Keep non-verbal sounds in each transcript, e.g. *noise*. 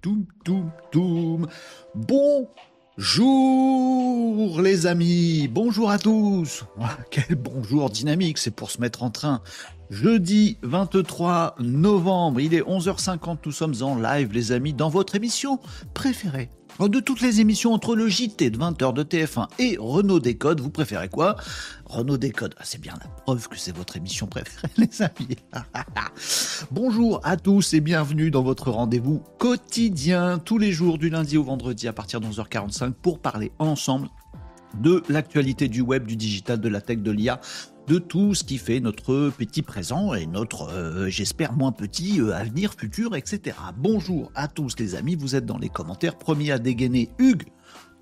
Toum, toum, toum. Bonjour les amis, bonjour à tous. *laughs* Ah, Quel bonjour dynamique, c'est pour se mettre en train. Jeudi 23 novembre, il est 11h50, nous sommes en live les amis dans votre émission préférée. De toutes les émissions entre le JT de 20h de TF1 et Renault Décode, vous préférez quoi? Renault Décode, ah, c'est bien la preuve que c'est votre émission préférée *laughs* les amis. *laughs* Bonjour à tous et bienvenue dans votre rendez-vous quotidien tous les jours du lundi au vendredi à partir de 11h45 pour parler ensemble de l'actualité du web, du digital, de la tech, de l'IA, de tout ce qui fait notre petit présent et notre, euh, j'espère, moins petit euh, avenir futur, etc. Bonjour à tous les amis, vous êtes dans les commentaires. Premier à dégainer, Hugues.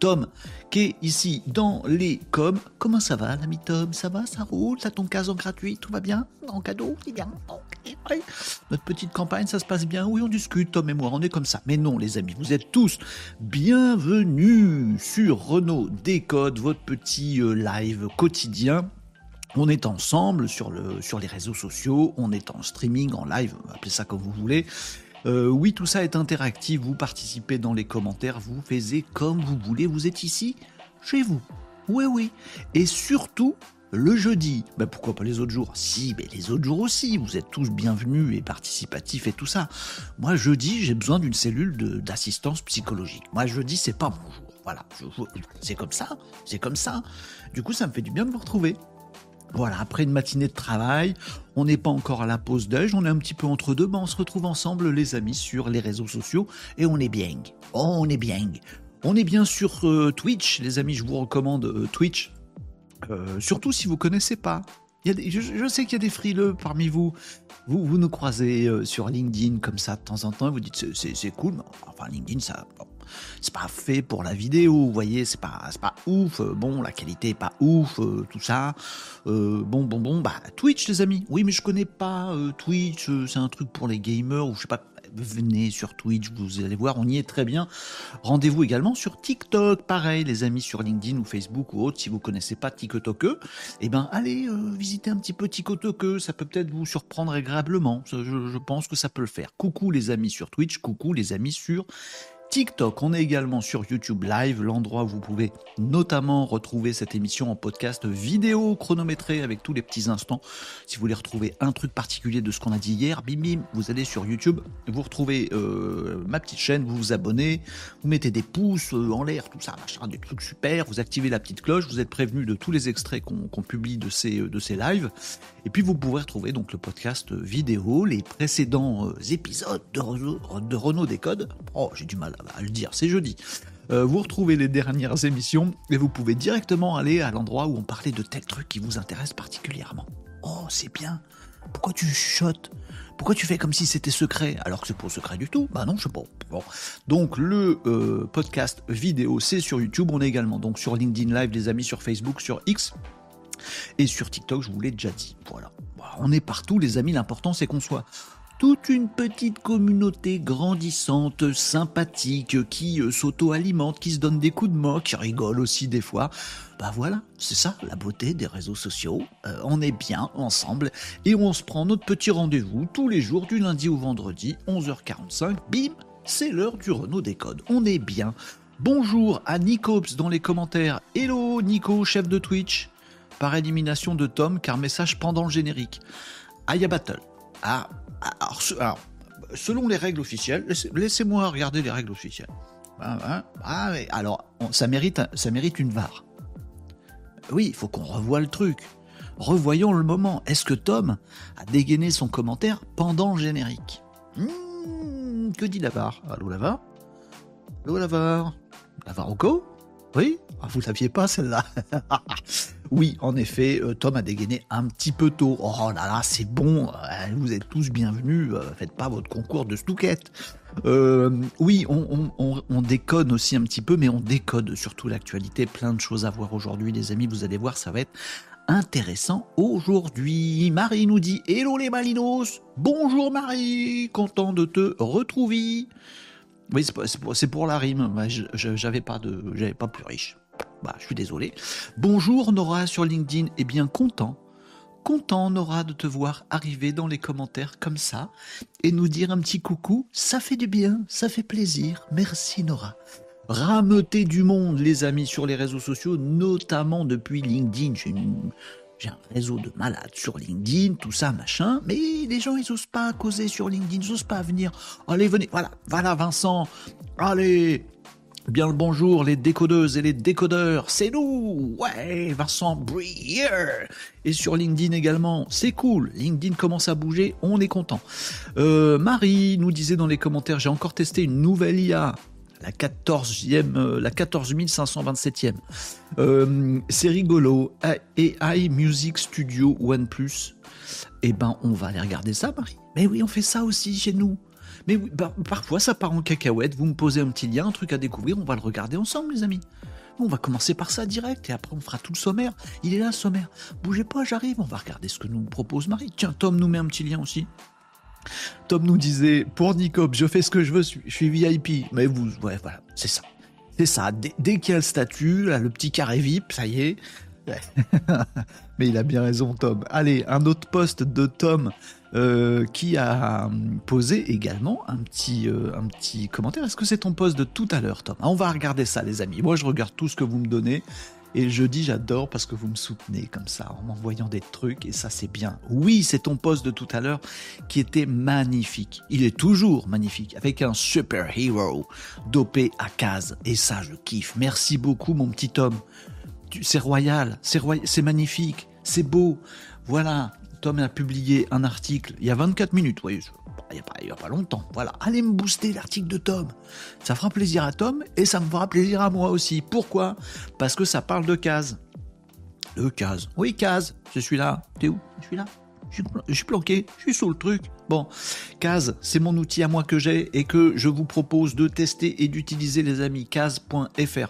Tom, qui est ici dans les coms. Comment ça va, l'ami Tom? Ça va Ça roule? Ça ton cas en gratuit? Tout va bien? En cadeau C'est bien Ok, ouais. Notre petite campagne, ça se passe bien? Oui, on discute, Tom et moi, on est comme ça. Mais non, les amis, vous êtes tous bienvenus sur Renault Décode, votre petit euh, live quotidien. On est ensemble sur, le, sur les réseaux sociaux, on est en streaming, en live, appelez ça comme vous voulez. Euh, oui, tout ça est interactif, vous participez dans les commentaires, vous faites comme vous voulez, vous êtes ici, chez vous. Oui, oui. Et surtout, le jeudi, ben pourquoi pas les autres jours? Si, mais les autres jours aussi, vous êtes tous bienvenus et participatifs et tout ça. Moi, jeudi, j'ai besoin d'une cellule d'assistance psychologique. Moi, jeudi, c'est pas mon jour. Voilà, c'est comme ça, c'est comme ça. Du coup, ça me fait du bien de vous retrouver. Voilà, après une matinée de travail, on n'est pas encore à la pause déj, on est un petit peu entre deux, ben on se retrouve ensemble les amis sur les réseaux sociaux et on est bien. On est bien. On est bien sur euh, Twitch, les amis, je vous recommande euh, Twitch. Euh, surtout si vous connaissez pas. Il y a des- je, sais qu'il y a des frileux parmi vous. Vous, vous nous croisez sur LinkedIn comme ça de temps en temps vous dites c'est- cool, mais enfin LinkedIn ça, c'est pas fait pour la vidéo, vous voyez, c'est pas, pas ouf, euh, bon, la qualité est pas ouf, euh, tout ça. Euh, bon, bon, bon, bah, Twitch, les amis. Oui, mais je connais pas Twitch, c'est un truc pour les gamers, ou je pas, venez sur Twitch, vous allez voir, on y est très bien. Rendez-vous également sur TikTok, pareil, les amis, sur LinkedIn ou Facebook ou autre, si vous connaissez pas TikTok, eh ben, allez visiter un petit peu TikTok, ça peut peut-être vous surprendre agréablement, je pense que ça peut le faire. Coucou les amis sur Twitch, coucou les amis sur TikTok. On est également sur YouTube Live, l'endroit où vous pouvez notamment retrouver cette émission en podcast vidéo chronométré avec tous les petits instants. Si vous voulez retrouver un truc particulier de ce qu'on a dit hier, bim bim, vous allez sur YouTube, vous retrouvez euh, ma petite chaîne, vous vous abonnez, vous mettez des pouces euh, en l'air, tout ça, machin, des trucs super, vous activez la petite cloche, vous êtes prévenu de tous les extraits qu'on publie de ces, de ces lives. Et puis vous pouvez retrouver donc le podcast vidéo, les précédents euh, épisodes de, Renault- de Renault. Oh, j'ai du mal à, le dire, c'est jeudi. Euh, vous retrouvez les dernières émissions et vous pouvez directement aller à l'endroit où on parlait de tel truc qui vous intéresse particulièrement. Oh, c'est bien. Pourquoi tu chuchotes? Pourquoi tu fais comme si c'était secret alors que c'est pas secret du tout? Bah non, je sais pas. Bon. Donc le euh, podcast vidéo, c'est sur YouTube. On est également donc sur LinkedIn Live, les amis, sur Facebook, sur X. Et sur TikTok, je vous l'ai déjà dit. Voilà, On est partout, les amis. L'important, c'est qu'on soit toute une petite communauté grandissante, sympathique, qui euh, s'auto-alimente, qui se donne des coups de moque, qui rigole aussi des fois. Bah voilà, c'est ça la beauté des réseaux sociaux. Euh, on est bien ensemble et on se prend notre petit rendez-vous tous les jours du lundi au vendredi, 11h45. Bim, c'est l'heure du Renault Décode. On est bien. Bonjour à Nicops dans les commentaires. Hello Nico, chef de Twitch. Par élimination de Tom, car message pendant le générique. Aya Battle. Ah, alors, selon les règles officielles, laissez- laissez-moi regarder les règles officielles. Ah, hein, ah, alors, ça, mérite, ça mérite une VAR. Oui, il faut qu'on revoie le truc. Revoyons le moment. Est-ce que Tom a dégainé son commentaire pendant le générique Hmm, Que dit la VAR Allô la VAR Allô la VAR La VAR au co Oui ah, Vous l'aviez pas celle-là *laughs* Oui, en effet, euh, Tom a dégainé un petit peu tôt. Oh là là, c'est bon, euh, vous êtes tous bienvenus, euh, faites pas votre concours de stouquette. Oui, on, on- on- on décode aussi un petit peu, mais on décode surtout l'actualité. Plein de choses à voir aujourd'hui, les amis. Vous allez voir, ça va être intéressant aujourd'hui. Marie nous dit Hello les Malinos Bonjour Marie Content de te retrouver. Oui, c'est pour, la rime. J'avais pas, de, j'avais pas plus riche. Bah, je suis désolé. Bonjour Nora sur LinkedIn. Eh bien, content content, Nora, de te voir arriver dans les commentaires comme ça et nous dire un petit coucou. Ça fait du bien, ça fait plaisir. Merci, Nora. Rameuter du monde, les amis, sur les réseaux sociaux, notamment depuis LinkedIn. Un réseau de malades sur LinkedIn, tout ça, machin. Mais les gens, ils osent pas causer sur LinkedIn, ils osent pas venir. Allez, venez. Voilà, voilà, Vincent. Allez, Bien le bonjour les décodeuses et les décodeurs, c'est nous Ouais, Vincent Brier Et sur LinkedIn également, c'est cool, LinkedIn commence à bouger, on est content. Euh, Marie nous disait dans les commentaires, j'ai encore testé une nouvelle IA, la 14e, euh, la 14 527e. Euh, c'est rigolo, AI Music Studio OnePlus. Eh ben, on va aller regarder ça, Marie. Mais oui, on fait ça aussi chez nous. Mais bah, parfois ça part en cacahuète, vous me posez un petit lien, un truc à découvrir, on va le regarder ensemble les amis. On va commencer par ça direct et après on fera tout le sommaire. Il est là sommaire. Bougez pas, j'arrive, on va regarder ce que nous propose Marie. Tiens, Tom nous met un petit lien aussi. Tom nous disait, pour Nicop, je fais ce que je veux, je suis VIP. Mais vous, ouais, voilà, c'est ça. C'est ça. Dès, qu'il y a le statut, là, le petit carré VIP, ça y est. *laughs* Mais il a bien raison, Tom. Allez, un autre poste de Tom euh, qui a hum, posé également un petit, euh, un petit commentaire. Est-ce que c'est ton poste de tout à l'heure, Tom? On va regarder ça, les amis. Moi, je regarde tout ce que vous me donnez. Et je dis j'adore parce que vous me soutenez comme ça en m'envoyant des trucs et ça c'est bien. Oui, c'est ton poste de tout à l'heure qui était magnifique. Il est toujours magnifique avec un super hero dopé à case et ça je kiffe. Merci beaucoup mon petit Tom. C'est royal, c'est magnifique, c'est beau. Voilà, Tom a publié un article il y a 24 minutes, il n'y a, pas longtemps. Voilà, allez me booster l'article de Tom. Ça fera plaisir à Tom et ça me fera plaisir à moi aussi. Pourquoi? Parce que ça parle de case. De case. Oui, case. Je suis là. T'es où? Je suis là. Je suis planqué. Je suis sous le truc. Bon, Case, c'est mon outil à moi que j'ai et que je vous propose de tester et d'utiliser, les amis. Case.fr.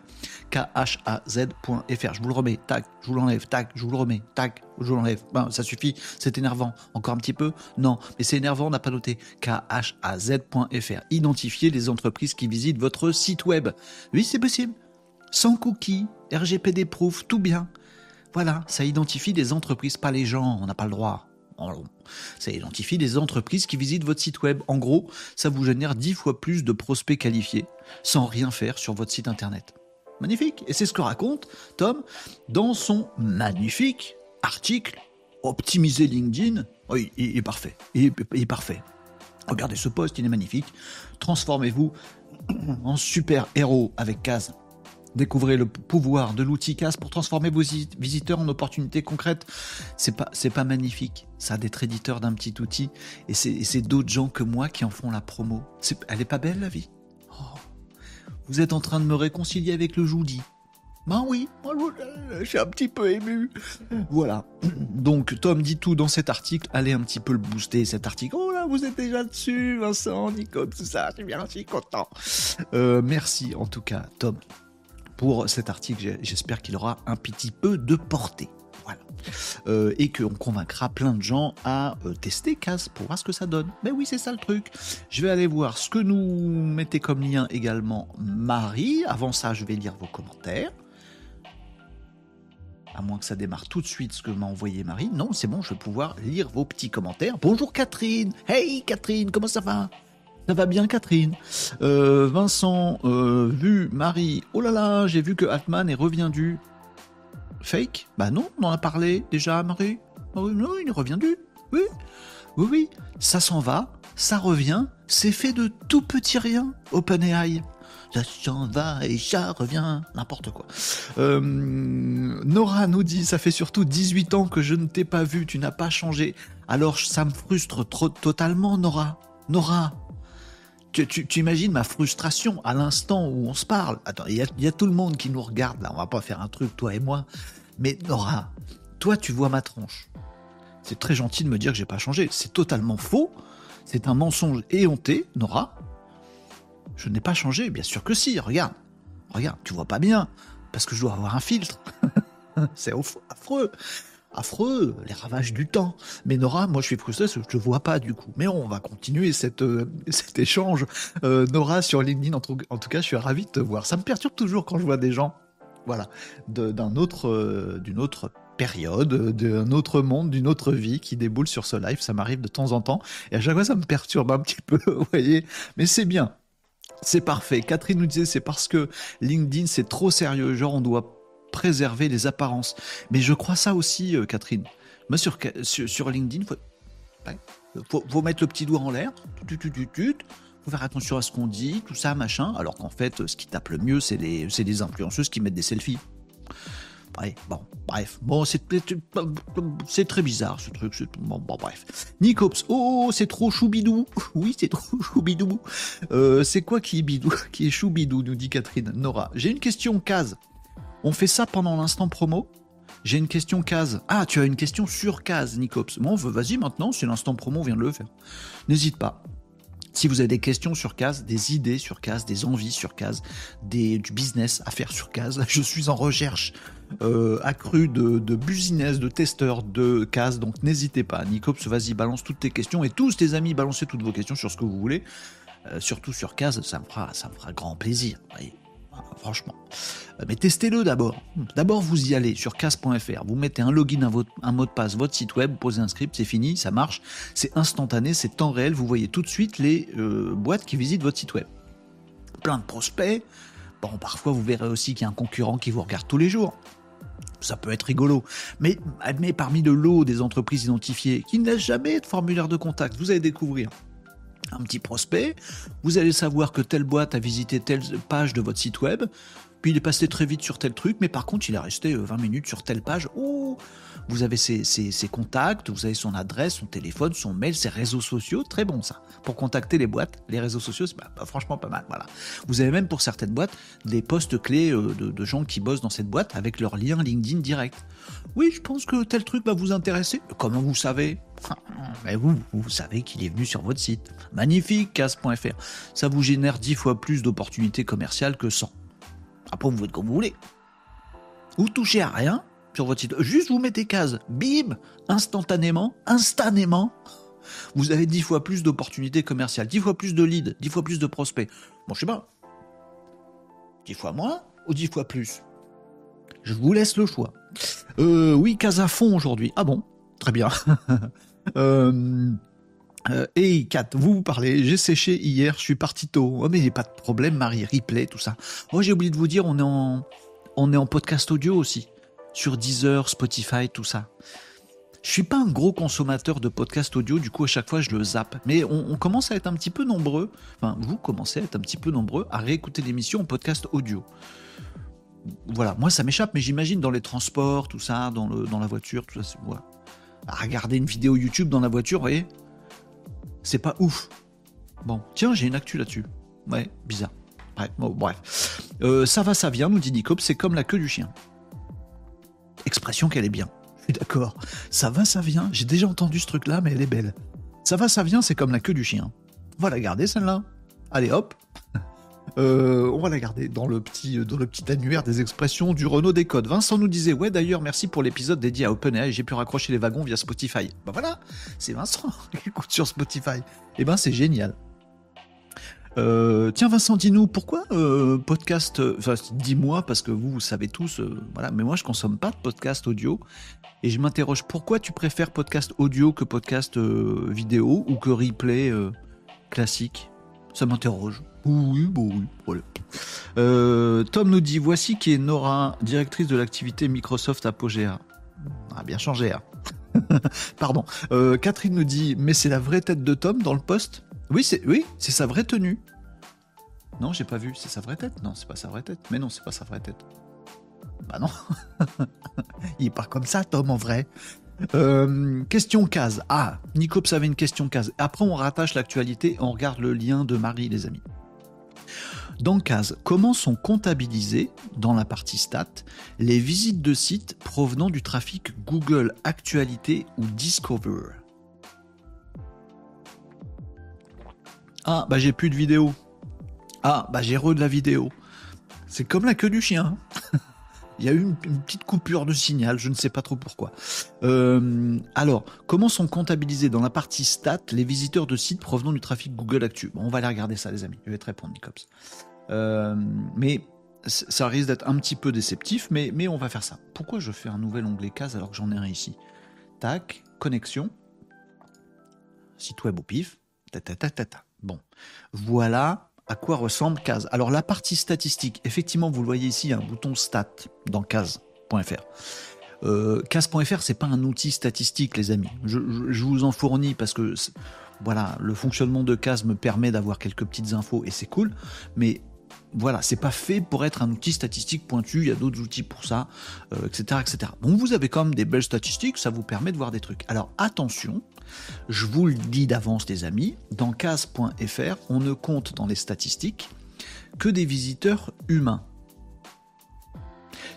K-H-A-Z.fr. Je vous le remets. Tac, je vous l'enlève. Tac, je vous le remets. Tac, je vous l'enlève. Ben, ça suffit. C'est énervant. Encore un petit peu Non, mais c'est énervant, on n'a pas noté. K-H-A-Z.fr. Identifiez les entreprises qui visitent votre site web. Oui, c'est possible. Sans cookies, RGPD proof, tout bien. Voilà, ça identifie les entreprises, pas les gens. On n'a pas le droit. Ça identifie des entreprises qui visitent votre site web. En gros, ça vous génère 10 fois plus de prospects qualifiés sans rien faire sur votre site internet. Magnifique. Et c'est ce que raconte Tom dans son magnifique article Optimiser LinkedIn. Oh, il, est parfait. il est parfait. Regardez ce post, il est magnifique. Transformez-vous en super héros avec Case. Découvrez le pouvoir de l'outil CAS pour transformer vos visiteurs en opportunités concrètes. C'est pas, c'est pas magnifique. Ça d'être éditeur d'un petit outil et c'est, d'autres gens que moi qui en font la promo. elle est pas belle la vie? Oh. Vous êtes en train de me réconcilier avec le Joudi. Ben oui, je suis un petit peu ému. Voilà. *clears throat* Donc Tom dit tout dans cet article. Allez un petit peu le booster cet article. Oh là, vous êtes déjà dessus, Vincent, Nico, tout ça. Je suis bien, je suis content. Euh, merci en tout cas, Tom pour cet article. J'espère qu'il aura un petit peu de portée. Voilà. Euh, et qu'on convaincra plein de gens à euh, tester CAS pour voir ce que ça donne. Mais oui, c'est ça le truc. Je vais aller voir ce que nous mettez comme lien également Marie. Avant ça, je vais lire vos commentaires. À moins que ça démarre tout de suite ce que m'a envoyé Marie. Non, c'est bon, je vais pouvoir lire vos petits commentaires. Bonjour Catherine. Hey Catherine, comment ça va? Ça va bien, Catherine. Euh, Vincent, euh, vu Marie. Oh là là, j'ai vu que Altman est revenu. Fake? Bah non, on en a parlé déjà, Marie. Ah non, il est revenu. Oui, oui, oui. Ça s'en va, ça revient. C'est fait de tout petit rien, OpenAI. Ça s'en va et ça revient, n'importe quoi. Euh, Nora nous dit, ça fait surtout 18 ans que je ne t'ai pas vu, tu n'as pas changé. Alors ça me frustre trop totalement, Nora. Nora, tu, imagines ma frustration à l'instant où on se parle. Attends, il y, a tout le monde qui nous regarde là. On va pas faire un truc, toi et moi. Mais Nora, toi, tu vois ma tronche. C'est très gentil de me dire que j'ai pas changé. C'est totalement faux. C'est un mensonge éhonté, Nora. Je n'ai pas changé. Bien sûr que si. Regarde. Regarde, tu vois pas bien. Parce que je dois avoir un filtre. *laughs* C'est affreux affreux, les ravages du temps. Mais Nora, moi je suis frustré parce que je ne vois pas du coup. Mais on va continuer cette, euh, cet échange. Euh, Nora sur LinkedIn, en tout, en tout, cas, je suis ravi de te voir. Ça me perturbe toujours quand je vois des gens, voilà, d'un autre, euh, d'une autre période, d'un autre monde, d'une autre vie qui déboule sur ce live. Ça m'arrive de temps en temps. Et à chaque fois, ça me perturbe un petit peu, *laughs* vous voyez. Mais c'est bien. C'est parfait. Catherine nous disait, c'est parce que LinkedIn, c'est trop sérieux. Genre, on doit préserver les apparences. Mais je crois ça aussi, euh, Catherine. Moi, sur, LinkedIn, faut, faut, mettre le petit doigt en l'air. Faut faire attention à ce qu'on dit, tout ça, machin. Alors qu'en fait, ce qui tape le mieux, c'est les, influenceuses qui mettent des selfies. Bon, bref. Bon, c'est très bizarre ce truc. Bon, bon, bref. Nicops, oh, oh, c'est trop choubidou. *laughs* Oui, c'est trop choubidou. Euh, c'est quoi qui est bidou Qui est choubidou, nous dit Catherine. Nora, j'ai une question case. On fait ça pendant l'instant promo? J'ai une question case. Ah, tu as une question sur case, Nicops. Bon, vas-y maintenant, c'est l'instant promo, on vient de le faire. N'hésite pas. Si vous avez des questions sur case, des idées sur case, des envies sur case, des, du business à faire sur case, *laughs* je suis en recherche euh, accrue de, de business, de testeurs de case, donc n'hésitez pas. Nicops, vas-y, balance toutes tes questions et tous tes amis, balancez toutes vos questions sur ce que vous voulez. Euh, surtout sur case, ça me fera, ça me fera grand plaisir. Franchement. Euh, mais testez-le d'abord. D'abord, vous y allez sur casse.fr, vous mettez un login, un, mot de passe, votre site web, vous posez un script, c'est fini, ça marche, c'est instantané, c'est temps réel, vous voyez tout de suite les euh, boîtes qui visitent votre site web. Plein de prospects. Bon, parfois, vous verrez aussi qu'il y a un concurrent qui vous regarde tous les jours. Ça peut être rigolo. Mais, mais parmi le lot des entreprises identifiées qui n'a jamais de formulaire de contact, vous allez découvrir un petit prospect, vous allez savoir que telle boîte a visité telle page de votre site web, puis il est passé très vite sur tel truc, mais par contre, il est resté 20 euh, minutes sur telle page. Oh vous avez ses, contacts, vous avez son adresse, son téléphone, son mail, ses réseaux sociaux. Très bon ça. Pour contacter les boîtes, les réseaux sociaux, c'est franchement pas mal. Voilà. Vous avez même pour certaines boîtes des postes clés euh, de, gens qui bossent dans cette boîte avec leur lien LinkedIn direct. Oui, je pense que tel truc va vous intéresser. Comment vous savez? Mais vous, vous savez qu'il est venu sur votre site. Magnifique, casse.fr. Ça vous génère 10 fois plus d'opportunités commerciales que 100. Après, vous faites comme vous voulez. Vous touchez à rien sur votre site. Juste vous mettez case. Bim Instantanément, instantanément, vous avez dix fois plus d'opportunités commerciales, dix fois plus de leads, dix fois plus de prospects. Bon, je sais pas. Dix fois moins ou dix fois plus? Je vous laisse le choix. Euh, oui, case à fond aujourd'hui. Ah bon? Très bien. *laughs* euh, euh, et Kat, vous vous parlez, j'ai séché hier, je suis parti tôt. Oh, mais pas de problème, Marie, replay, tout ça. Oh, j'ai oublié de vous dire, on est en podcast audio aussi. Sur Deezer, Spotify, tout ça. Je suis pas un gros consommateur de podcast audio, du coup à chaque fois je le zappe. Mais on, commence à être un petit peu nombreux, enfin vous commencez à être un petit peu nombreux à réécouter l'émission en podcast audio. Voilà, moi ça m'échappe, mais j'imagine dans les transports, tout ça, dans, le, dans la voiture, tout ça, voilà. À regarder une vidéo YouTube dans la voiture, vous voyez, c'est pas ouf. Bon, tiens, j'ai une actu là-dessus. Ouais, bizarre. Bref, bref. Euh, ça va, ça vient, nous dit Nicop, c'est comme la queue du chien. Expression qu'elle est bien. Je suis d'accord. Ça va, ça vient. J'ai déjà entendu ce truc-là, mais elle est belle. Ça va, ça vient, c'est comme la queue du chien. On va la garder, celle-là. Allez, hop. *laughs* Euh, on va la garder dans le, petit, dans le petit annuaire des expressions du Renault des codes. Vincent nous disait Ouais, d'ailleurs, merci pour l'épisode dédié à OpenAI. J'ai pu raccrocher les wagons via Spotify. Ben voilà, c'est Vincent *laughs* qui écoute sur Spotify. Eh ben, c'est génial. Euh, tiens Vincent, dis-nous pourquoi euh, podcast. Enfin, dis-moi parce que vous, vous savez tous. voilà, mais moi, je consomme pas de podcast audio et je m'interroge pourquoi tu préfères podcast audio que podcast vidéo ou que replay classique? Ça m'interroge. Oui, bon, oui, euh, Tom nous dit voici qui est Nora, directrice de l'activité Microsoft Apogea. Ah, bien changé, hein. *laughs* Pardon. Euh, Catherine nous dit mais c'est la vraie tête de Tom dans le poste? Oui, c'est oui, c'est sa vraie tenue. Non, j'ai pas vu. C'est sa vraie tête Non, c'est pas sa vraie tête. Mais non, c'est pas sa vraie tête. Bah non. *laughs* Il est pas comme ça, Tom, en vrai. Euh, question case. Ah, Nicops avait une question case. Après, on rattache l'actualité, on regarde le lien de Marie, les amis. Dans case, comment sont comptabilisées, dans la partie stats, les visites de sites provenant du trafic Google Actualité ou Discover? Ah, bah j'ai plus de vidéo. Ah, bah j'ai re de la vidéo. C'est comme la queue du chien. *laughs* Il y a eu une, petite coupure de signal, je ne sais pas trop pourquoi. Euh, alors, comment sont comptabilisés dans la partie stats les visiteurs de sites provenant du trafic Google Actu? Bon, On va aller regarder ça, les amis. Je vais te répondre, Nicops. Euh, mais ça risque d'être un petit peu déceptif, mais, mais on va faire ça. Pourquoi je fais un nouvel onglet case alors que j'en ai un ici? Tac, connexion, site web au pif, ta, ta, ta, ta, Bon, voilà à quoi ressemble case. Alors la partie statistique, effectivement, vous le voyez ici, un bouton stat dans case.fr. Euh, Case.fr, c'est pas un outil statistique, les amis. Je, vous en fournis parce que voilà, le fonctionnement de Case me permet d'avoir quelques petites infos et c'est cool. Mais voilà, c'est pas fait pour être un outil statistique pointu. Il y a d'autres outils pour ça, etc., euh, etc. Bon, vous avez quand même des belles statistiques, ça vous permet de voir des trucs. Alors attention, je vous le dis d'avance, les amis. Dans Case.fr, on ne compte dans les statistiques que des visiteurs humains.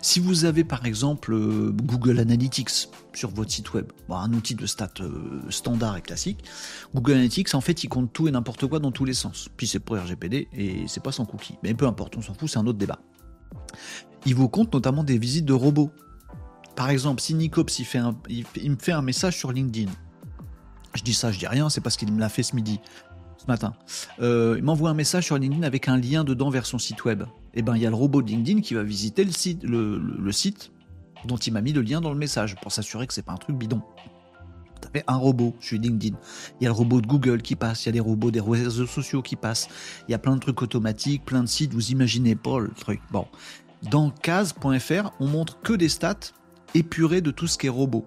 Si vous avez par exemple euh, Google Analytics sur votre site web, un outil de stats euh, standard et classique, Google Analytics en fait il compte tout et n'importe quoi dans tous les sens. Puis c'est pour RGPD et c'est pas sans cookie. Mais peu importe, on s'en fout, c'est un autre débat. Il vous compte notamment des visites de robots. Par exemple, si Nicops il, me fait un message sur LinkedIn, je dis ça, je dis rien, c'est parce qu'il me l'a fait ce midi matin. Euh, il m'envoie un message sur LinkedIn avec un lien dedans vers son site web. Eh ben il y a le robot LinkedIn qui va visiter le site, dont il m'a mis le lien dans le message pour s'assurer que c'est pas un truc bidon. Avez un robot sur LinkedIn. Il y a le robot de Google qui passe, il y a les robots des réseaux sociaux qui passent. Il y a plein de trucs automatiques, plein de sites. Vous imaginez pas le truc. Bon, dans case.fr, on montre que des stats épurées de tout ce qui est robot.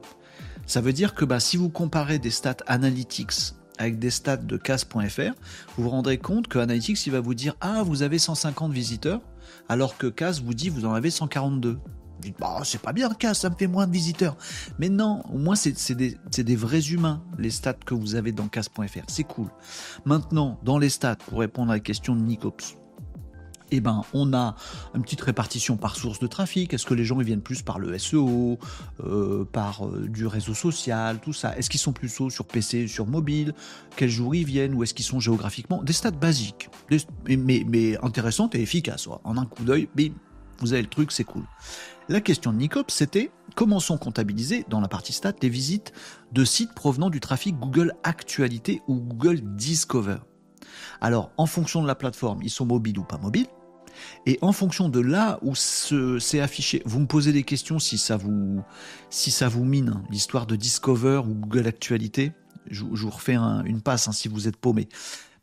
Ça veut dire que bah, si vous comparez des stats analytics avec des stats de CAS.fr, vous vous rendrez compte que Analytics il va vous dire Ah, vous avez 150 visiteurs, alors que CAS vous dit Vous en avez 142. Vous dites bah, C'est pas bien, CAS, ça me fait moins de visiteurs. Mais non, au moins, c'est des, vrais humains, les stats que vous avez dans CAS.fr. C'est cool. Maintenant, dans les stats, pour répondre à la question de Nicops, eh ben, on a une petite répartition par source de trafic. Est-ce que les gens ils viennent plus par le SEO, euh, par euh, du réseau social, tout ça? Est-ce qu'ils sont plus sur PC, sur mobile? Quel jour ils viennent? Ou est-ce qu'ils sont géographiquement? Des stats basiques, mais, mais, intéressantes et efficaces. En un coup d'œil, bim, vous avez le truc, c'est cool. La question de Nicop, c'était comment sont comptabilisées dans la partie stats les visites de sites provenant du trafic Google Actualité ou Google Discover? Alors, en fonction de la plateforme, ils sont mobiles ou pas mobiles? Et en fonction de là où c'est affiché, vous me posez des questions si ça vous, si ça vous mine, l'histoire de Discover ou Google Actualité. Je, vous refais une passe hein, si vous êtes paumé.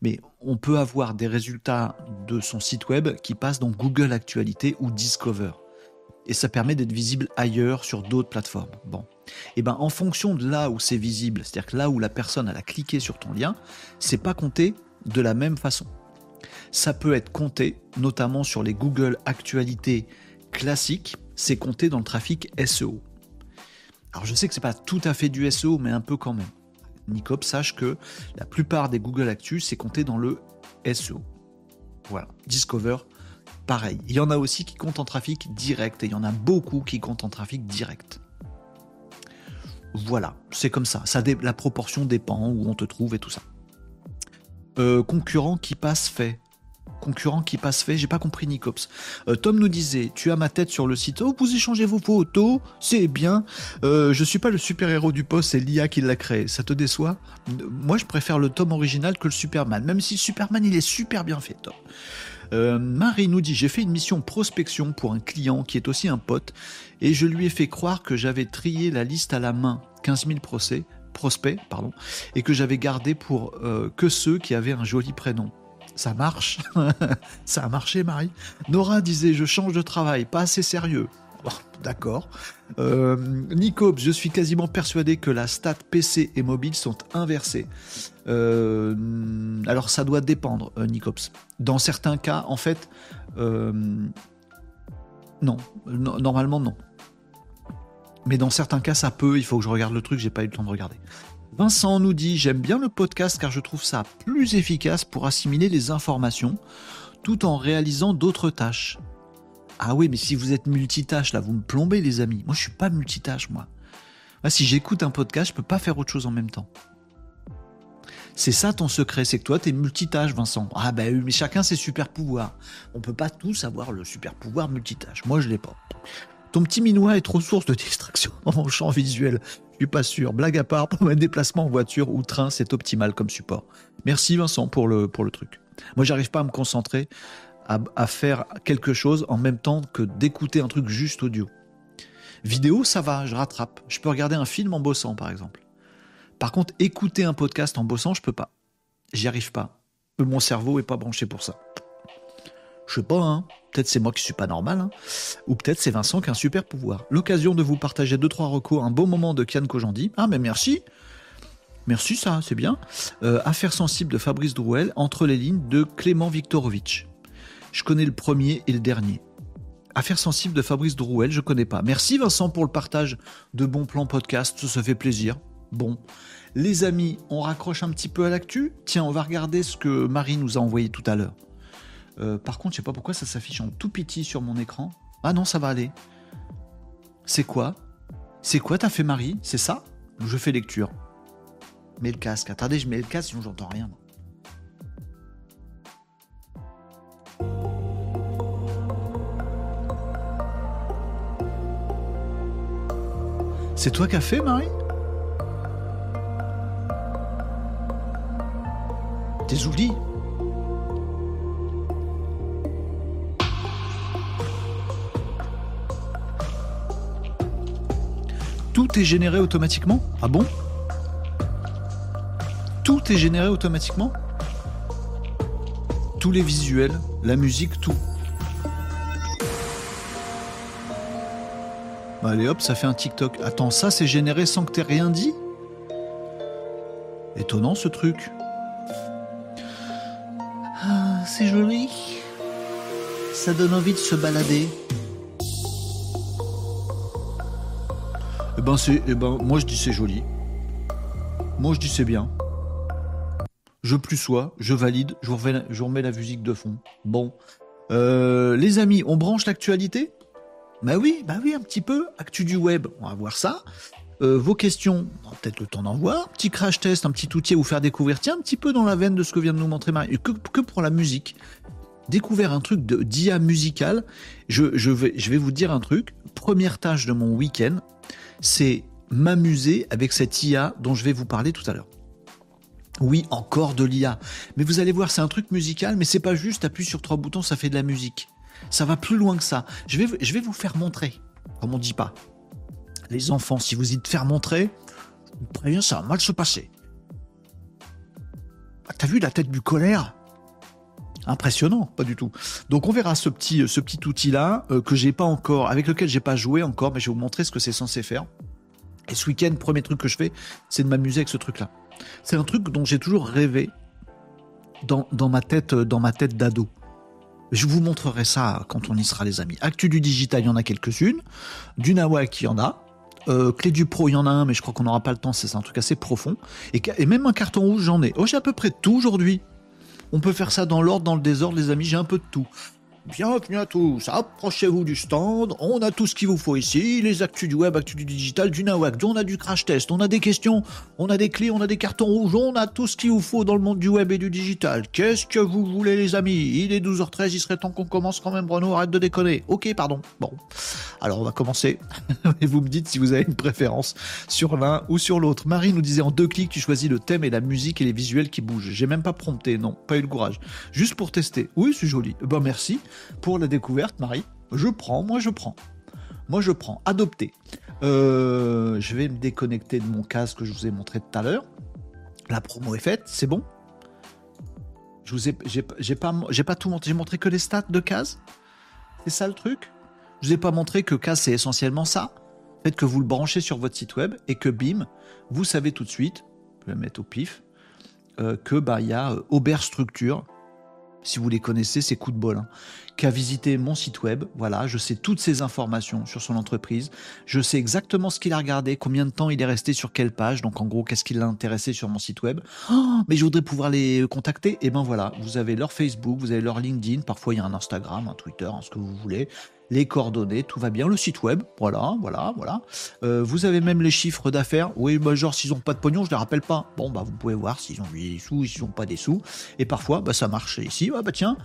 Mais on peut avoir des résultats de son site web qui passent dans Google Actualité ou Discover. Et ça permet d'être visible ailleurs sur d'autres plateformes. Bon. Et ben en fonction de là où c'est visible, c'est-à-dire que là où la personne a cliqué sur ton lien, c'est pas compté de la même façon ça peut être compté, notamment sur les Google Actualités classiques, c'est compté dans le trafic SEO. Alors je sais que c'est pas tout à fait du SEO, mais un peu quand même. Nicop, sache que la plupart des Google Actus, c'est compté dans le SEO. Voilà. Discover, pareil. Il y en a aussi qui comptent en trafic direct, et il y en a beaucoup qui comptent en trafic direct. Voilà, c'est comme ça. la proportion dépend où on te trouve et tout ça. Euh, concurrent qui passe fait concurrent qui passe fait, j'ai pas compris Nicops. Euh, Tom nous disait, tu as ma tête sur le site, oh vous échangez vos photos, c'est bien. Euh, je suis pas le super héros du poste, c'est l'IA qui l'a créé. Ça te déçoit? Moi je préfère le Tom original que le Superman, même si le Superman il est super bien fait, Tom. Euh, Marie nous dit j'ai fait une mission prospection pour un client qui est aussi un pote et je lui ai fait croire que j'avais trié la liste à la main, 15 000 procès, prospects, pardon, et que j'avais gardé pour que ceux qui avaient un joli prénom ça marche. *laughs* ça a marché, Marie. Nora disait Je change de travail, pas assez sérieux. D'accord. Euh, je suis quasiment persuadé que la stat PC et mobile sont inversées. Euh, alors ça doit dépendre, euh, Nicops. Dans certains cas, en fait, euh, non. normalement, non. Mais dans certains cas, ça peut. Il faut que je regarde le truc, j'ai pas eu le temps de regarder. Vincent nous dit J'aime bien le podcast car je trouve ça plus efficace pour assimiler les informations tout en réalisant d'autres tâches. Ah oui, mais si vous êtes multitâche, là, vous me plombez, les amis. Moi, je suis pas multitâche, moi. si j'écoute un podcast, je peux pas faire autre chose en même temps. C'est ça ton secret, c'est que toi, tu es multitâche, Vincent. Ah ben, mais chacun ses super pouvoirs. On peut pas tous avoir le super pouvoir multitâche. Moi, je l'ai pas. Ton petit minois est trop source de distraction dans mon champ visuel. Je suis pas sûr. Blague à part, *laughs* pour un déplacement en voiture ou train, c'est optimal comme support. Merci Vincent pour le, truc. Moi, j'arrive pas à me concentrer à, faire quelque chose en même temps que d'écouter un truc juste audio. Vidéo, ça va, je rattrape. Je peux regarder un film en bossant, par exemple. Par contre, écouter un podcast en bossant, je peux pas. J'y arrive pas. Mon cerveau est pas branché pour ça. Je sais pas, hein. Peut-être c'est moi qui suis pas normal, hein. Ou peut-être c'est Vincent qui a un super pouvoir. L'occasion de vous partager deux trois recours, un beau moment de Kian Kojandi. Ah mais merci. Merci ça, c'est bien. Euh, Affaire sensible de Fabrice Drouel, entre les lignes de Clément Viktorovitch. Je connais le premier et le dernier. Affaire sensible de Fabrice Drouel, je connais pas. Merci Vincent pour le partage de bons plans podcast, ça fait plaisir. Bon, les amis, on raccroche un petit peu à l'actu. Tiens, on va regarder ce que Marie nous a envoyé tout à l'heure. Euh, par contre, je sais pas pourquoi ça s'affiche en tout petit sur mon écran. Ah non, ça va aller. C'est quoi? C'est quoi t'as fait Marie? C'est ça? Je fais lecture. Mets le casque. Attendez, je mets le casque sinon j'entends rien. C'est toi qui as fait, Marie? T'es oublié Tout est généré automatiquement Ah bon Tout est généré automatiquement Tous les visuels, la musique, tout. Bah, allez hop, ça fait un TikTok. Attends, ça c'est généré sans que t'aies rien dit Étonnant ce truc. Ah, c'est joli. Ça donne envie de se balader. Ben eh ben moi je dis c'est joli. Moi je dis c'est bien. Je plus sois, je valide, je remets, la musique de fond. Bon, euh, les amis, on branche l'actualité? Bah oui, un petit peu. Actu du web, on va voir ça. Euh, vos questions, peut-être le temps d'en voir. Petit crash test, un petit outil à vous faire découvrir. Tiens, un petit peu dans la veine de ce que vient de nous montrer Marie. Que, pour la musique? Découvert un truc de d'IA musical. Je vais vous dire un truc. Première tâche de mon week-end, c'est m'amuser avec cette IA dont je vais vous parler tout à l'heure. Oui, encore de l'IA. Mais vous allez voir, c'est un truc musical, mais c'est pas juste appuie sur trois boutons, ça fait de la musique. Ça va plus loin que ça. Je vais, vous faire montrer, comme on dit pas. Les enfants, si vous y te faire montrer, préviens, ça va mal se passer. Ah, T'as vu la tête du colère? Impressionnant, pas du tout. Donc on verra ce petit, outil-là euh, que j'ai pas encore, avec lequel j'ai pas joué encore, mais je vais vous montrer ce que c'est censé faire. Et ce week-end, premier truc que je fais, c'est de m'amuser avec ce truc-là. C'est un truc dont j'ai toujours rêvé dans, ma tête, dans ma tête d'ado. Je vous montrerai ça quand on y sera, les amis. Actu du digital, il y en a quelques-unes. Du Nawak, il y en a. Euh, clé du pro, il y en a un, mais je crois qu'on n'aura pas le temps, c'est un truc assez profond. Et, et même un carton rouge, j'en ai. Oh, j'ai à peu près tout aujourd'hui. On peut faire ça dans l'ordre, dans le désordre, les amis, j'ai un peu de tout. Bienvenue à tous, approchez-vous du stand, on a tout ce qu'il vous faut ici, les actus du web, actus du digital, du nawak, on a du crash test, on a des questions, on a des clés, on a des cartons rouges, on a tout ce qu'il vous faut dans le monde du web et du digital. Qu'est-ce que vous voulez les amis? Il est 12h13, il serait temps qu'on commence quand même Bruno, arrête de déconner. Ok, pardon. Bon, alors on va commencer, *laughs* et vous me dites si vous avez une préférence sur l'un ou sur l'autre. Marie nous disait en deux clics, tu choisis le thème et la musique et les visuels qui bougent. J'ai même pas prompté, non, pas eu le courage. Juste pour tester. Oui, c'est joli. Ben merci pour la découverte, Marie. Je prends, moi je prends. Moi je prends. Adopter. Euh, je vais me déconnecter de mon casque que je vous ai montré tout à l'heure. La promo est faite, c'est bon. Je vous ai, j'ai, pas, tout montré. J'ai montré que les stats de Case. C'est ça le truc? Je vous ai pas montré que Case c'est essentiellement ça. Faites que vous le branchez sur votre site web et que bim, vous savez tout de suite. Je vais la mettre au pif. Euh, que bah il y a euh, Structure si vous les connaissez, c'est coup de bol, hein, qui a visité mon site web. Voilà, je sais toutes ces informations sur son entreprise. Je sais exactement ce qu'il a regardé, combien de temps il est resté sur quelle page. Donc en gros, qu'est-ce qui l'a intéressé sur mon site web. Oh, mais je voudrais pouvoir les contacter. Et ben voilà, vous avez leur Facebook, vous avez leur LinkedIn. Parfois il y a un Instagram, un Twitter, ce que vous voulez les coordonnées, tout va bien, le site web, voilà, voilà, voilà. Euh, vous avez même les chiffres d'affaires. Oui, bah, genre s'ils ont pas de pognon, je les rappelle pas. Bon, bah vous pouvez voir s'ils ont des sous, s'ils ont pas des sous. Et parfois, bah ça marche ici. Ah bah tiens,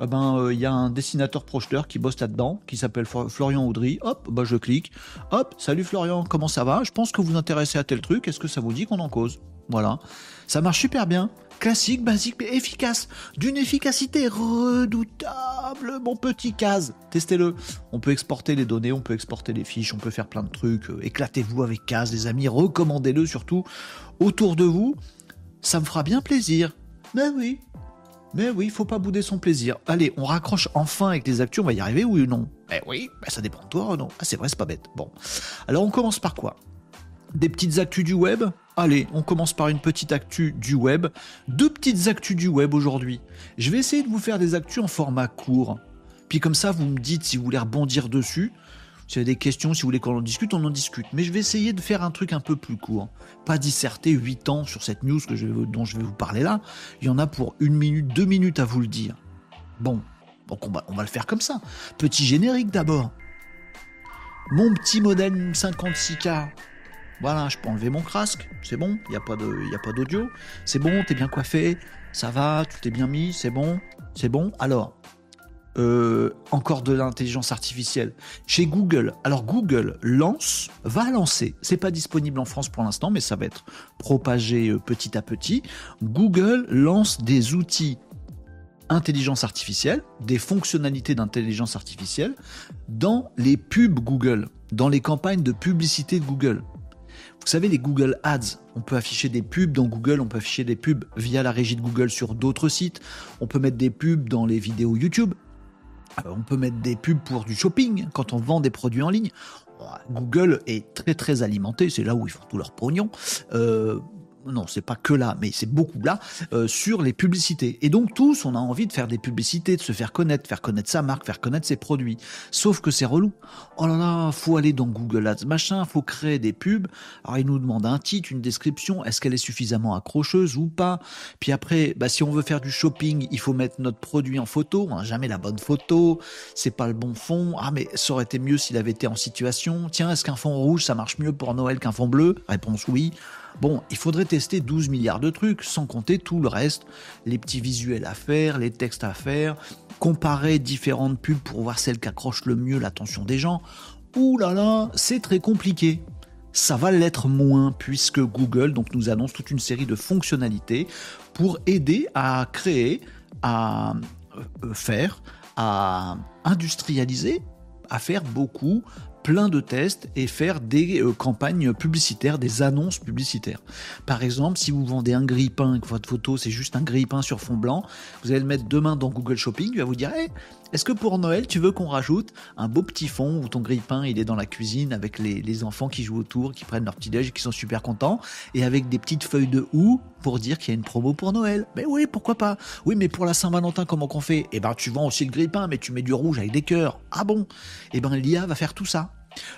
ah ben il euh, y a un dessinateur projeteur qui bosse là-dedans, qui s'appelle Florian Audry. Hop, bah je clique. Hop, salut Florian, comment ça va? Je pense que vous vous intéressez à tel truc. Est-ce que ça vous dit qu'on en cause? Voilà. Ça marche super bien. Classique, basique, mais efficace. D'une efficacité redoutable, mon petit case. Testez-le. On peut exporter les données, on peut exporter les fiches, on peut faire plein de trucs. Euh, éclatez-vous avec case, les amis. Recommandez-le surtout autour de vous. Ça me fera bien plaisir. Mais oui. Mais oui, il faut pas bouder son plaisir. Allez, on raccroche enfin avec les actus, on va y arriver, oui ou non? Eh oui, bah ça dépend de toi, non? Ah c'est vrai, c'est pas bête. Bon. Alors on commence par quoi? Des petites actus du web? Allez, on commence par une petite actu du web. Deux petites actus du web aujourd'hui. Je vais essayer de vous faire des actus en format court. Puis comme ça, vous me dites si vous voulez rebondir dessus. Si vous avez des questions, si vous voulez qu'on en discute, on en discute. Mais je vais essayer de faire un truc un peu plus court. Pas disserter 8 ans sur cette news dont je vais vous parler là. Il y en a pour une minute, deux minutes à vous le dire. Bon, donc on va, on va le faire comme ça. Petit générique d'abord. Mon petit modèle 56K voilà, je peux enlever mon casque, c'est bon, il n'y a pas d'audio, c'est bon, t'es bien coiffé, ça va, tout est bien mis, c'est bon, c'est bon. Alors, euh, encore de l'intelligence artificielle chez Google. Alors Google lance, va lancer, c'est pas disponible en France pour l'instant, mais ça va être propagé euh, petit à petit. Google lance des outils intelligence artificielle, des fonctionnalités d'intelligence artificielle dans les pubs Google, dans les campagnes de publicité de Google. Vous savez, les Google Ads, on peut afficher des pubs dans Google, on peut afficher des pubs via la régie de Google sur d'autres sites, on peut mettre des pubs dans les vidéos YouTube, euh, on peut mettre des pubs pour du shopping quand on vend des produits en ligne. Google est très très alimenté, c'est là où ils font tout leur pognon. Euh, non, c'est pas que là, mais c'est beaucoup là, euh, sur les publicités. Et donc tous, on a envie de faire des publicités, de se faire connaître, faire connaître sa marque, faire connaître ses produits. Sauf que c'est relou. Oh là là, faut aller dans Google Ads, machin, faut créer des pubs. Alors il nous demande un titre, une description, est-ce qu'elle est suffisamment accrocheuse ou pas? Puis après, bah, si on veut faire du shopping, il faut mettre notre produit en photo, hein, jamais la bonne photo, c'est pas le bon fond. Ah mais ça aurait été mieux s'il avait été en situation. Tiens, est-ce qu'un fond rouge, ça marche mieux pour Noël qu'un fond bleu? Réponse oui. Bon, il faudrait tester 12 milliards de trucs, sans compter tout le reste, les petits visuels à faire, les textes à faire, comparer différentes pubs pour voir celle qui accroche le mieux l'attention des gens. Ouh là là, c'est très compliqué. Ça va l'être moins puisque Google donc, nous annonce toute une série de fonctionnalités pour aider à créer, à euh, faire, à industrialiser, à faire beaucoup plein de tests et faire des euh, campagnes publicitaires, des annonces publicitaires. Par exemple, si vous vendez un grille-pain, que votre photo c'est juste un grille-pain sur fond blanc, vous allez le mettre demain dans Google Shopping, il va vous dire est-ce que pour Noël, tu veux qu'on rajoute un beau petit fond où ton grille-pain il est dans la cuisine avec les, enfants qui jouent autour, qui prennent leur petit déj et qui sont super contents, et avec des petites feuilles de houx pour dire qu'il y a une promo pour Noël? Mais oui, pourquoi pas? Oui, mais pour la Saint-Valentin, comment qu'on fait? Eh ben, tu vends aussi le grille-pain, mais tu mets du rouge avec des cœurs. Ah bon? Eh ben, l'IA va faire tout ça.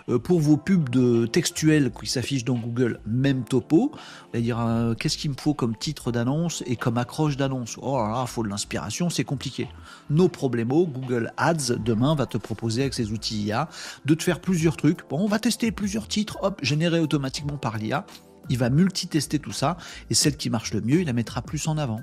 Euh, pour vos pubs de textuels qui s'affichent dans Google, même topo. On va dire euh, qu'est-ce qu'il me faut comme titre d'annonce et comme accroche d'annonce? Oh là là, faut de l'inspiration, c'est compliqué. Nos problèmes, Google Ads demain va te proposer avec ses outils IA de te faire plusieurs trucs. Bon, on va tester plusieurs titres, hop, générés automatiquement par l'IA. Il va multitester tout ça et celle qui marche le mieux, il la mettra plus en avant.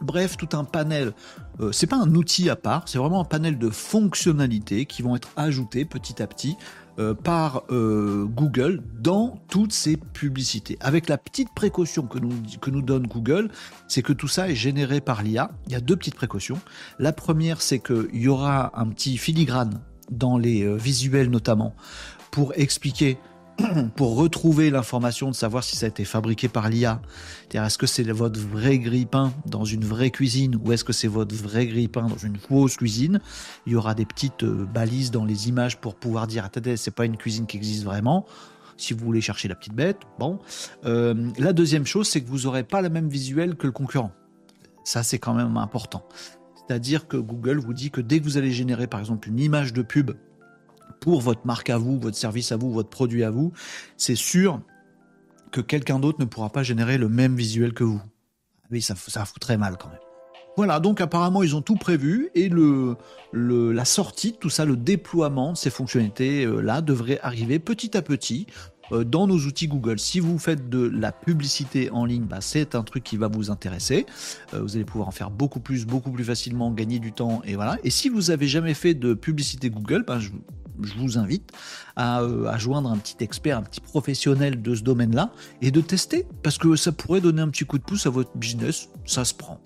Bref, tout un panel. Euh, c'est pas un outil à part, c'est vraiment un panel de fonctionnalités qui vont être ajoutées petit à petit euh, par euh, Google dans toutes ces publicités. Avec la petite précaution que nous, que nous donne Google, c'est que tout ça est généré par l'IA. Il y a deux petites précautions. La première, c'est qu'il y aura un petit filigrane dans les euh, visuels notamment pour expliquer *clears throat* pour retrouver l'information de savoir si ça a été fabriqué par l'IA. Est-ce que c'est votre vrai grille-pain dans une vraie cuisine ou est-ce que c'est votre vrai grille-pain dans une fausse cuisine? Il y aura des petites euh, balises dans les images pour pouvoir dire attendez, c'est pas une cuisine qui existe vraiment. Si vous voulez chercher la petite bête, bon. Euh, la deuxième chose, c'est que vous n'aurez pas le même visuel que le concurrent. Ça, c'est quand même important. C'est-à-dire que Google vous dit que dès que vous allez générer par exemple une image de pub pour votre marque à vous, votre service à vous, votre produit à vous, c'est sûr que quelqu'un d'autre ne pourra pas générer le même visuel que vous. Oui, ça, fout très mal quand même. Voilà, donc apparemment ils ont tout prévu et le, la sortie tout ça, le déploiement de ces fonctionnalités euh, devrait arriver petit à petit euh, dans nos outils Google. Si vous faites de la publicité en ligne, bah, c'est un truc qui va vous intéresser. Euh, vous allez pouvoir en faire beaucoup plus, beaucoup plus facilement, gagner du temps et voilà. Et si vous avez jamais fait de publicité Google, bah, je, je vous invite à, à, joindre un petit expert, un petit professionnel de ce domaine-là et de tester parce que ça pourrait donner un petit coup de pouce à votre business. Ça se prend.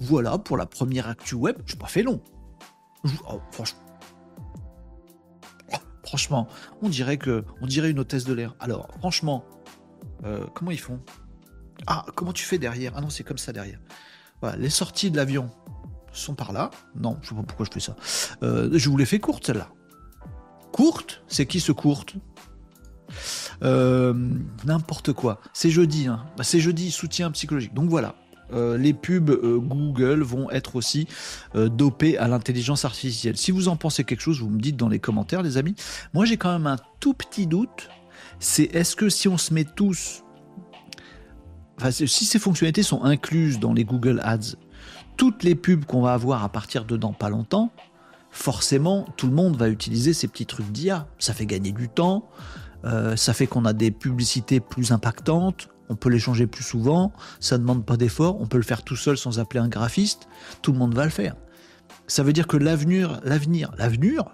Voilà pour la première actu web. Je pas fait long. Oh, franchement. franchement, on dirait dirait une hôtesse de l'air. Alors, franchement, euh, comment ils font? Ah, comment tu fais derrière? Ah non, c'est comme ça derrière. Les sorties de l'avion sont par là. Non, je sais pas pourquoi je fais ça. Euh, je vous l'ai fait courte celle-là. Courte C'est qui ce courte euh, N'importe quoi. C'est jeudi. Hein. Bah, c'est jeudi, soutien psychologique. Donc voilà. Euh, les pubs euh, Google vont être aussi dopés à l'intelligence artificielle. Si vous en pensez quelque chose, vous me dites dans les commentaires, les amis. Moi, j'ai quand même un tout petit doute. C'est est-ce que si on se met tous, enfin, si ces fonctionnalités sont incluses dans les Google Ads, toutes les pubs qu'on va avoir à partir de dans pas longtemps, forcément, tout le monde va utiliser ces petits trucs d'IA. Ça fait gagner du temps. ça fait qu'on a des publicités plus impactantes, on peut les changer plus souvent, ça ne demande pas d'effort, on peut le faire tout seul sans appeler un graphiste, tout le monde va le faire. Ça veut dire que l'avenir, l'avenir, l'avenir,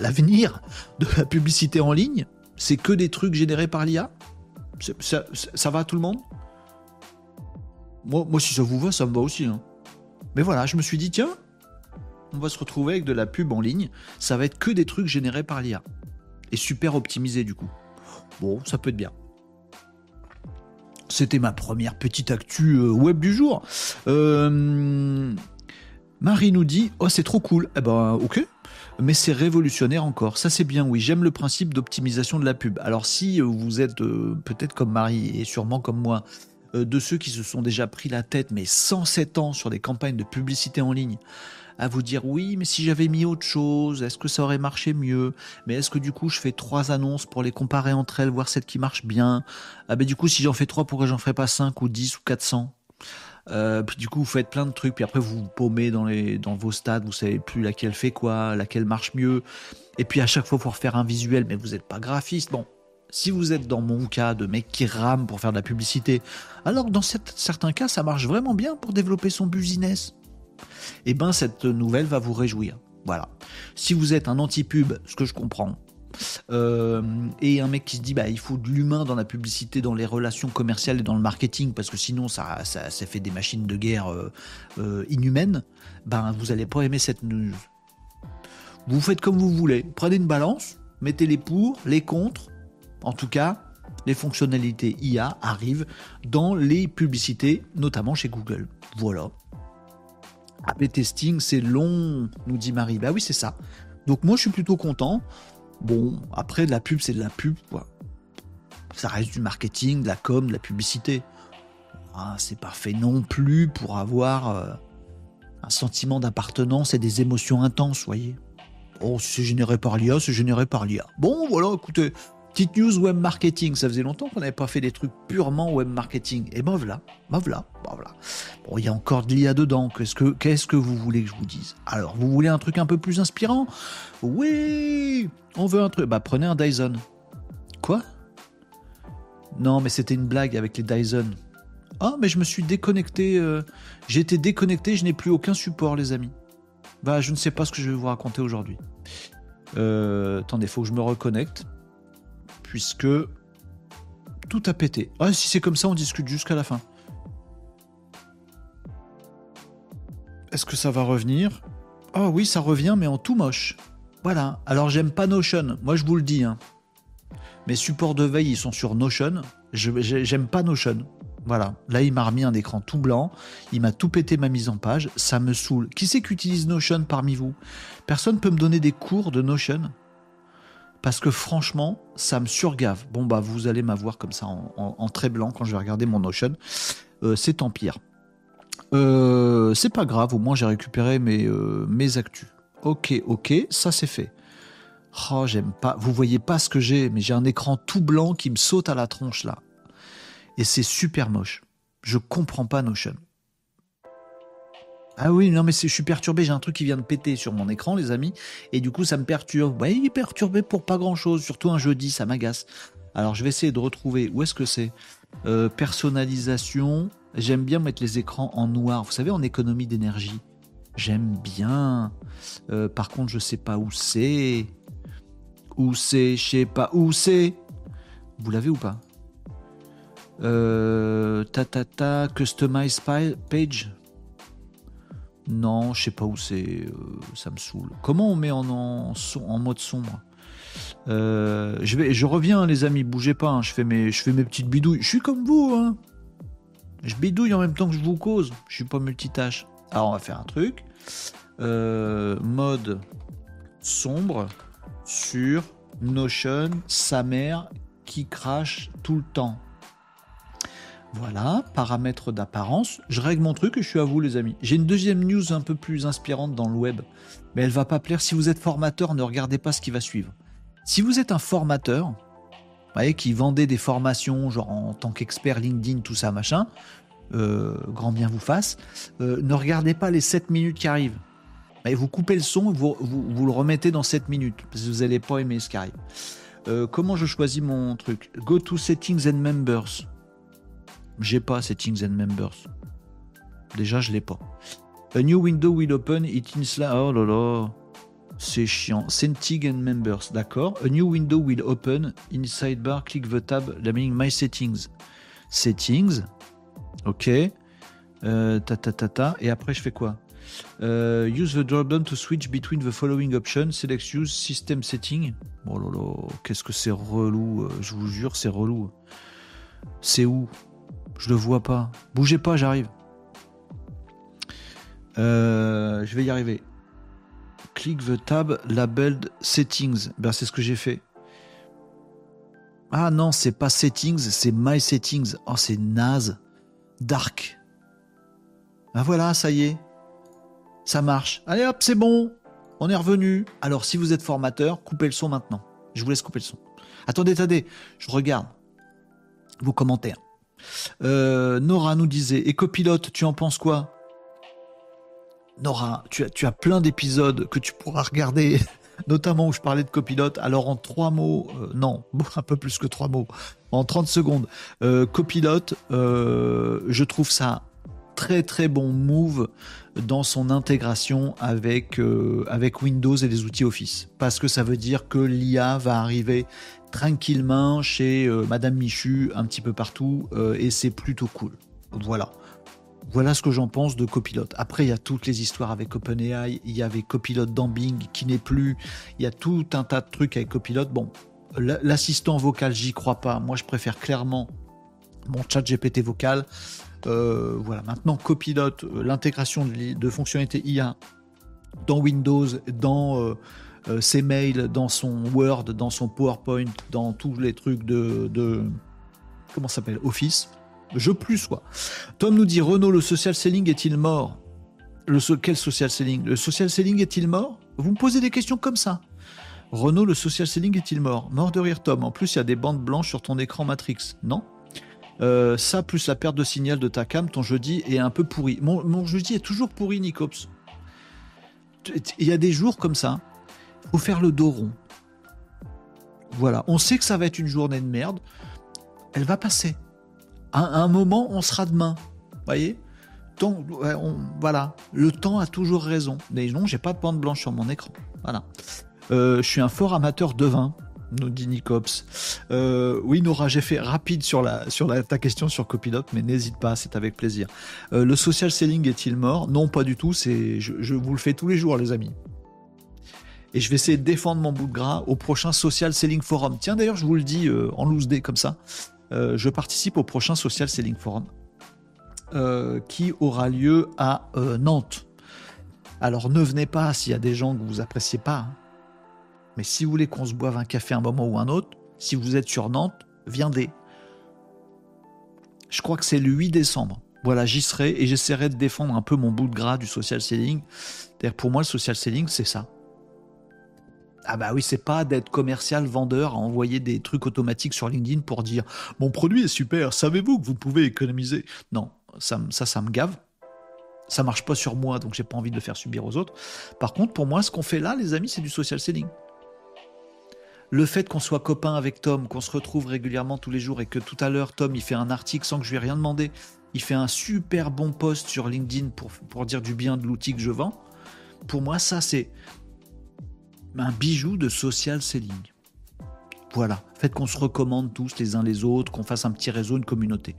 l'avenir de la publicité en ligne, c'est que des trucs générés par l'IA ça, va à tout le monde? Moi, moi, si ça vous va, ça me va aussi. Hein. Mais voilà, je me suis dit, tiens, on va se retrouver avec de la pub en ligne, ça va être que des trucs générés par l'IA. Et super optimisé du coup. Bon, ça peut être bien. C'était ma première petite actu euh, web du jour. Euh, Marie nous dit Oh, c'est trop cool. Eh ben, ok. Mais c'est révolutionnaire encore. Ça, c'est bien, oui. J'aime le principe d'optimisation de la pub. Alors, si vous êtes euh, peut-être comme Marie et sûrement comme moi, de ceux qui se sont déjà pris la tête, mais 107 ans sur des campagnes de publicité en ligne, à vous dire oui, mais si j'avais mis autre chose, est-ce que ça aurait marché mieux? Mais est-ce que du coup je fais trois annonces pour les comparer entre elles, voir celle qui marche bien? Ah ben du coup si j'en fais trois, pourquoi j'en ferais pas cinq ou dix ou 400 euh, puis du coup, vous faites plein de trucs, puis après vous vous paumez dans, les, dans vos stades, vous savez plus laquelle fait quoi, laquelle marche mieux. Et puis à chaque fois, pour faire un visuel, mais vous n'êtes pas graphiste. Bon, si vous êtes dans mon cas de mec qui rame pour faire de la publicité, alors dans certains cas, ça marche vraiment bien pour développer son business eh ben cette nouvelle va vous réjouir. Voilà. Si vous êtes un anti-pub, ce que je comprends, euh, et un mec qui se dit bah il faut de l'humain dans la publicité, dans les relations commerciales et dans le marketing parce que sinon ça, ça, fait des machines de guerre euh, euh, inhumaines, ben vous allez pas aimer cette news. Vous faites comme vous voulez, prenez une balance, mettez les pour, les contre. En tout cas, les fonctionnalités IA arrivent dans les publicités, notamment chez Google. Voilà. AB testing, c'est long, nous dit Marie. Bah oui, c'est ça. Donc moi, je suis plutôt content. Bon, après, de la pub, c'est de la pub, quoi. Ça reste du marketing, de la com, de la publicité. Ah, c'est pas fait non plus pour avoir euh, un sentiment d'appartenance et des émotions intenses, voyez. Oh, c'est généré par l'IA, c'est généré par l'IA. Bon, voilà, écoutez, Petite news web marketing, ça faisait longtemps qu'on n'avait pas fait des trucs purement web marketing. Et ben voilà, ben voilà, ben voilà. Bon, il y a encore de l'IA dedans. Qu'est-ce que, vous voulez que je vous dise? Alors, vous voulez un truc un peu plus inspirant? Oui On veut un truc. Bah, prenez un Dyson. Quoi? Non, mais c'était une blague avec les Dyson. Ah, mais je me suis déconnecté. Euh, j'ai été déconnecté, je n'ai plus aucun support, les amis. Bah, je ne sais pas ce que je vais vous raconter aujourd'hui. Euh, attendez, faut que je me reconnecte puisque tout a pété. Ah, si c'est comme ça, on discute jusqu'à la fin. Est-ce que ça va revenir? Oh oui, ça revient, mais en tout moche. Voilà. Alors, j'aime pas Notion. Moi, je vous le dis. Hein. Mes supports de veille, ils sont sur Notion. J'aime pas Notion. Voilà. Là, il m'a remis un écran tout blanc. Il m'a tout pété ma mise en page. Ça me saoule. Qui c'est qui utilise Notion parmi vous? Personne peut me donner des cours de Notion? Parce que franchement, ça me surgave. Bon, bah, vous allez m'avoir comme ça en, très blanc quand je vais regarder mon Notion. Euh, c'est tant pire. Euh, c'est pas grave, au moins j'ai récupéré mes, euh, actus. Ok, ok, ça c'est fait. Oh, j'aime pas. Vous voyez pas ce que j'ai, mais j'ai un écran tout blanc qui me saute à la tronche là. Et c'est super moche. Je comprends pas Notion. Ah oui, non, mais je suis perturbé, j'ai un truc qui vient de péter sur mon écran, les amis, et du coup, ça me perturbe. Ouais, il est perturbé pour pas grand chose, surtout un jeudi, ça m'agace. Alors, je vais essayer de retrouver où est-ce que c'est. Euh, personnalisation. J'aime bien mettre les écrans en noir. Vous savez, en économie d'énergie. J'aime bien. Euh, par contre, je sais pas où c'est. où c'est, je sais pas où c'est. Vous l'avez ou pas? Euh, ta ta ta, customize page? Non, je sais pas où c'est. Euh, ça me saoule. Comment on met en, en, mode sombre? Euh, je, vais, je reviens, les amis, bougez pas. Hein, je, fais mes, je petites bidouilles. Je suis comme vous. Hein. Je bidouille en même temps que je vous cause. Je suis pas multitâche. Alors, on va faire un truc. mode sombre sur Notion, sa mère qui crache tout le temps. Voilà, paramètres d'apparence. Je règle mon truc et je suis à vous, les amis. J'ai une deuxième news un peu plus inspirante dans le web, mais elle va pas plaire. Si vous êtes formateur, ne regardez pas ce qui va suivre. Si vous êtes un formateur, vous voyez, qui vendait des formations, genre en tant qu'expert LinkedIn, tout ça, machin, euh, grand bien vous fasse, euh, ne regardez pas les 7 minutes qui arrivent. vous coupez le son, vous, vous, le remettez dans 7 minutes, parce que vous n'allez pas aimer ce qui arrive. Euh, comment je choisis mon truc? Go to Settings and Members. J'ai pas Settings and Members. Déjà, je l'ai pas. A new window will open, it Oh là là. C'est chiant. Settings and Members, d'accord. A new window will open. In sidebar, click the tab, labeling My Settings. Settings. Ok. Euh, ta ta ta ta. Et après, je fais quoi? Euh, Use the drop-down to switch between the following options. Select use system setting. Oh là là, qu'est-ce que c'est relou. Euh, je vous jure, c'est relou. C'est où? Je le vois pas. Bougez pas, j'arrive. Euh, je vais y arriver. Click the tab labeled settings. Ben, c'est ce que j'ai fait. Ah non, c'est pas settings, c'est my settings. Oh, c'est naze. Dark. Ben voilà, ça y est. Ça marche. Allez hop, c'est bon. On est revenu. Alors, si vous êtes formateur, coupez le son maintenant. Je vous laisse couper le son. Attendez, attendez. Je regarde vos commentaires. Euh, Nora nous disait, et copilote, tu en penses quoi? Nora, tu as, plein d'épisodes que tu pourras regarder, *laughs* notamment où je parlais de copilote. Alors en trois mots, euh, non, *laughs* un peu plus que trois mots, en 30 secondes. Euh, copilote, je trouve ça très très bon move dans son intégration avec, avec Windows et les outils Office. Parce que ça veut dire que l'IA va arriver tranquillement chez euh, Madame Michu, un petit peu partout, euh, et c'est plutôt cool. Voilà. Voilà ce que j'en pense de Copilot. Après, il y a toutes les histoires avec OpenAI, il y avait Copilot dans Bing qui n'est plus, il y a tout un tas de trucs avec Copilot. Bon, l'assistant vocal, j'y crois pas. Moi, je préfère clairement mon chat GPT vocal. Euh, voilà, maintenant Copilot, l'intégration de, de, fonctionnalités IA dans Windows, dans euh, ses mails dans son Word, dans son PowerPoint, dans tous les trucs de, de comment s'appelle Office. Je plus quoi. Tom nous dit Renault, le social selling est-il mort? Le, Quel social selling? Le social selling est-il mort? Vous me posez des questions comme ça. Renault, le social selling est-il mort? Mort de rire, Tom. En plus, il y a des bandes blanches sur ton écran Matrix. Non? Euh, Ça, plus la perte de signal de ta cam, ton jeudi est un peu pourri. Mon, mon jeudi est toujours pourri, Nicops. Il y a des jours comme ça faut faire le dos rond. Voilà, on sait que ça va être une journée de merde. Elle va passer. À un moment, on sera demain. Voyez? Voilà, le temps a toujours raison. Mais non, j'ai pas de bande blanche sur mon écran. Voilà. Euh, je suis un fort amateur de vin, nous dit Nicops. Euh, oui, Nora, j'ai fait rapide sur, la, sur ta question sur Copilot, mais n'hésite pas, c'est avec plaisir. Euh, le social selling est-il mort? Non, pas du tout. C'est, je vous le fais tous les jours, les amis et je vais essayer de défendre mon bout de gras au prochain Social Selling Forum. Tiens, d'ailleurs, je vous le dis euh, en loose day comme ça, euh, je participe au prochain Social Selling Forum euh, qui aura lieu à Nantes. Alors ne venez pas s'il y a des gens que vous appréciez pas, hein. mais si vous voulez qu'on se boive un café un moment ou un autre, si vous êtes sur Nantes, viendez. Je crois que c'est le 8 décembre. Voilà, j'y serai et j'essaierai de défendre un peu mon bout de gras du social selling. D'ailleurs, pour moi, le social selling, c'est ça. Ah bah oui, c'est pas d'être commercial, vendeur, à envoyer des trucs automatiques sur LinkedIn pour dire mon produit est super, savez-vous que vous pouvez économiser? Non, ça, ça, me gave. Ça marche pas sur moi, donc j'ai pas envie de le faire subir aux autres. Par contre, pour moi, ce qu'on fait là, les amis, c'est du social selling. Le fait qu'on soit copain avec Tom, qu'on se retrouve régulièrement tous les jours et que tout à l'heure, Tom, il fait un article sans que je lui ai rien demandé. Il fait un super bon post sur LinkedIn pour, pour dire du bien de l'outil que je vends. Pour moi, ça, c'est un bijou de social selling. Voilà, faites qu'on se recommande tous les uns les autres, qu'on fasse un petit réseau, une communauté.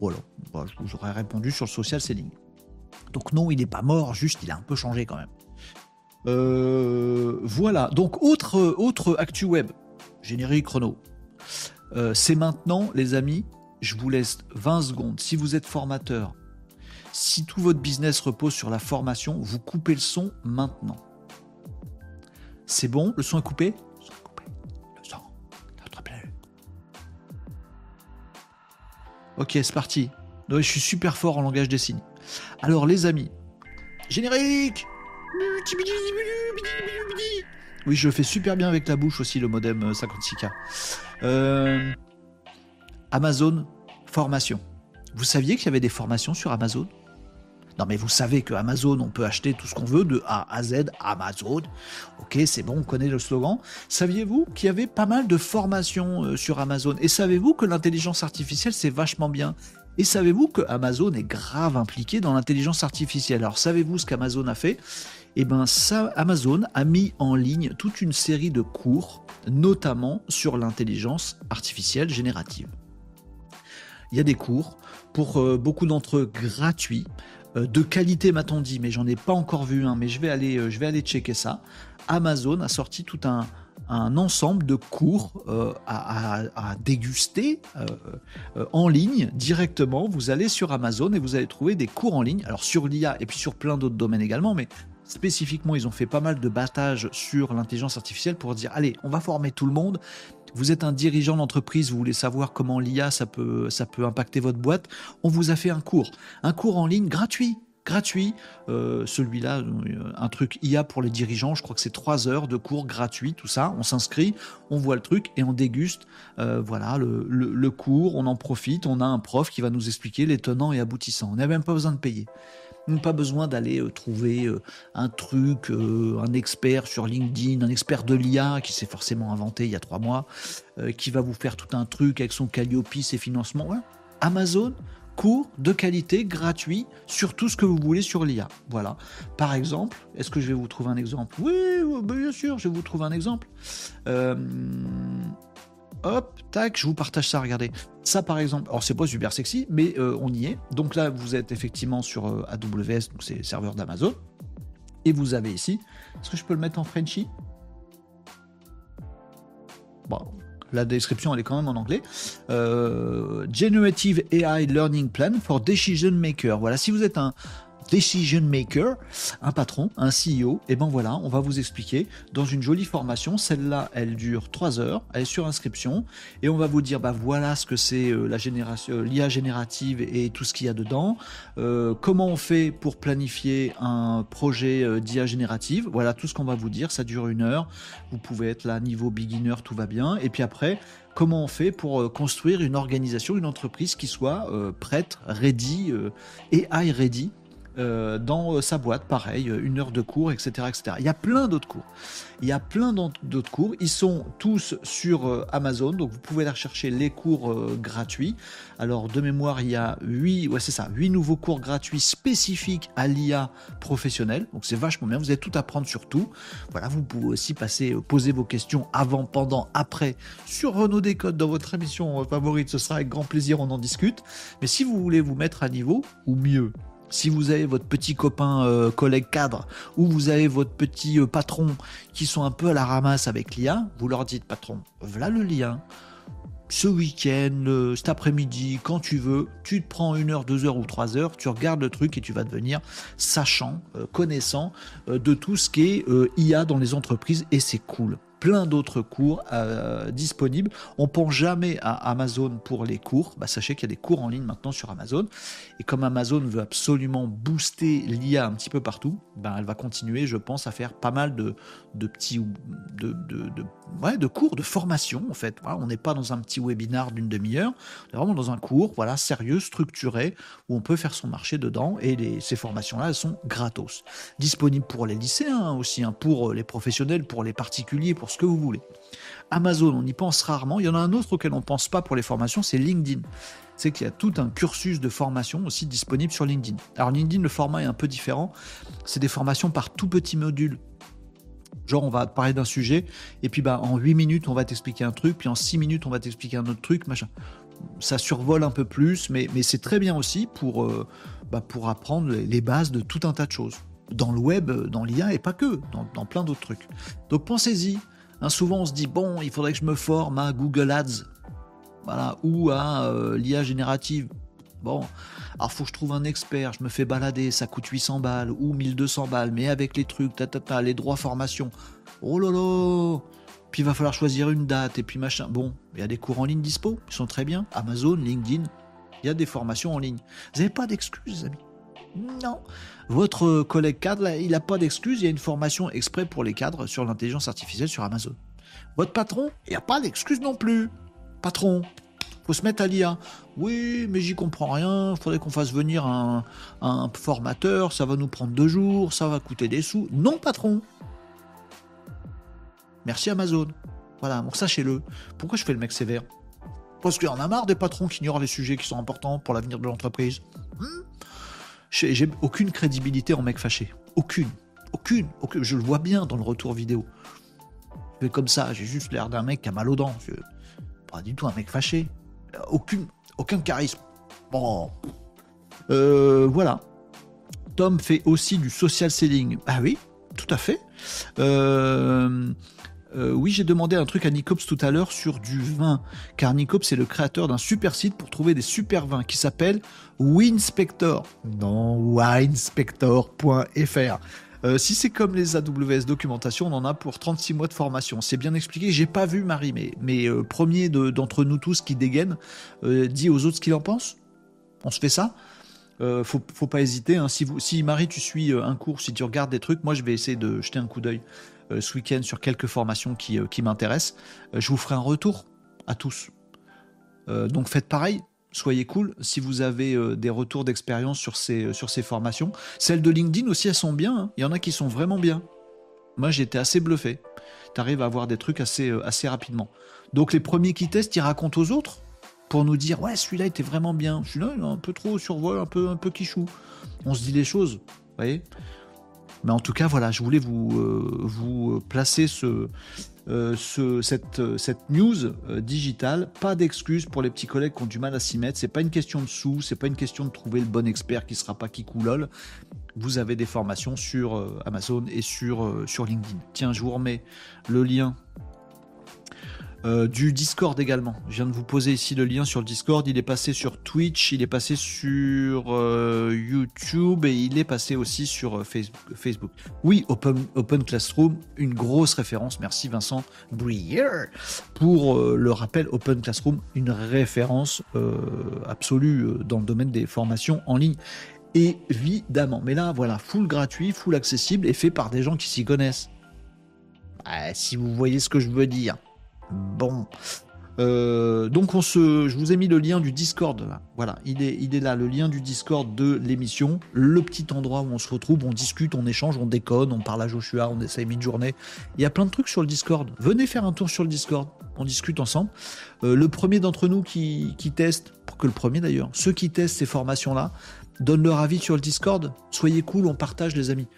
Voilà, je vous aurais répondu sur le social selling. Donc non, il n'est pas mort, juste il a un peu changé quand même. Euh, voilà, donc autre, autre actu web, générique chrono. Euh, c'est maintenant, les amis, je vous laisse 20 secondes. Si vous êtes formateur, si tout votre business repose sur la formation, vous coupez le son maintenant. C'est bon Le son est coupé? Le son est coupé. Le son. Notre Ok, c'est parti. je suis super fort en langage des signes. Alors, les amis, générique Oui, je fais super bien avec la bouche aussi, le modem 56K. Euh, euh, Amazon formation. Vous saviez qu'il y avait des formations sur Amazon? Non mais vous savez que Amazon, on peut acheter tout ce qu'on veut de A à Z, Amazon. Ok, c'est bon, on connaît le slogan. Saviez-vous qu'il y avait pas mal de formations euh, sur Amazon? Et savez-vous que l'intelligence artificielle, c'est vachement bien? Et savez-vous que Amazon est grave impliqué dans l'intelligence artificielle? Alors savez-vous ce qu'Amazon a fait? Eh bien, ça, Amazon a mis en ligne toute une série de cours, notamment sur l'intelligence artificielle générative. Il y a des cours pour euh, beaucoup d'entre eux gratuits de qualité m'a-t-on dit, mais j'en ai pas encore vu un, mais je vais aller, euh, je vais aller checker ça. Amazon a sorti tout un, ensemble de cours euh, à, déguster en ligne directement. Vous allez sur Amazon et vous allez trouver des cours en ligne, alors sur l'IA et puis sur plein d'autres domaines également, mais spécifiquement, ils ont fait pas mal de battages sur l'intelligence artificielle pour dire allez, on va former tout le monde vous êtes un dirigeant d'entreprise, vous voulez savoir comment l'IA ça peut, ça peut impacter votre boîte, on vous a fait un cours, un cours en ligne gratuit. Gratuit, euh, celui-là, euh, un truc IA pour les dirigeants, je crois que c'est trois heures de cours gratuit, tout ça. On s'inscrit, on voit le truc et on déguste. Euh, voilà le, le, cours, on en profite. On a un prof qui va nous expliquer les tenants et aboutissants. On n'a même pas besoin de payer pas besoin d'aller euh, trouver euh, un truc, euh, un expert sur LinkedIn, un expert de l'IA qui s'est forcément inventé il y a trois mois, qui va vous faire tout un truc avec son Calliope, ses financements. Amazon, cours de qualité gratuit sur tout ce que vous voulez sur l'IA. Voilà. Par exemple, est-ce que je vais vous trouver un exemple? Oui, bien sûr, je vais vous trouver un exemple. Hop, tac, je vous partage ça, regardez. Ça par exemple, alors c'est pas super sexy, mais euh, on y est. Donc là, vous êtes effectivement sur euh, AWS, donc c'est serveur d'Amazon. Et vous avez ici, est-ce que je peux le mettre en Frenchy Bon, la description elle est quand même en anglais. Euh, Generative AI Learning Plan for Decision Maker. Voilà, si vous êtes un, decision maker, un patron, un CEO, et ben voilà, on va vous expliquer dans une jolie formation. Celle-là, elle dure 3 heures, elle est sur inscription, et on va vous dire, bah voilà ce que c'est euh, la génération, euh, l'IA générative et tout ce qu'il y a dedans. Euh, comment on fait pour planifier un projet d'IA générative? Voilà tout ce qu'on va vous dire. Ça dure une heure. Vous pouvez être là niveau beginner, tout va bien. Et puis après, comment on fait pour construire une organisation, une entreprise qui soit prête, ready, AI ready? Euh, dans euh, sa boîte, pareil, euh, une heure de cours, etc. etc. Il y a plein d'autres cours. Il y a plein d'autres cours. Ils sont tous sur Amazon, donc vous pouvez aller rechercher les cours gratuits. Alors de mémoire, il y a 8, ouais c'est ça, 8 nouveaux cours gratuits spécifiques à l'IA professionnelle. Donc c'est vachement bien, vous allez tout apprendre sur tout. Voilà, vous pouvez aussi passer, poser vos questions avant, pendant, après sur Renault Décode dans votre émission favorite. Ce sera avec grand plaisir, on en discute. Mais si vous voulez vous mettre à niveau, ou mieux, si vous avez votre petit copain euh, collègue cadre ou vous avez votre petit euh, patron qui sont un peu à la ramasse avec l'IA, vous leur dites patron, voilà le lien. Ce week-end, cet après-midi, quand tu veux, tu te prends une heure, deux heures ou trois heures, tu regardes le truc et tu vas devenir sachant, euh, connaissant de tout ce qui est IA dans les entreprises et c'est cool plein d'autres cours euh, disponibles. On pense jamais à Amazon pour les cours. Bah, sachez qu'il y a des cours en ligne maintenant sur Amazon. Et comme Amazon veut absolument booster l'IA un petit peu partout, ben, elle va continuer, je pense, à faire pas mal de, de petits cours, de formation en fait. on n'est pas dans un petit webinar d'une demi-heure, on est vraiment dans un cours voilà, sérieux, structuré, où on peut faire son marché dedans. Et ces formations-là, sont gratos. Disponibles pour les lycéens aussi, hein, pour les professionnels, pour les particuliers, pour ce que vous voulez. Amazon, on y pense rarement. Il y en a un autre auquel on ne pense pas pour les formations, c'est LinkedIn. C'est qu'il y a tout un cursus de formation aussi disponible sur LinkedIn. Alors LinkedIn, le format est un peu différent. C'est des formations par tout petit module Genre, on va parler d'un sujet, et puis bah, en 8 minutes, on va t'expliquer un truc, puis en 6 minutes, on va t'expliquer un autre truc, machin. Ça survole un peu plus, mais, mais c'est très bien aussi pour, euh, bah, pour apprendre les bases de tout un tas de choses. Dans le web, dans l'IA, et pas que, dans, plein d'autres trucs. Donc pensez-y. Hein, souvent, on se dit, bon, il faudrait que je me forme à Google Ads, voilà, ou à euh, l'IA générative. Bon, alors faut que je trouve un expert, je me fais balader, ça coûte 800 balles ou 1200 balles, mais avec les trucs, ta, les droits formation. Oh là Puis il va falloir choisir une date et puis machin. Bon, il y a des cours en ligne dispo, ils sont très bien. Amazon, LinkedIn, il y a des formations en ligne. Vous n'avez pas d'excuses, amis? Non. Votre collègue cadre, il n'a pas d'excuses, il y a une formation exprès pour les cadres sur l'intelligence artificielle sur Amazon. Votre patron, il n'y a pas d'excuses non plus. Patron, faut se mettre à l'IA. Oui, mais j'y comprends rien. Il faudrait qu'on fasse venir un, formateur. Ça va nous prendre deux jours. Ça va coûter des sous. Non, patron. Merci Amazon. Voilà, donc sachez-le. Pourquoi je fais le mec sévère? Parce qu'il y en a marre des patrons qui ignorent les sujets qui sont importants pour l'avenir de l'entreprise. Hmm? J'ai aucune crédibilité en mec fâché. Aucune. Aucune. Je le vois bien dans le retour vidéo. Je comme ça, j'ai juste l'air d'un mec qui a mal aux dents. Pas du tout un mec fâché aucun charisme. Bon. Euh, voilà. Tom fait aussi du social selling. Ah oui, tout à fait. Euh, euh, oui, j'ai demandé un truc à Nicops tout à l'heure sur du vin, car Nicops est le créateur d'un super site pour trouver des super vins qui s'appelle Winspector. Non, winspector.fr. Euh, si c'est comme les AWS documentation, on en a pour 36 mois de formation. C'est bien expliqué. J'ai pas vu Marie, mais, mais euh, premier d'entre nous tous qui dégaine, euh, dit aux autres ce qu'il en pense. On se fait ça. faut, faut pas hésiter. Hein. Si, vous, si Marie, tu suis un cours, si tu regardes des trucs, moi je vais essayer de jeter un coup d'œil ce week-end sur quelques formations qui, qui m'intéressent. je vous ferai un retour à tous. donc faites pareil soyez cool si vous avez euh, des retours d'expérience sur ces, euh, sur ces formations. Celles de LinkedIn aussi, elles sont bien. Hein. Il y en a qui sont vraiment bien. Moi, j'étais assez bluffé. Tu arrives à avoir des trucs assez, euh, assez rapidement. Donc, les premiers qui testent, ils racontent aux autres pour nous dire Ouais, celui-là était vraiment bien. Celui-là, il est un peu trop survol, un peu, un peu quichou. On se dit les choses. Voyez? Mais en tout cas, voilà, je voulais vous, vous placer ce, euh, cette, euh, cette, news euh, digitale. Pas d'excuses pour les petits collègues qui ont du mal à s'y mettre. C'est pas une question de sous, c'est pas une question de trouver le bon expert qui sera pas qui coulole. Vous avez des formations sur Amazon et sur LinkedIn. Tiens, je vous remets le lien euh, du Discord également. Je viens de vous poser ici le lien sur le Discord. Il est passé sur Twitch, il est passé sur euh, YouTube et il est passé aussi sur euh, Facebook. Oui, Open, Classroom, une grosse référence. Merci Vincent Brier pour le rappel. Open Classroom, une référence absolue dans le domaine des formations en ligne. Évidemment. Mais là, voilà, full gratuit, full accessible et fait par des gens qui s'y connaissent. Si vous voyez ce que je veux dire. Bon. Euh, donc on se, je vous ai mis le lien du Discord là. Voilà, il est, il est là, le lien du Discord de l'émission, le petit endroit où on se retrouve, on discute, on échange, on déconne, on parle à Joshua, on essaye mid-journée. Il y a plein de trucs sur le Discord. Venez faire un tour sur le Discord, on discute ensemble. Euh, le premier d'entre nous qui, qui teste, pour que le premier d'ailleurs, ceux qui testent ces formations là, donnent leur avis sur le Discord. Soyez cool, on partage les amis.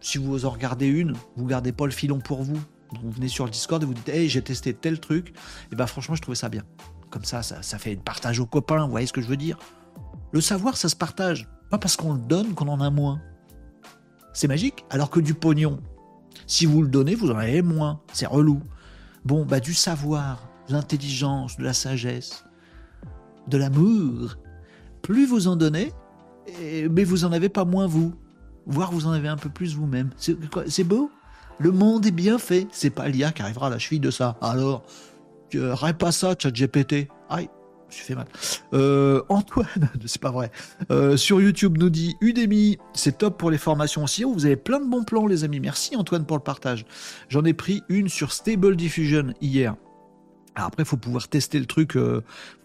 Si vous en regardez une, vous gardez pas le filon pour vous vous venez sur le Discord et vous dites Hey, j'ai testé tel truc, et ben franchement, je trouvais ça bien. Comme ça, ça, ça fait partage aux copains, vous voyez ce que je veux dire? Le savoir, ça se partage. Pas parce qu'on le donne qu'on en a moins. C'est magique, alors que du pognon, si vous le donnez, vous en avez moins. C'est relou. Bon, bah du savoir, de l'intelligence, de la sagesse, de l'amour. Plus vous en donnez, mais vous en avez pas moins vous. Voire vous en avez un peu plus vous-même. C'est beau? Le monde est bien fait. C'est pas l'IA qui arrivera à la cheville de ça. Alors, euh, pas ça, chat GPT. Aïe, je fait mal. Euh, Antoine, *laughs* c'est pas vrai. Euh, sur YouTube nous dit Udemy, c'est top pour les formations aussi. Oh, vous avez plein de bons plans, les amis. Merci Antoine pour le partage. J'en ai pris une sur Stable Diffusion hier. après, il faut pouvoir tester le truc, euh,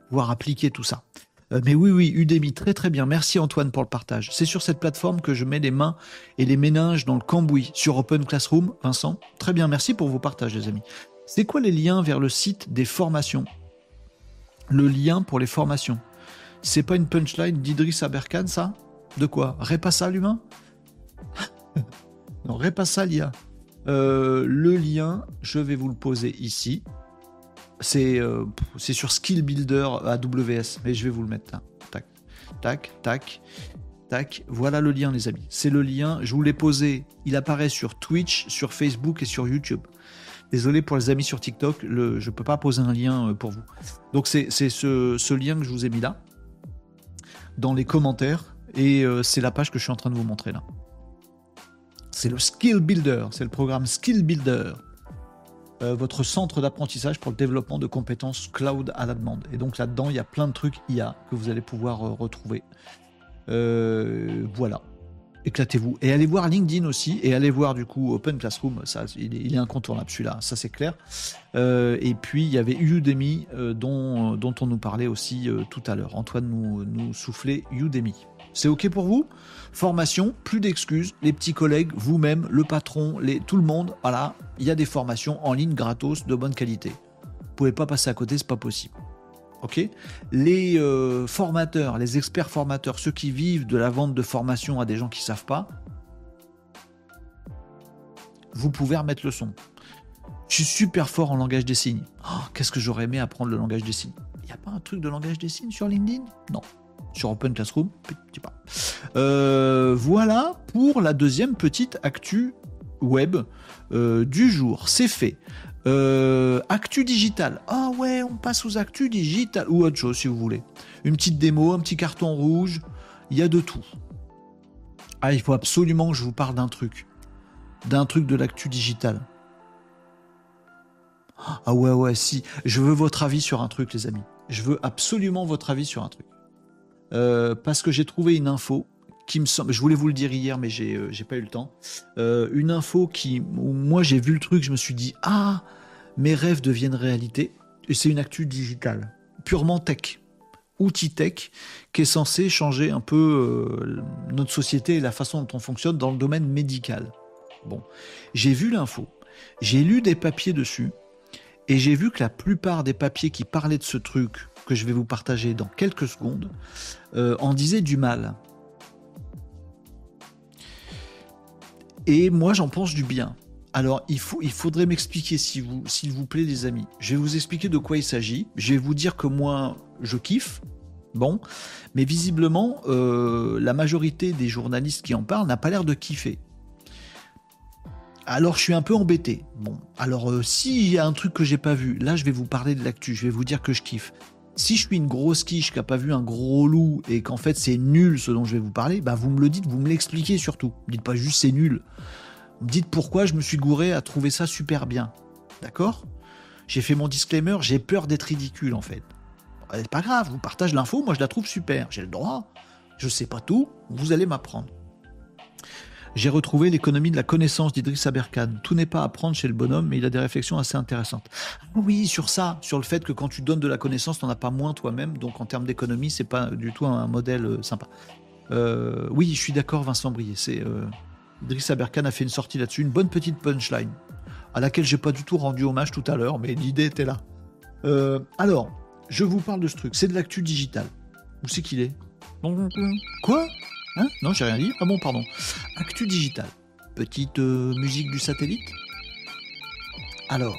pouvoir appliquer tout ça. Euh, mais oui, oui, Udemy, très très bien. Merci Antoine pour le partage. C'est sur cette plateforme que je mets les mains et les méninges dans le cambouis sur Open Classroom. Vincent, très bien, merci pour vos partages, les amis. C'est quoi les liens vers le site des formations? Le lien pour les formations. C'est pas une punchline d'Idriss Aberkan, ça? De quoi? Répassa l'humain *laughs* Non, Répassa l'IA. Euh, le lien, je vais vous le poser ici. C'est euh, c'est sur Skill Builder AWS, mais je vais vous le mettre là. Tac, tac, tac, tac. Voilà le lien, les amis. C'est le lien. Je vous l'ai posé. Il apparaît sur Twitch, sur Facebook et sur YouTube. Désolé pour les amis sur TikTok, je ne peux pas poser un lien euh, pour vous. Donc c'est ce, ce, lien que je vous ai mis là, dans les commentaires, et euh, c'est la page que je suis en train de vous montrer là. C'est le Skill Builder, c'est le programme Skill Builder, euh, votre centre d'apprentissage pour le développement de compétences cloud à la demande. Et donc là-dedans, il y a plein de trucs IA que vous allez pouvoir retrouver. voilà éclatez-vous. Et allez voir LinkedIn aussi, et allez voir du coup Open Classroom, ça, il est, incontournable celui-là, ça c'est clair. Euh, et puis il y avait Udemy euh, dont, on nous parlait aussi euh, tout à l'heure. Antoine nous, nous soufflait Udemy. C'est ok pour vous? Formation, plus d'excuses, les petits collègues, vous-même, le patron, les, tout le monde, voilà, il y a des formations en ligne gratos de bonne qualité. Vous pouvez pas passer à côté, c'est pas possible ok? Les euh, formateurs, les experts formateurs, ceux qui vivent de la vente de formation à des gens qui ne savent pas, vous pouvez remettre le son. Je suis super fort en langage des signes. Oh, qu'est-ce que j'aurais aimé apprendre le langage des signes? Il n'y a pas un truc de langage des signes sur LinkedIn? Non. Sur Open Classroom. Euh, voilà pour la deuxième petite actu web euh, du jour. C'est fait. Euh, actu digital. Ah ouais, on passe aux actus digital ou autre chose si vous voulez. Une petite démo, un petit carton rouge, il y a de tout. Ah, il faut absolument que je vous parle d'un truc. D'un truc de l'actu digital. Ah ouais, ouais, si. Je veux votre avis sur un truc, les amis. Je veux absolument votre avis sur un truc. Euh, parce que j'ai trouvé une info qui me semble. Je voulais vous le dire hier, mais j'ai euh, pas eu le temps. Euh, une info qui. Moi, j'ai vu le truc, je me suis dit Ah, mes rêves deviennent réalité. Et c'est une actu digitale, purement tech outil tech qui est censé changer un peu notre société et la façon dont on fonctionne dans le domaine médical. Bon, j'ai vu l'info, j'ai lu des papiers dessus, et j'ai vu que la plupart des papiers qui parlaient de ce truc, je vais vous partager dans quelques secondes, euh, en disaient du mal. Et moi, j'en pense du bien. Alors, il, faut, il faudrait m'expliquer, s'il vous, vous plaît, les amis. Je vais vous expliquer de quoi il s'agit. Je vais vous dire que moi, je kiffe. Bon, mais visiblement, euh, la majorité des journalistes qui en parlent n'a pas l'air de kiffer. Alors je suis un peu embêté. Bon, alors euh, s'il y a un truc que j'ai pas vu, là je vais vous parler de l'actu, je vais vous dire que je kiffe. Si je suis une grosse quiche qui a pas vu un gros loup et qu'en fait c'est nul ce dont je vais vous parler, bah vous me le dites, vous me l'expliquez surtout. Dites pas juste c'est nul. Dites pourquoi je me suis gouré à trouver ça super bien. D'accord? J'ai fait mon disclaimer, j'ai peur d'être ridicule en fait. C'est pas grave, vous partagez l'info, moi je la trouve super, j'ai le droit. Je sais pas tout, vous allez m'apprendre. J'ai retrouvé l'économie de la connaissance d'Idriss Aberkan. Tout n'est pas à prendre chez le bonhomme, mais il a des réflexions assez intéressantes. Oui, sur ça, sur le fait que quand tu donnes de la connaissance, tu n'en as pas moins toi-même. Donc en termes d'économie, c'est pas du tout un modèle euh, sympa. Euh, oui, je suis d'accord, Vincent Brier. C'est euh, Idriss Aberkan a fait une sortie là-dessus, une bonne petite punchline à laquelle j'ai pas du tout rendu hommage tout à l'heure, mais l'idée était là. alors, je vous parle de ce truc. C'est de l'actu digital. Où c'est qu'il est? Quoi? Hein non, j'ai rien dit. Ah bon, pardon. Actu digital. Petite euh, musique du satellite? Alors,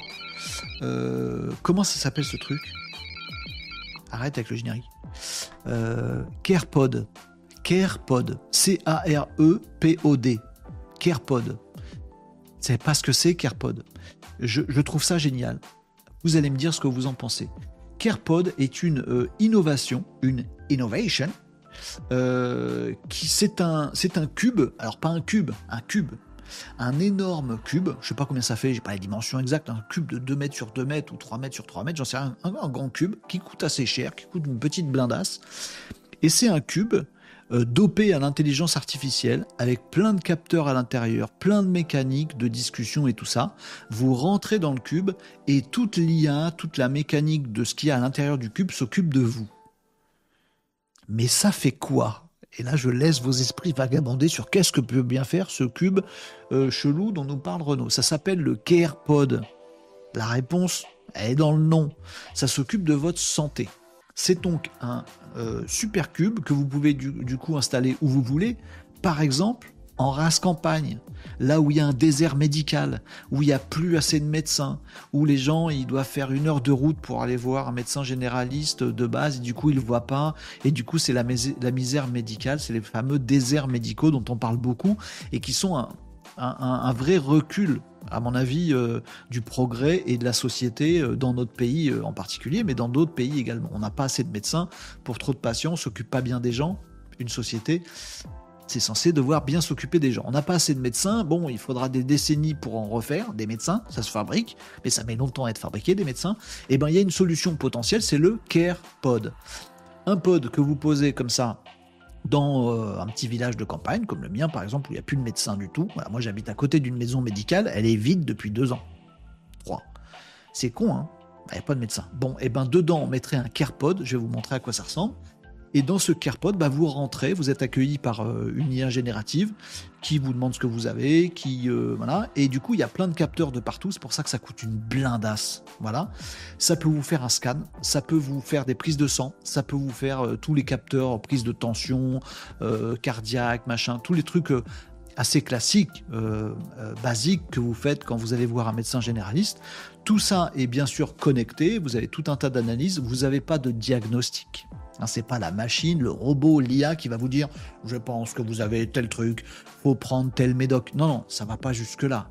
euh, comment ça s'appelle ce truc? Arrête avec le générique. Euh, CarePod. CarePod. C-A-R-E-P-O-D. CarePod. C'est pas ce que c'est CarePod? Je, trouve ça génial. Vous allez me dire ce que vous en pensez. CarePod est une innovation, une innovation, euh, c'est un, cube, alors pas un cube, un cube, un énorme cube, je sais pas combien ça fait, j'ai pas les dimensions exactes, un cube de 2 mètres sur 2 mètres ou 3 mètres sur 3 mètres, j'en sais rien, un, grand cube qui coûte assez cher, qui coûte une petite blindasse, et c'est un cube euh, dopé à l'intelligence artificielle, avec plein de capteurs à l'intérieur, plein de mécaniques, de discussion et tout ça. Vous rentrez dans le cube et toute l'IA, toute la mécanique de ce qu'il y a à l'intérieur du cube s'occupe de vous. Mais ça fait quoi? Et là, je laisse vos esprits vagabonder sur qu'est-ce que peut bien faire ce cube euh, chelou dont nous parle Renault. Ça s'appelle le CarePod. La réponse est dans le nom. Ça s'occupe de votre santé. C'est donc un euh, super cube que vous pouvez du, coup installer où vous voulez. Par exemple, en race campagne, là où il y a un désert médical, où il n'y a plus assez de médecins, où les gens ils doivent faire une heure de route pour aller voir un médecin généraliste de base, et du coup ils ne le voient pas, et du coup c'est la, misère médicale, c'est les fameux déserts médicaux dont on parle beaucoup, et qui sont un, vrai recul, à mon avis, euh, du progrès et de la société euh, dans notre pays euh, en particulier, mais dans d'autres pays également. On n'a pas assez de médecins pour trop de patients, on s'occupe pas bien des gens, une société c'est censé devoir bien s'occuper des gens. On n'a pas assez de médecins, bon, il faudra des décennies pour en refaire, des médecins, ça se fabrique, mais ça met longtemps à être fabriqué, des médecins. Et eh bien, il y a une solution potentielle, c'est le Care Pod. Un pod que vous posez comme ça dans euh, un petit village de campagne, comme le mien par exemple, où il n'y a plus de médecin du tout. moi j'habite à côté d'une maison médicale, elle est vide depuis deux ans. Trois. C'est con, hein Il n'y a pas de médecin. Bon, et eh ben dedans, on mettrait un CarePod, je vais vous montrer à quoi ça ressemble. Et dans ce CarePod, bah, vous rentrez, vous êtes accueilli par euh, une IA générative qui vous demande ce que vous avez, qui euh, voilà. Et du coup, il y a plein de capteurs de partout. C'est pour ça que ça coûte une blindasse. Voilà. Ça peut vous faire un scan, ça peut vous faire des prises de sang, ça peut vous faire euh, tous les capteurs, prise de tension, cardiaque, machin, tous les trucs assez classiques, basiques que vous faites quand vous allez voir un médecin généraliste. Tout ça est bien sûr connecté. Vous avez tout un tas d'analyses. Vous n'avez pas de diagnostic. Hein, c'est pas la machine, le robot, l'IA qui va vous dire je pense que vous avez tel truc, faut prendre tel médoc. Non, non, ça va pas jusque-là.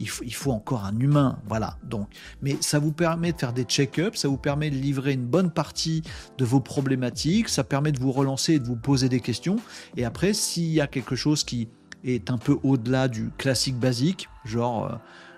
Il faut, il faut, encore un humain, voilà. Donc, mais ça vous permet de faire des check-ups, ça vous permet de livrer une bonne partie de vos problématiques, ça permet de vous relancer et de vous poser des questions. Et après, s'il y a quelque chose qui est un peu au-delà du classique basique, genre euh,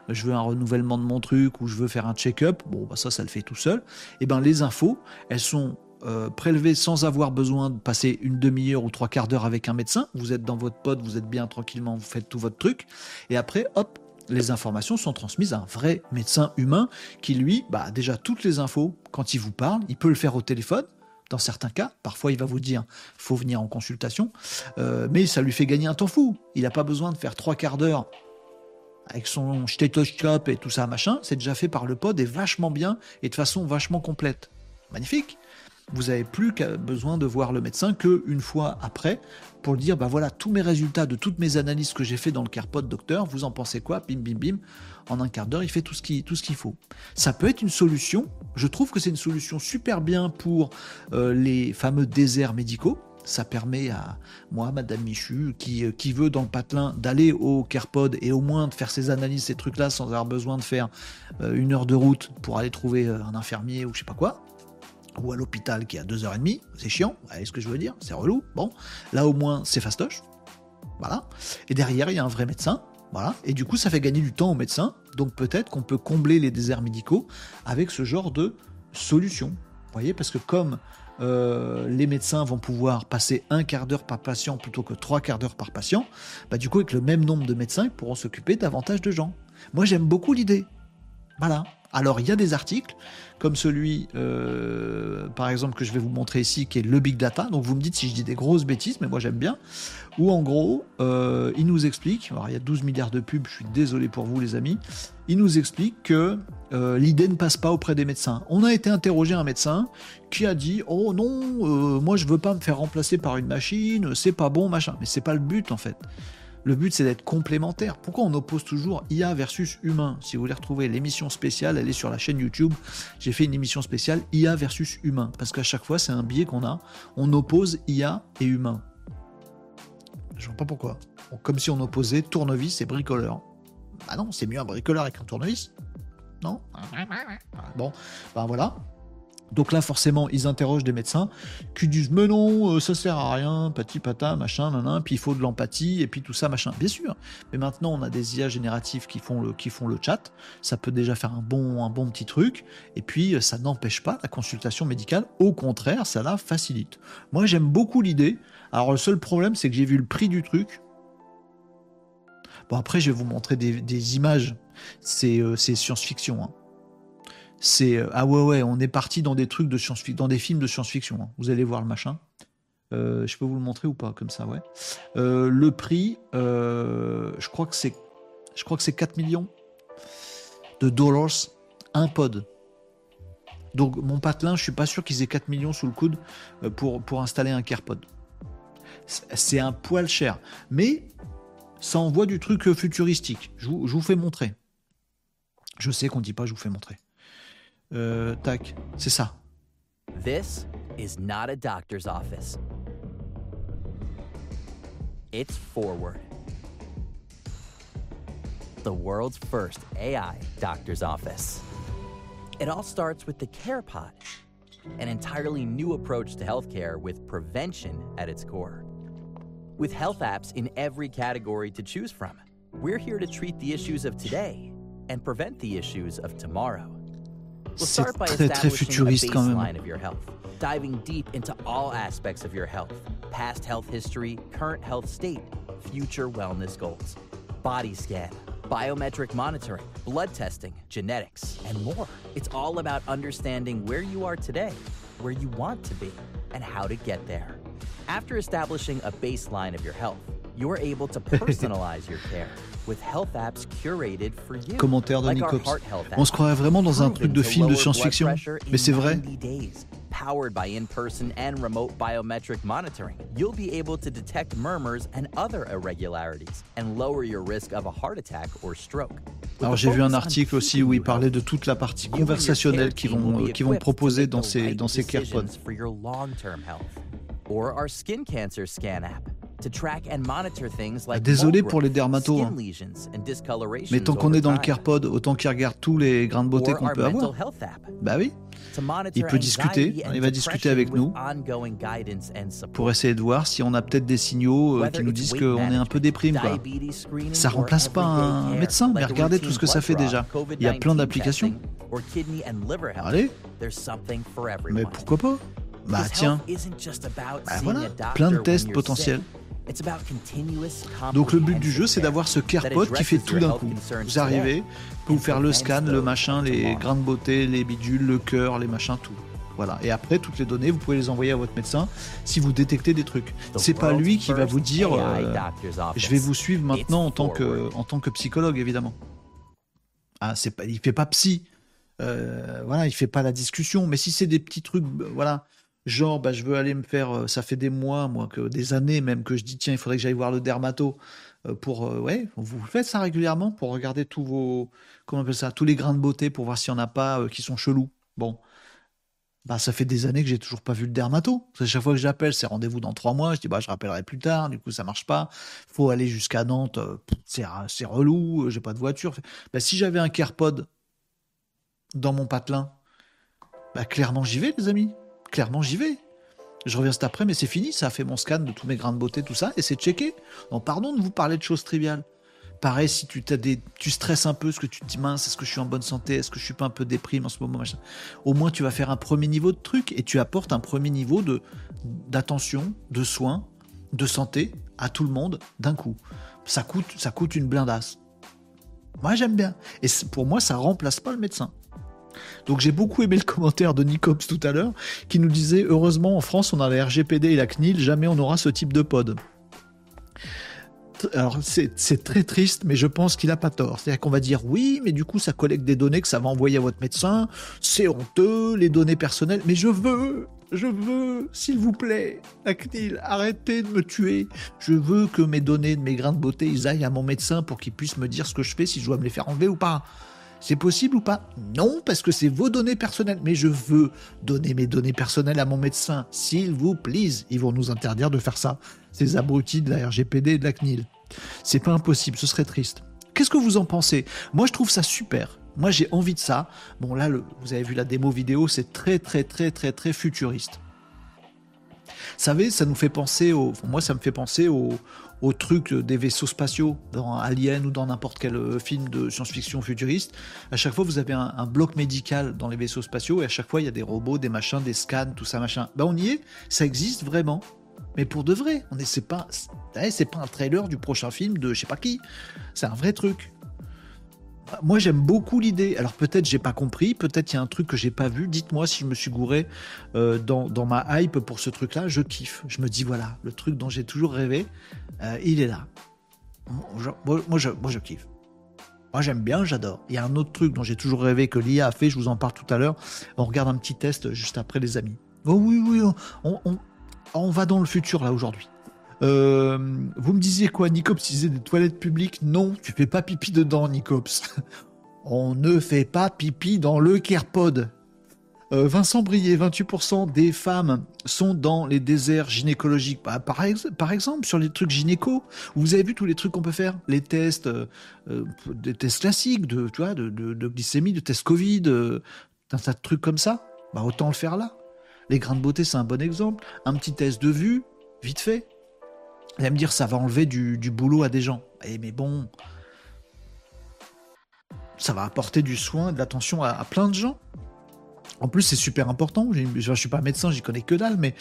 je veux un renouvellement de mon truc ou je veux faire un check-up, bon, bah ça, ça le fait tout seul. Et eh ben les infos, elles sont euh, prélevé sans avoir besoin de passer une demi-heure ou trois quarts d'heure avec un médecin. Vous êtes dans votre pod, vous êtes bien tranquillement, vous faites tout votre truc. Et après, hop, les informations sont transmises à un vrai médecin humain qui, lui, bah, déjà toutes les infos, quand il vous parle, il peut le faire au téléphone. Dans certains cas, parfois il va vous dire faut venir en consultation, euh, mais ça lui fait gagner un temps fou. Il n'a pas besoin de faire trois quarts d'heure avec son stéthoscope et tout ça, machin. C'est déjà fait par le pod et vachement bien et de façon vachement complète. Magnifique vous n'avez plus besoin de voir le médecin qu'une fois après pour dire bah voilà tous mes résultats de toutes mes analyses que j'ai fait dans le CarePod docteur, vous en pensez quoi? Bim bim bim. En un quart d'heure, il fait tout ce qu'il faut. Ça peut être une solution. Je trouve que c'est une solution super bien pour euh, les fameux déserts médicaux. Ça permet à moi, Madame Michu, qui, euh, qui veut dans le patelin, d'aller au CarePod et au moins de faire ses analyses, ces trucs-là, sans avoir besoin de faire euh, une heure de route pour aller trouver un infirmier ou je sais pas quoi ou à l'hôpital qui est à 2h30, c'est chiant, vous voyez ce que je veux dire, c'est relou. Bon, là au moins c'est fastoche. Voilà. Et derrière, il y a un vrai médecin. Voilà. Et du coup, ça fait gagner du temps au médecin. Donc peut-être qu'on peut combler les déserts médicaux avec ce genre de solution. Vous voyez, parce que comme euh, les médecins vont pouvoir passer un quart d'heure par patient plutôt que trois quarts d'heure par patient, bah du coup, avec le même nombre de médecins, ils pourront s'occuper davantage de gens. Moi, j'aime beaucoup l'idée. Voilà. Alors, il y a des articles, comme celui, euh, par exemple, que je vais vous montrer ici, qui est le Big Data. Donc, vous me dites si je dis des grosses bêtises, mais moi j'aime bien. Où, en gros, euh, il nous explique, alors il y a 12 milliards de pubs, je suis désolé pour vous, les amis. Il nous explique que euh, l'idée ne passe pas auprès des médecins. On a été interrogé un médecin qui a dit Oh non, moi je veux pas me faire remplacer par une machine, c'est pas bon, machin. Mais c'est pas le but, en fait. Le but, c'est d'être complémentaire. Pourquoi on oppose toujours IA versus humain? Si vous voulez retrouver l'émission spéciale, elle est sur la chaîne YouTube. J'ai fait une émission spéciale IA versus humain. Parce qu'à chaque fois, c'est un biais qu'on a. On oppose IA et humain. Je vois pas pourquoi. comme si on opposait tournevis et bricoleur. Ah non, c'est mieux un bricoleur avec un tournevis. Non Bon, ben voilà. Donc là, forcément, ils interrogent des médecins qui disent Mais non, euh, ça sert à rien, pati pata, machin, nan, puis il faut de l'empathie, et puis tout ça, machin. Bien sûr. Mais maintenant, on a des IA génératifs qui font le, qui font le chat. Ça peut déjà faire un bon, un bon petit truc. Et puis, euh, ça n'empêche pas la consultation médicale. Au contraire, ça la facilite. Moi, j'aime beaucoup l'idée. Alors, le seul problème, c'est que j'ai vu le prix du truc. Bon, après, je vais vous montrer des, images. C'est euh, science-fiction. Hein c'est euh, ah ouais ouais, on est parti dans des trucs de science dans des films de science-fiction. Hein. Vous allez voir le machin. Euh, je peux vous le montrer ou pas comme ça, ouais. Le prix, je crois que c'est, je crois que c'est 4 millions de dollars un pod. Donc mon patelin, je suis pas sûr qu'ils aient 4 millions sous le coude pour, pour installer un CarePod. C'est un poil cher. Mais Ça envoie du truc euh, futuristique. Je vous, je vous fais montrer. Je sais qu'on dit pas je vous fais montrer. Euh, tac, c'est ça. This is not a doctor's office. It's Forward. The world's first AI doctor's office. It all starts with the CarePod, an entirely new approach to healthcare with prevention at its core. With health apps in every category to choose from, we're here to treat the issues of today and prevent the issues of tomorrow. We'll start by *laughs* très, très establishing a futuriste baseline of your health, diving deep into all aspects of your health past health history, current health state, future wellness goals, body scan, biometric monitoring, blood testing, genetics, and more. It's all about understanding where you are today, where you want to be, and how to get there. After establishing a baseline of your health, you're able to personalize your care with health apps curated for you. Commentaire de like Nicops. On se croirait vraiment dans un truc de film de science-fiction. Mais c'est vrai. 90 days. Powered by in-person and remote biometric monitoring, you'll be able to detect murmurs and other irregularities and lower your risk of a heart attack or stroke. With Alors j'ai vu un article aussi où il parlait de toute la partie conversationnelle qu'ils vont, to proposer dans ces, dans ces CarePods. For your long-term health. Or our skin cancer scan app to track and monitor things like Désolé pour les dermatos, skin hein. Mais tant qu'on est dans le. CarePod, autant qu'il regarde tous les grains de beauté qu'on peut avoir. Bah oui, Il peut discuter, and il va discuter avec nous. pour essayer de voir si on a peut-être des signaux euh, qui nous disent qu'on est un peu déprime. Quoi. Ça remplace pas un médecin, mais regardez tout ce que ça fait déjà. Il y a plein COVID-19 d'applications. Allez, mais pourquoi pas? Bah tiens, Bah voilà, plein de tests potentiels. Donc le but du jeu, c'est d'avoir ce CarePod qui fait tout d'un coup. Vous arrivez, vous faire le scan, le machin, les grains de beauté, les bidules, le cœur, les machins, tout. Voilà. Et après, toutes les données, vous pouvez les envoyer à votre médecin si vous détectez des trucs. C'est pas lui qui va vous dire euh, je vais vous suivre maintenant en tant que en tant que psychologue évidemment. Ah, c'est pas il fait pas psy. Euh, voilà, il fait pas la discussion, mais si c'est des petits trucs euh, voilà, genre bah je veux aller me faire euh, ça fait des mois moi que des années même que je dis tiens, il faudrait que j'aille voir le dermato euh, pour euh, ouais, vous faites ça régulièrement pour regarder tous vos comment on appelle ça, tous les grains de beauté pour voir s'il y en a pas qui sont chelous. Bon, bah, ça fait des années que j'ai toujours pas vu le dermato. Que chaque fois que j'appelle, c'est rendez-vous dans trois mois. Je dis, bah, je rappellerai plus tard. Du coup, ça marche pas. Faut aller jusqu'à Nantes. C'est, relou. J'ai pas de voiture. Bah, si j'avais un CarePod dans mon patelin, bah, clairement, j'y vais, les amis. Clairement, j'y vais. Je reviens cet après, mais c'est fini. Ça a fait mon scan de tous mes grains de beauté, tout ça, et c'est checké. Donc, pardon de vous parler de choses triviales. Pareil, si tu, t'as des, tu stresses un peu, ce que tu te dis, mince, est-ce que je suis en bonne santé Est-ce que je suis pas un peu déprime en ce moment Au moins, tu vas faire un premier niveau de truc et tu apportes un premier niveau de, d'attention, de soins, de santé à tout le monde d'un coup. Ça coûte, ça coûte une blindasse. Moi, j'aime bien. Et pour moi, ça remplace pas le médecin. Donc j'ai beaucoup aimé le commentaire de Nicops tout à l'heure qui nous disait heureusement en France on a la RGPD et la CNIL, jamais on aura ce type de pod. Alors c'est très triste, mais je pense qu'il a pas tort. C'est-à-dire qu'on va dire oui, mais du coup ça collecte des données que ça va envoyer à votre médecin. C'est honteux, les données personnelles. Mais je veux, je veux, s'il vous plaît, la CNIL, arrêtez de me tuer. Je veux que mes données mes grains de beauté, ils aillent à mon médecin pour qu'il puisse me dire ce que je fais, si je dois me les faire enlever ou pas. C'est possible ou pas? Non, parce que c'est vos données personnelles. Mais je veux donner mes données personnelles à mon médecin. S'il vous plaît, ils vont nous interdire de faire ça. Ces abrutis de la RGPD de la CNIL. C'est pas impossible, ce serait triste. Qu'est-ce que vous en pensez? Moi, je trouve ça super. Moi, j'ai envie de ça. Bon, là, vous avez vu la démo vidéo, c'est très, très, très, très, très futuriste. Savez, ça nous fait penser au. moi, ça me fait penser au, truc des vaisseaux spatiaux dans Alien ou dans n'importe quel euh, film de science-fiction futuriste. À chaque fois, vous avez un, bloc médical dans les vaisseaux spatiaux et à chaque fois, il y a des robots, des machins, des scans, tout ça, machin. Ben, on y est, ça existe vraiment. Mais pour de vrai, on est, c'est pas, c'est c'est pas un trailer du prochain film de je sais pas qui. C'est un vrai truc. Moi, j'aime beaucoup l'idée. Alors peut-être j'ai pas compris, peut-être il y a un truc que j'ai pas vu. Dites-moi si je me suis gouré euh, dans, ma hype pour ce truc-là. Je kiffe. Je me dis voilà, le truc dont j'ai toujours rêvé, euh, il est là. Moi, je, kiffe. Moi, j'aime bien, j'adore. Il y a un autre truc dont j'ai toujours rêvé que l'IA a fait. Je vous en parle tout à l'heure. On regarde un petit test juste après, les amis. Oh oui, oui, on, on va dans le futur là aujourd'hui. Euh, vous me disiez quoi, Nicops? Disait des toilettes publiques Non, tu fais pas pipi dedans, Nicops. *laughs* On ne fait pas pipi dans le Kerpod. Euh, Vincent Brier, 28% des femmes sont dans les déserts gynécologiques. Bah, par, exemple, sur les trucs gynéco, vous avez vu tous les trucs qu'on peut faire? Les tests, euh, des tests classiques de, tu vois, de, glycémie, de tests Covid, un tas de trucs comme ça. Bah, autant le faire là. Les grains de beauté, c'est un bon exemple. Un petit test de vue, vite fait. Vous allez me dire, ça va enlever du, boulot à des gens. Eh, mais bon, ça va apporter du soin, de l'attention à, plein de gens. En plus, c'est super important. Je ne suis pas médecin, j'y connais que dalle, mais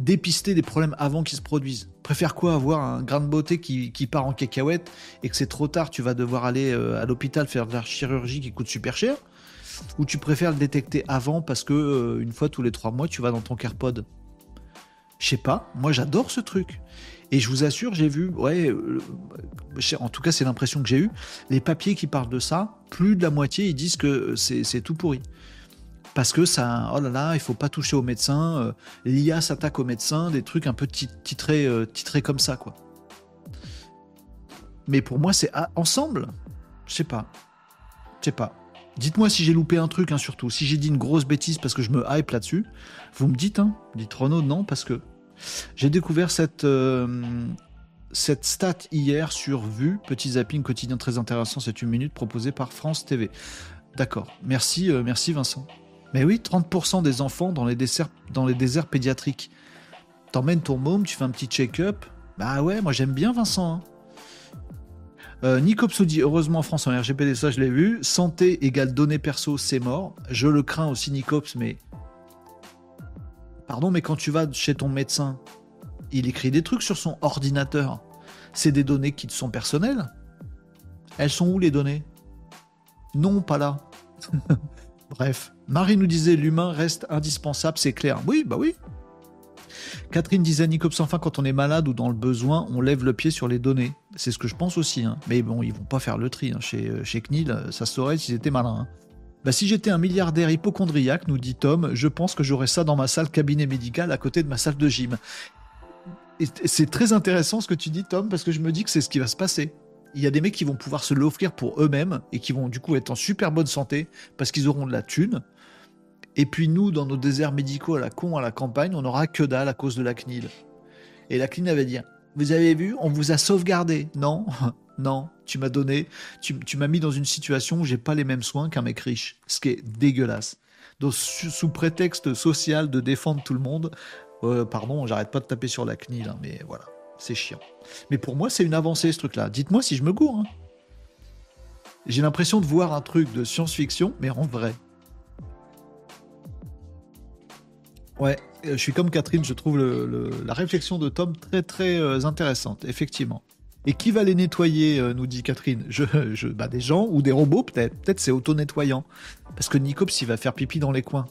dépister des problèmes avant qu'ils se produisent. Préfère quoi avoir un grain de beauté qui, part en cacahuète et que c'est trop tard, tu vas devoir aller euh, à l'hôpital faire de la chirurgie qui coûte super cher? Ou tu préfères le détecter avant parce que euh, une fois tous les trois mois, tu vas dans ton CarePod Je sais pas, moi j'adore ce truc. Et je vous assure, j'ai vu, ouais, euh, en tout cas c'est l'impression que j'ai eue, les papiers qui parlent de ça, plus de la moitié ils disent que c'est tout pourri. Parce que ça, oh là là, il faut pas toucher aux médecins, euh, l'IA s'attaque aux médecins, des trucs un peu titrés, euh, titrés comme ça, quoi. Mais pour moi, c'est ensemble. Je sais pas. Je sais pas. Dites-moi si j'ai loupé un truc, hein, surtout. Si j'ai dit une grosse bêtise parce que je me hype là-dessus, vous me dites, hein. Dites Renaud, non, parce que j'ai découvert cette, euh, cette stat hier sur Vue, petit zapping quotidien très intéressant, c'est une minute proposé par France TV. D'accord, merci, euh, merci Vincent. Mais oui, 30% des enfants dans les, déserts, dans les déserts pédiatriques. T'emmènes ton môme, tu fais un petit check-up. Bah ouais, moi j'aime bien Vincent. Hein. Euh, Nicops dit heureusement en France en RGPD, ça je l'ai vu. Santé égale données perso, c'est mort. Je le crains aussi Nicops, mais Pardon, mais quand tu vas chez ton médecin, il écrit des trucs sur son ordinateur. C'est des données qui te sont personnelles. Elles sont où les données? Non, pas là. *laughs* Bref, Marie nous disait l'humain reste indispensable, c'est clair. Oui, bah oui. Catherine disait Nicops, enfin, quand on est malade ou dans le besoin, on lève le pied sur les données. C'est ce que je pense aussi. Hein. Mais bon, ils vont pas faire le tri. Hein. Chez, euh, chez CNIL, ça se saurait s'ils étaient malins. Hein. Bah, si j'étais un milliardaire hypochondriaque, nous dit Tom, je pense que j'aurais ça dans ma salle cabinet médical à côté de ma salle de gym. C'est très intéressant ce que tu dis, Tom, parce que je me dis que c'est ce qui va se passer. Il y a des mecs qui vont pouvoir se l'offrir pour eux-mêmes et qui vont du coup être en super bonne santé parce qu'ils auront de la thune. Et puis nous, dans nos déserts médicaux à la con, à la campagne, on n'aura que dalle à cause de la CNIL. Et la CNIL avait dit, vous avez vu, on vous a sauvegardé. Non, *laughs* non, tu m'as donné, tu, m'as mis dans une situation où j'ai pas les mêmes soins qu'un mec riche, ce qui est dégueulasse. Donc, sous prétexte social de défendre tout le monde, euh, pardon, j'arrête pas de taper sur la CNIL, hein, mais voilà, c'est chiant. Mais pour moi, c'est une avancée ce truc-là. Dites-moi si je me gourre. Hein. J'ai l'impression de voir un truc de science-fiction, mais en vrai. Ouais, euh, je suis comme Catherine, je trouve la réflexion de Tom très très euh, intéressante, effectivement. Et qui va les nettoyer, euh, nous dit Catherine? Je, je, bah Des gens ou des robots peut-être. Peut-être c'est auto-nettoyant. Parce que Nicops, il va faire pipi dans les coins.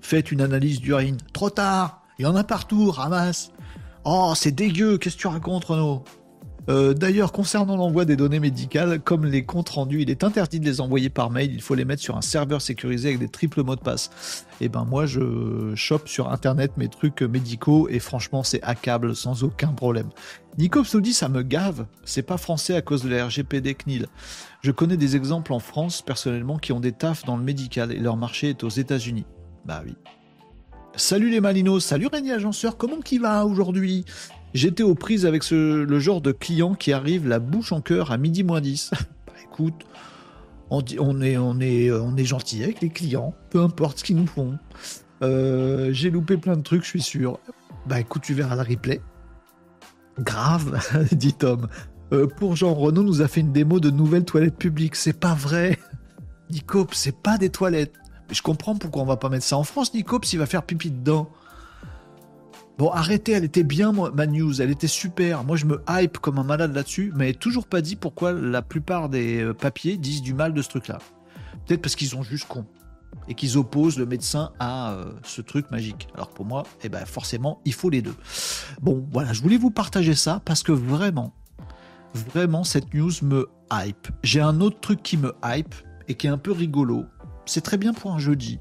Faites une analyse d'urine. Trop tard Il y en a partout, ramasse. Oh, c'est dégueu, qu'est-ce que tu racontes, Renaud? Euh, D'ailleurs, concernant l'envoi des données médicales, comme les comptes rendus, il est interdit de les envoyer par mail, il faut les mettre sur un serveur sécurisé avec des triples mots de passe. Et eh ben moi, je chope sur Internet mes trucs médicaux et franchement, c'est accable sans aucun problème. Nicops nous ça me gave, c'est pas français à cause de la RGPD CNIL. Je connais des exemples en France personnellement qui ont des tafs dans le médical et leur marché est aux États-Unis. Bah oui. Salut les Malinos, salut Régnier Agenceur, comment qui va aujourd'hui? J'étais aux prises avec le genre de client qui arrive la bouche en cœur à midi moins 10. *laughs* bah écoute, on, est, on, est, on est gentil avec les clients, peu importe ce qu'ils nous font. Euh, j'ai loupé plein de trucs, je suis sûr. Bah écoute, tu verras la replay. Grave, *laughs* dit Tom. Euh, pour Jean, Renault nous a fait une démo de nouvelles toilettes publiques. C'est pas vrai. Nicop, c'est pas des toilettes. Mais je comprends pourquoi on va pas mettre ça en France, Nicop, s'il va faire pipi dedans. Bon, arrêtez, elle était bien, ma news, elle était super. Moi, je me hype comme un malade là-dessus, mais toujours pas dit pourquoi la plupart des euh, papiers disent du mal de ce truc-là. Peut-être parce qu'ils sont juste cons et qu'ils opposent le médecin à euh, ce truc magique. Alors pour moi, eh ben forcément, il faut les deux. Bon, voilà, je voulais vous partager ça parce que vraiment, vraiment, cette news me hype. J'ai un autre truc qui me hype et qui est un peu rigolo. C'est très bien pour un jeudi.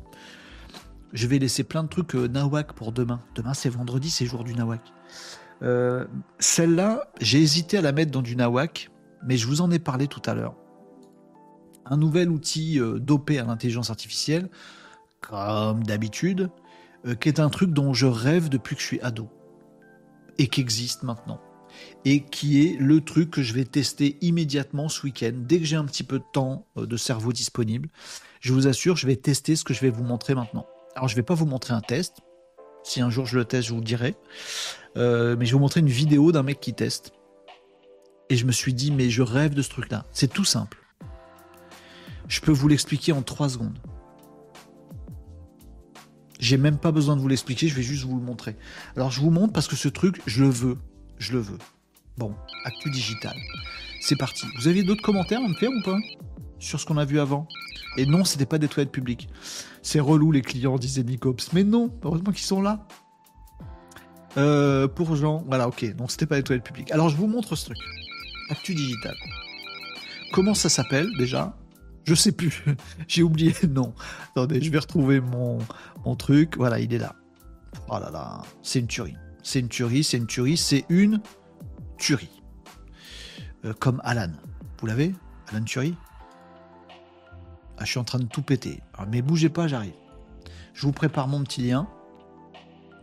Je vais laisser plein de trucs euh, nawak pour demain. Demain, c'est vendredi, c'est jour du nawak. Euh, celle-là, j'ai hésité à la mettre dans du nawak, mais je vous en ai parlé tout à l'heure. Un nouvel outil euh, dopé à l'intelligence artificielle, comme d'habitude, qui est un truc dont je rêve depuis que je suis ado et qui existe maintenant. Et qui est le truc que je vais tester immédiatement ce week-end, dès que j'ai un petit peu de temps de cerveau disponible. Je vous assure, je vais tester ce que je vais vous montrer maintenant. Alors, je ne vais pas vous montrer un test. Si un jour je le teste, je vous le dirai. Euh, mais je vais vous montrer une vidéo d'un mec qui teste. Et je me suis dit, mais je rêve de ce truc-là. C'est tout simple. Je peux vous l'expliquer en trois secondes. J'ai même pas besoin de vous l'expliquer, je vais juste vous le montrer. Alors je vous montre parce que ce truc, je le veux. Je le veux. Bon, actu digital. C'est parti. Vous aviez d'autres commentaires à me faire ou pas Sur ce qu'on a vu avant? Et non, c'était pas des toilettes publiques. C'est relou les clients, disait Nicops. Mais non, heureusement qu'ils sont là. Euh, pour Jean, voilà, ok, donc c'était pas les toilettes publiques. Alors je vous montre ce truc. Actu digital. Comment ça s'appelle déjà? Je sais plus. *laughs* J'ai oublié le nom. Attendez, je vais retrouver mon, mon truc. Voilà, il est là. Oh là là, c'est une tuerie. C'est une tuerie, c'est une tuerie, c'est une tuerie. Euh, comme Alan. Vous l'avez? Alan Tuerie? Ah, Je suis en train de tout péter. Ah, mais bougez pas, j'arrive. Je vous prépare mon petit lien.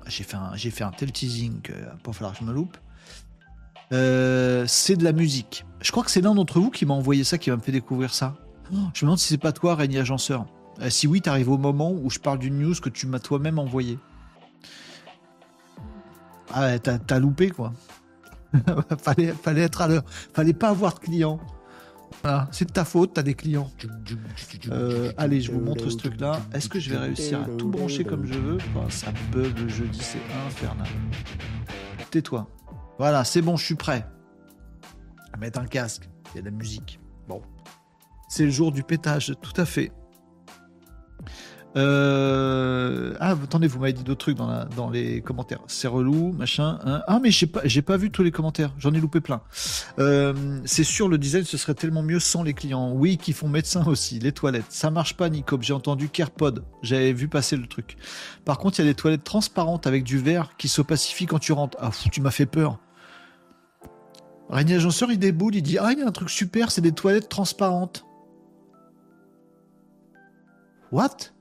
J'ai fait, un, fait un tel teasing va pas falloir que je me loupe. Euh, c'est de la musique. Je crois que c'est l'un d'entre vous qui m'a envoyé ça, qui m'a fait découvrir ça. je me demande si c'est pas toi, Régnier Agenceur. Euh, si oui, t'arrives au moment où je parle d'une news que tu m'as toi-même envoyé. Ah ouais, t'as loupé quoi. *laughs* fallait, fallait être à l'heure. Fallait pas avoir de clients. Voilà, c'est de ta faute, t'as des clients. Euh, allez, je vous montre ce truc-là. Est-ce que je vais réussir à tout brancher comme je veux Ça bug le jeudi, c'est infernal. Tais-toi. Voilà, c'est bon, je suis prêt. À mettre un casque. Il y a de la musique. Bon. C'est le jour du pétage, tout à fait. Euh... Ah, attendez, vous m'avez dit d'autres trucs dans, dans les commentaires. C'est relou, machin. Hein. Ah, mais j'ai pas, pas vu tous les commentaires. J'en ai loupé plein. Euh, c'est sûr, le design, ce serait tellement mieux sans les clients. Oui, qui font médecin aussi. Les toilettes. Ça marche pas, Nico. J'ai entendu CarePod. J'avais vu passer le truc. Par contre, il y a des toilettes transparentes avec du verre qui s'opacifient quand tu rentres. Ah, tu m'as fait peur. Régnier Agenceur, il déboule, il dit Ah, il y a un truc super, c'est des toilettes transparentes. What?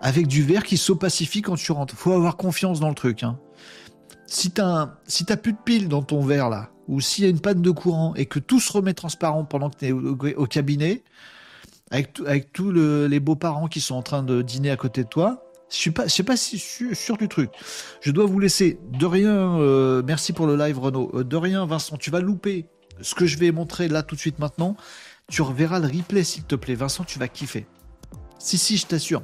Avec du verre qui s'opacifie quand tu rentres. Faut avoir confiance dans le truc. Hein. Si t'as si plus de piles dans ton verre là, ou s'il y a une panne de courant et que tout se remet transparent pendant que tu es au, cabinet, avec, tous les beaux-parents qui sont en train de dîner à côté de toi, je suis pas si sûr, du truc. Je dois vous laisser. De rien, euh, merci pour le live Renaud. Euh, de rien, Vincent, tu vas louper ce que je vais montrer là tout de suite maintenant. Tu reverras le replay s'il te plaît. Vincent, tu vas kiffer. Si, si, je t'assure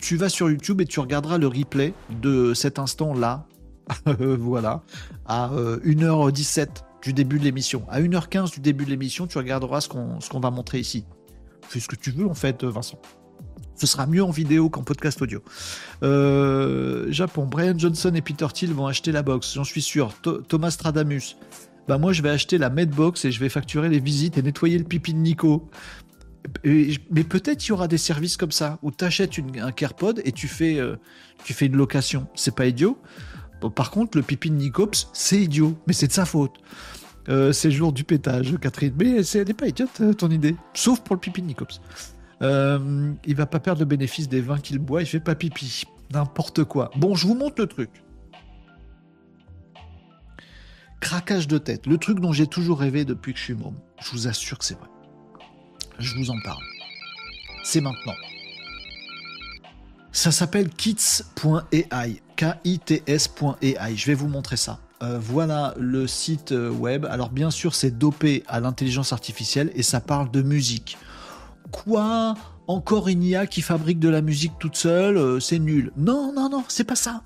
tu, vas sur YouTube et tu regarderas le replay de cet instant-là. *laughs* voilà. À 1h17 euh, du début de l'émission. À 1h15 du début de l'émission, tu regarderas ce qu'on va montrer ici. Fais ce que tu veux, en fait, Vincent. Ce sera mieux en vidéo qu'en podcast audio. Euh, Japon, Brian Johnson et Peter Thiel vont acheter la box, j'en suis sûr. Thomas Stradamus. Bah moi je vais acheter la Medbox et je vais facturer les visites et nettoyer le pipi de Nico mais peut-être il y aura des services comme ça où tu achètes un CarePod et tu fais, euh, tu fais une location. C'est pas idiot. par contre, le pipi de Nicops, c'est idiot, mais c'est de sa faute. Euh, c'est le jour du pétage, Catherine. Mais elle n'est pas idiote, euh, ton idée. Sauf pour le pipi de Nicops. Euh, il va pas perdre le bénéfice des vins qu'il boit, il fait pas pipi. N'importe quoi. Bon, je vous montre le truc. Craquage de tête, le truc dont j'ai toujours rêvé depuis que je suis môme. Je vous assure que c'est vrai je vous en parle. C'est maintenant. Ça s'appelle kits.ai, K-I-T-S.ai. Je vais vous montrer ça. Euh, voilà le site euh, web. Alors bien sûr, c'est dopé à l'intelligence artificielle et ça parle de musique. Quoi? Encore une IA qui fabrique de la musique toute seule euh, C'est nul. Non, non, non, c'est pas ça.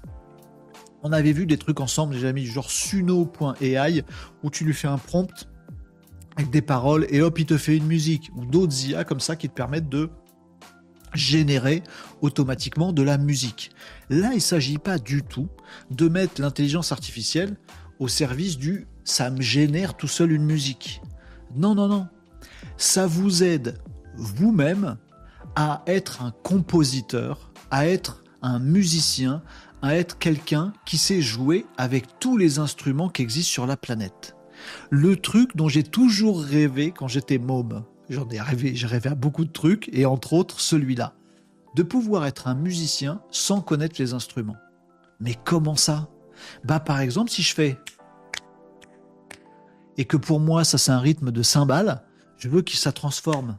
On avait vu des trucs ensemble, j'ai mis genre suno.ai où tu lui fais un prompt avec des paroles et hop, il te fait une musique ou d'autres IA comme ça qui te permettent de générer automatiquement de la musique. Là, il ne s'agit pas du tout de mettre l'intelligence artificielle au service du ça me génère tout seul une musique. Non, non, non. Ça vous aide vous-même à être un compositeur, à être un musicien, à être quelqu'un qui sait jouer avec tous les instruments qui existent sur la planète. Le truc dont j'ai toujours rêvé quand j'étais môme. J'en ai rêvé, j'ai rêvé à beaucoup de trucs, et entre autres celui-là. De pouvoir être un musicien sans connaître les instruments. Mais comment ça? Bah par exemple, si je fais et que pour moi ça c'est un rythme de cymbale, je veux que ça transforme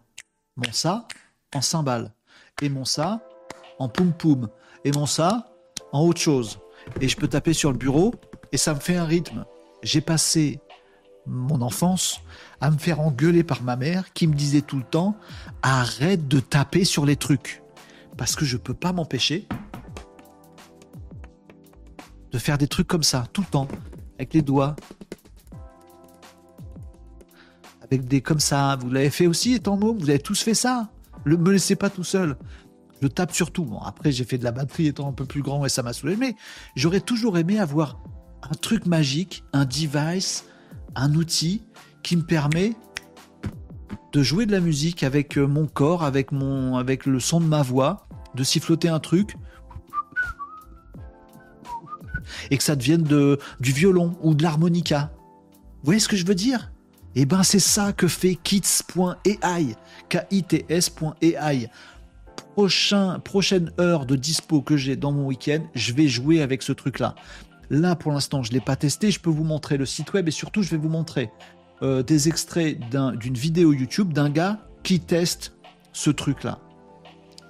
mon ça en cymbale et mon ça en poum poum et mon ça en autre chose. Et je peux taper sur le bureau et ça me fait un rythme. J'ai passé mon enfance à me faire engueuler par ma mère qui me disait tout le temps arrête de taper sur les trucs parce que je peux pas m'empêcher de faire des trucs comme ça tout le temps avec les doigts. Avec des comme ça. Vous l'avez fait aussi étant môme? Vous avez tous fait ça? Ne me laissez pas tout seul. Je tape sur tout. Bon après j'ai fait de la batterie étant un peu plus grand et ça m'a saoulé mais j'aurais toujours aimé avoir un truc magique un device un outil qui me permet de jouer de la musique avec euh, mon corps, avec, le son de ma voix, de siffloter un truc et que ça devienne de, du violon ou de l'harmonica. Vous voyez ce que je veux dire? Eh ben c'est ça que fait kits.ai, K-I-T-S.ai. Prochain, prochaine heure de dispo que j'ai dans mon week-end, je vais jouer avec ce truc-là. Là, pour l'instant, je ne l'ai pas testé. Je peux vous montrer le site web et surtout, je vais vous montrer euh, des extraits d'une vidéo YouTube d'un gars qui teste ce truc-là.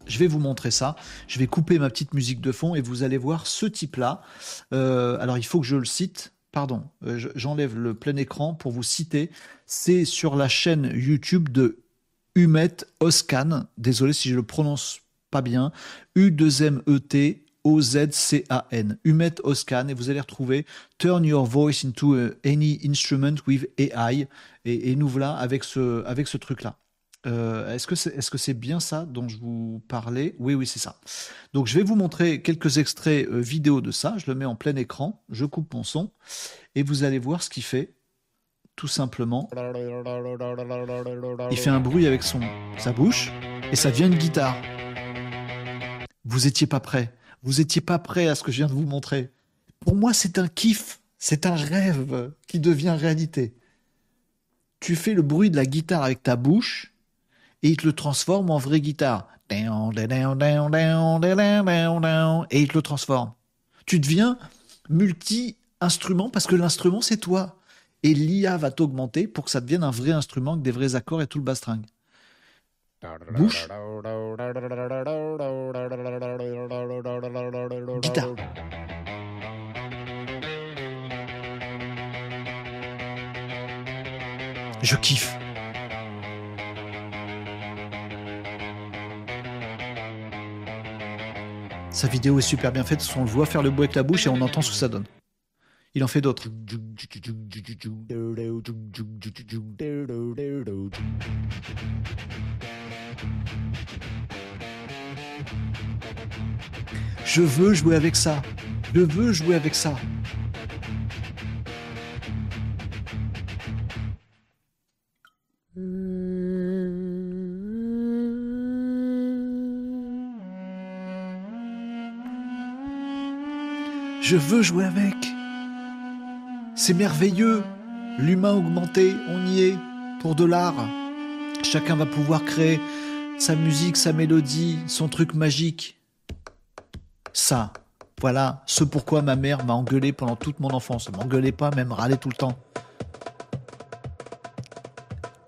Je vais vous montrer ça. Je vais couper ma petite musique de fond et vous allez voir ce type-là. Euh, alors, il faut que je le cite. Pardon, euh, j'enlève le plein écran pour vous citer. C'est sur la chaîne YouTube de Humet Oscan. Désolé si je le prononce pas bien. U2MET O-Z-C-A-N, Humet Oscan, et vous allez retrouver Turn Your Voice into uh, Any Instrument with AI, et, nous voilà avec ce, avec ce truc-là. Euh, est-ce que c'est est -ce c'est bien ça dont je vous parlais? Oui, oui, c'est ça. Donc je vais vous montrer quelques extraits euh, vidéo de ça, je le mets en plein écran, je coupe mon son, et vous allez voir ce qu'il fait, tout simplement. Il fait un bruit avec son, sa bouche, et ça devient une guitare. Vous étiez pas prêt vous étiez pas prêt à ce que je viens de vous montrer. Pour moi, c'est un kiff, c'est un rêve qui devient réalité. Tu fais le bruit de la guitare avec ta bouche et il te le transforme en vraie guitare. Et il te le transforme. Tu deviens multi-instrument parce que l'instrument, c'est toi. Et l'IA va t'augmenter pour que ça devienne un vrai instrument avec des vrais accords et tout le bastringue. Bouche. Je kiffe. Sa vidéo est super bien faite, on le voit faire le bout avec la bouche et on entend ce que ça donne. Il en fait d'autres. Je veux jouer avec ça. Je veux jouer avec ça. Je veux jouer avec. C'est merveilleux. L'humain augmenté, on y est pour de l'art. Chacun va pouvoir créer sa musique, sa mélodie, son truc magique. Ça, voilà ce pourquoi ma mère m'a engueulé pendant toute mon enfance. Elle m'engueulait pas, même râlait tout le temps.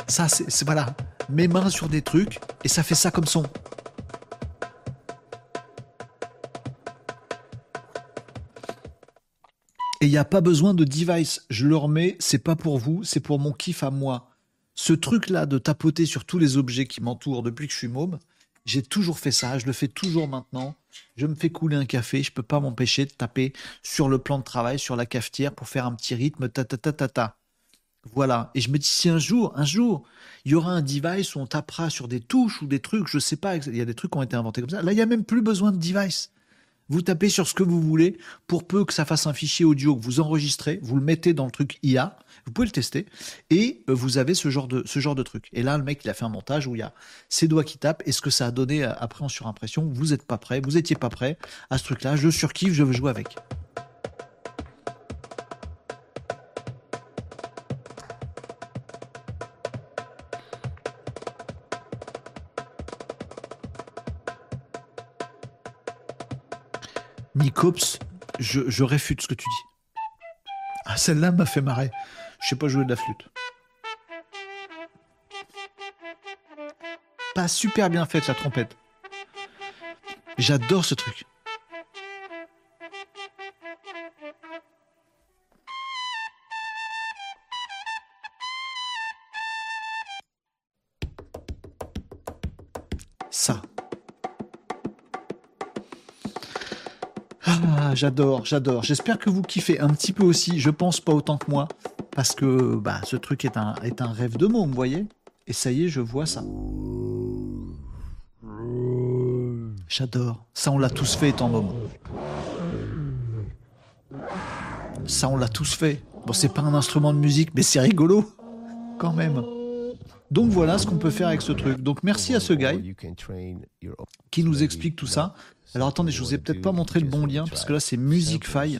Ça, c'est voilà, mes mains sur des trucs et ça fait ça comme son. Et il n'y a pas besoin de device. Je le remets, c'est pas pour vous, c'est pour mon kiff à moi. Ce truc-là de tapoter sur tous les objets qui m'entourent depuis que je suis môme, j'ai toujours fait ça, je le fais toujours maintenant. Je me fais couler un café, je peux pas m'empêcher de taper sur le plan de travail, sur la cafetière pour faire un petit rythme ta ta ta ta ta. Voilà. Et je me dis si un jour, un jour, il y aura un device où on tapera sur des touches ou des trucs, je sais pas, il y a des trucs qui ont été inventés comme ça. Là, il y a même plus besoin de device. Vous tapez sur ce que vous voulez, pour peu que ça fasse un fichier audio que vous enregistrez, vous le mettez dans le truc IA, Vous pouvez le tester et euh, vous avez ce genre de ce genre de truc. Et là, le mec, il a fait un montage où il y a ses doigts qui tapent et ce que ça a donné euh, après en surimpression. Vous n'êtes pas prêt, vous étiez pas prêt à ce truc-là. Je surkiffe, je veux jouer avec. Nicops, je, je réfute ce que tu dis. Ah, celle-là m'a fait marrer. Je sais pas jouer de la flûte. Pas super bien faite la trompette. J'adore ce truc. J'adore, j'adore. J'espère que vous kiffez un petit peu aussi. Je pense pas autant que moi. Parce que bah, ce truc est un, est un rêve de mots, vous voyez Et ça y est, je vois ça. J'adore. Ça, on l'a tous fait étant moment. Ça, on l'a tous fait. Bon, c'est pas un instrument de musique, mais c'est rigolo. Quand même. Donc voilà ce qu'on peut faire avec ce truc. Donc merci à ce gars qui nous explique tout ça. Alors attendez, je vous ai peut-être pas montré le bon lien parce que là c'est Musicfy.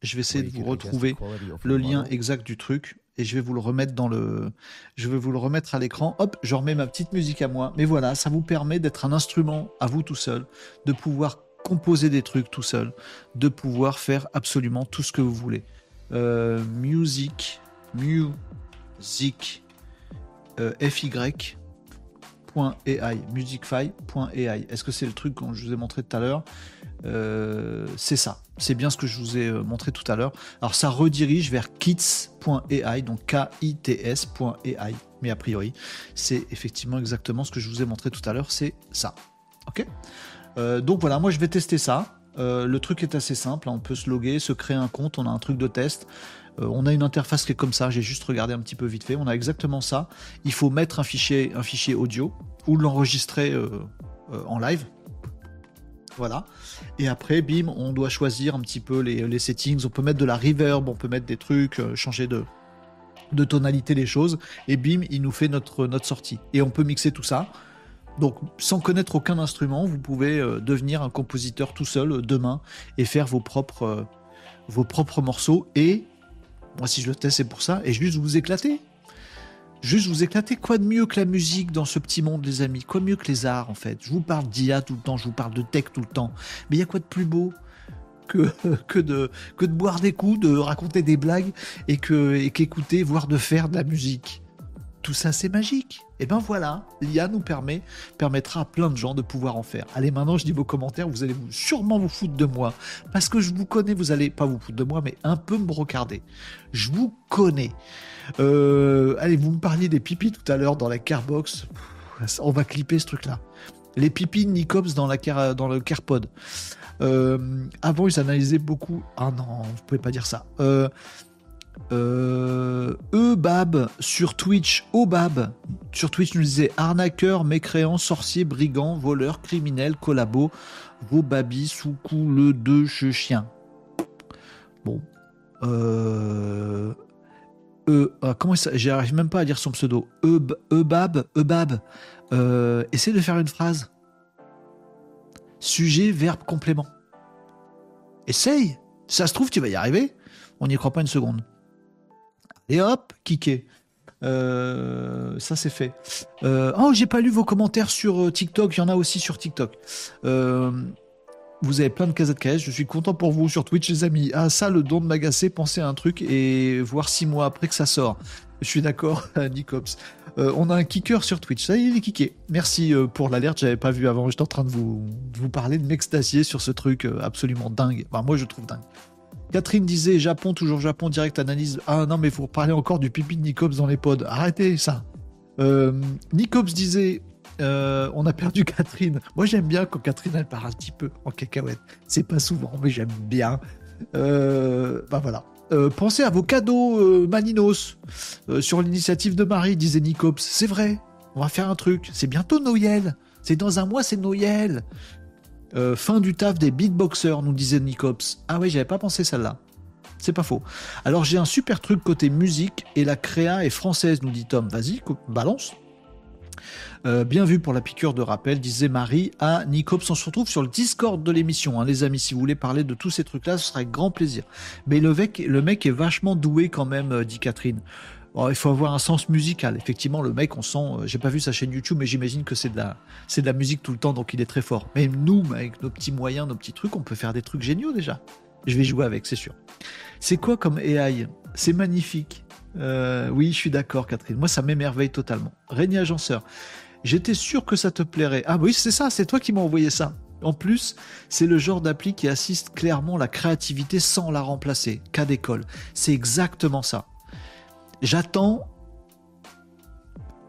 Je vais essayer de vous retrouver le lien exact du truc et je vais vous le remettre dans le je vais vous le remettre à l'écran. Hop, je remets ma petite musique à moi. Mais voilà, ça vous permet d'être un instrument à vous tout seul, de pouvoir composer des trucs tout seul, de pouvoir faire absolument tout ce que vous voulez. Euh, music, music, euh, FY .ai, musicfy.ai. Est-ce que c'est le truc que je vous ai montré tout à l'heure euh, C'est ça. C'est bien ce que je vous ai euh, montré tout à l'heure. Alors ça redirige vers kits.ai, donc K-I-T-S.ai. Mais a priori, c'est effectivement exactement ce que je vous ai montré tout à l'heure. C'est ça. Ok Donc voilà, moi je vais tester ça. le truc est assez simple. Hein. On peut se loguer, se créer un compte. On a un truc de test. Euh, on a une interface qui est comme ça, j'ai juste regardé un petit peu vite fait. On a exactement ça. Il faut mettre un fichier, un fichier audio ou l'enregistrer euh, euh, en live. Voilà. Et après, bim, on doit choisir un petit peu les, settings. On peut mettre de la reverb, on peut mettre des trucs, changer de, tonalité les choses. Et bim, il nous fait notre, notre sortie. Et on peut mixer tout ça. Donc, sans connaître aucun instrument, vous pouvez devenir un compositeur tout seul demain et faire vos propres, vos propres morceaux et moi, si je le teste, c'est pour ça. Et juste vous éclater. Juste vous éclater. Quoi de mieux que la musique dans ce petit monde, les amis? Quoi de mieux que les arts, en fait? Je vous parle d'IA tout le temps, je vous parle de tech tout le temps. Mais il y a quoi de plus beau que, *laughs* que, de, que de boire des coups, de raconter des blagues et qu'écouter, et voire de faire de la musique? Tout ça c'est magique. Et ben voilà, l'IA nous permet, permettra à plein de gens de pouvoir en faire. Allez, maintenant je dis vos commentaires, vous allez sûrement vous foutre de moi. Parce que je vous connais, vous allez pas vous foutre de moi, mais un peu me brocarder. Je vous connais. Euh, allez, vous me parliez des pipis tout à l'heure dans la Carbox. On va clipper ce truc-là. Les pipis Nicops dans, dans le Carpod. Euh, avant, ils analysaient beaucoup. Ah non, vous pouvez pas dire ça. Euh, euh, Ebab sur Twitch, Obab sur Twitch nous disait arnaqueur, mécréant, sorcier, brigand, voleur, criminel, collabo, sous coup, le deux chien. Bon. Euh, euh, ah, comment ça J'arrive même pas à dire son pseudo. Ebab, Ebab. Euh, essaie de faire une phrase. Sujet, verbe, complément. Essaye. Ça se trouve, tu vas y arriver. On n'y croit pas une seconde. Et hop, kické. Euh, ça c'est fait. Euh, oh, j'ai pas lu vos commentaires sur euh, TikTok. Il y en a aussi sur TikTok. vous avez plein de casettes KS. Je suis content pour vous sur Twitch, les amis. Ah, ça, le don de m'agacer. Pensez à un truc et voir six mois après que ça sort. Je suis d'accord, *laughs* Nicops. on a un kicker sur Twitch. Ça y est, il est kické. Merci pour l'alerte. J'avais pas vu avant. J'étais en train de vous, vous parler, de m'extasier sur ce truc absolument dingue. Enfin, moi, je trouve dingue. Catherine disait Japon, toujours Japon, direct analyse. Ah non, mais vous parler encore du pipi de Nicops dans les pods. Arrêtez ça. Euh, Nicops disait euh, on a perdu Catherine. Moi, j'aime bien quand Catherine, elle part un petit peu en cacahuète. C'est pas souvent, mais j'aime bien. Euh, bah voilà. Euh, pensez à vos cadeaux Maninos sur l'initiative de Marie, disait Nicops. C'est vrai, on va faire un truc. C'est bientôt Noël. C'est dans un mois, c'est Noël. Euh, fin du taf des beatboxers, nous disait Nicops. Ah oui, j'avais pas pensé celle-là. C'est pas faux. Alors j'ai un super truc côté musique et la créa est française, nous dit Tom. Vas-y, balance. Euh, bien vu pour la piqûre de rappel, disait Marie à Nicops. On se retrouve sur le Discord de l'émission, hein, les amis. Si vous voulez parler de tous ces trucs-là, ce sera avec grand plaisir. Mais le mec, le mec est vachement doué quand même, euh, dit Catherine. Il faut avoir un sens musical. Effectivement, le mec, on sent. Euh, j'ai pas vu sa chaîne YouTube, mais j'imagine que c'est de la, de la musique tout le temps, donc il est très fort. Mais nous, avec nos petits moyens, nos petits trucs, on peut faire des trucs géniaux déjà. Je vais jouer avec, c'est sûr. C'est quoi comme AI C'est magnifique. oui, je suis d'accord, Catherine. Moi, ça m'émerveille totalement. Régnier Agenceur. J'étais sûr que ça te plairait. Ah oui, c'est ça, c'est toi qui m'as envoyé ça. En plus, c'est le genre d'appli qui assiste clairement la créativité sans la remplacer. Cas d'école. C'est exactement ça. J'attends.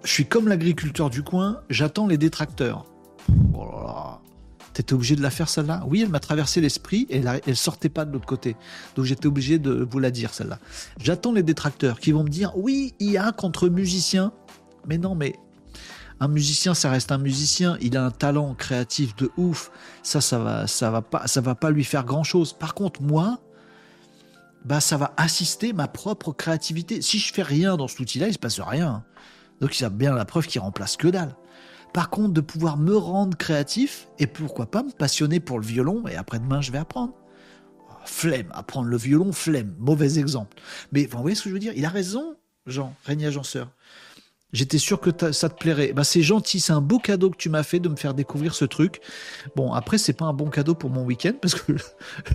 Je suis comme l'agriculteur du coin, j'attends les détracteurs. Oh là là. T'étais obligé de la faire celle-là? Oui, elle m'a traversé l'esprit et elle, elle sortait pas de l'autre côté. Donc j'étais obligé de vous la dire celle-là. J'attends les détracteurs qui vont me dire oui, IA contre musicien. Mais non, mais un musicien, ça reste un musicien. Il a un talent créatif de ouf. Ça, ça va, ça va pas, ça va pas lui faire grand chose. Par contre, moi, bah, ça va assister ma propre créativité. Si je fais rien dans cet outil-là, il se passe rien. Donc, il y a bien la preuve qu'il remplace que dalle. Par contre, de pouvoir me rendre créatif et pourquoi pas me passionner pour le violon et après-demain, je vais apprendre. Oh, flemme, apprendre le violon, flemme, mauvais exemple. Mais vous voyez ce que je veux dire? Il a raison, Jean, Régnier Agenceur. J'étais sûr que ça te plairait. Bah, c'est gentil, c'est un beau cadeau que tu m'as fait de me faire découvrir ce truc. Bon, après, c'est pas un bon cadeau pour mon week-end parce que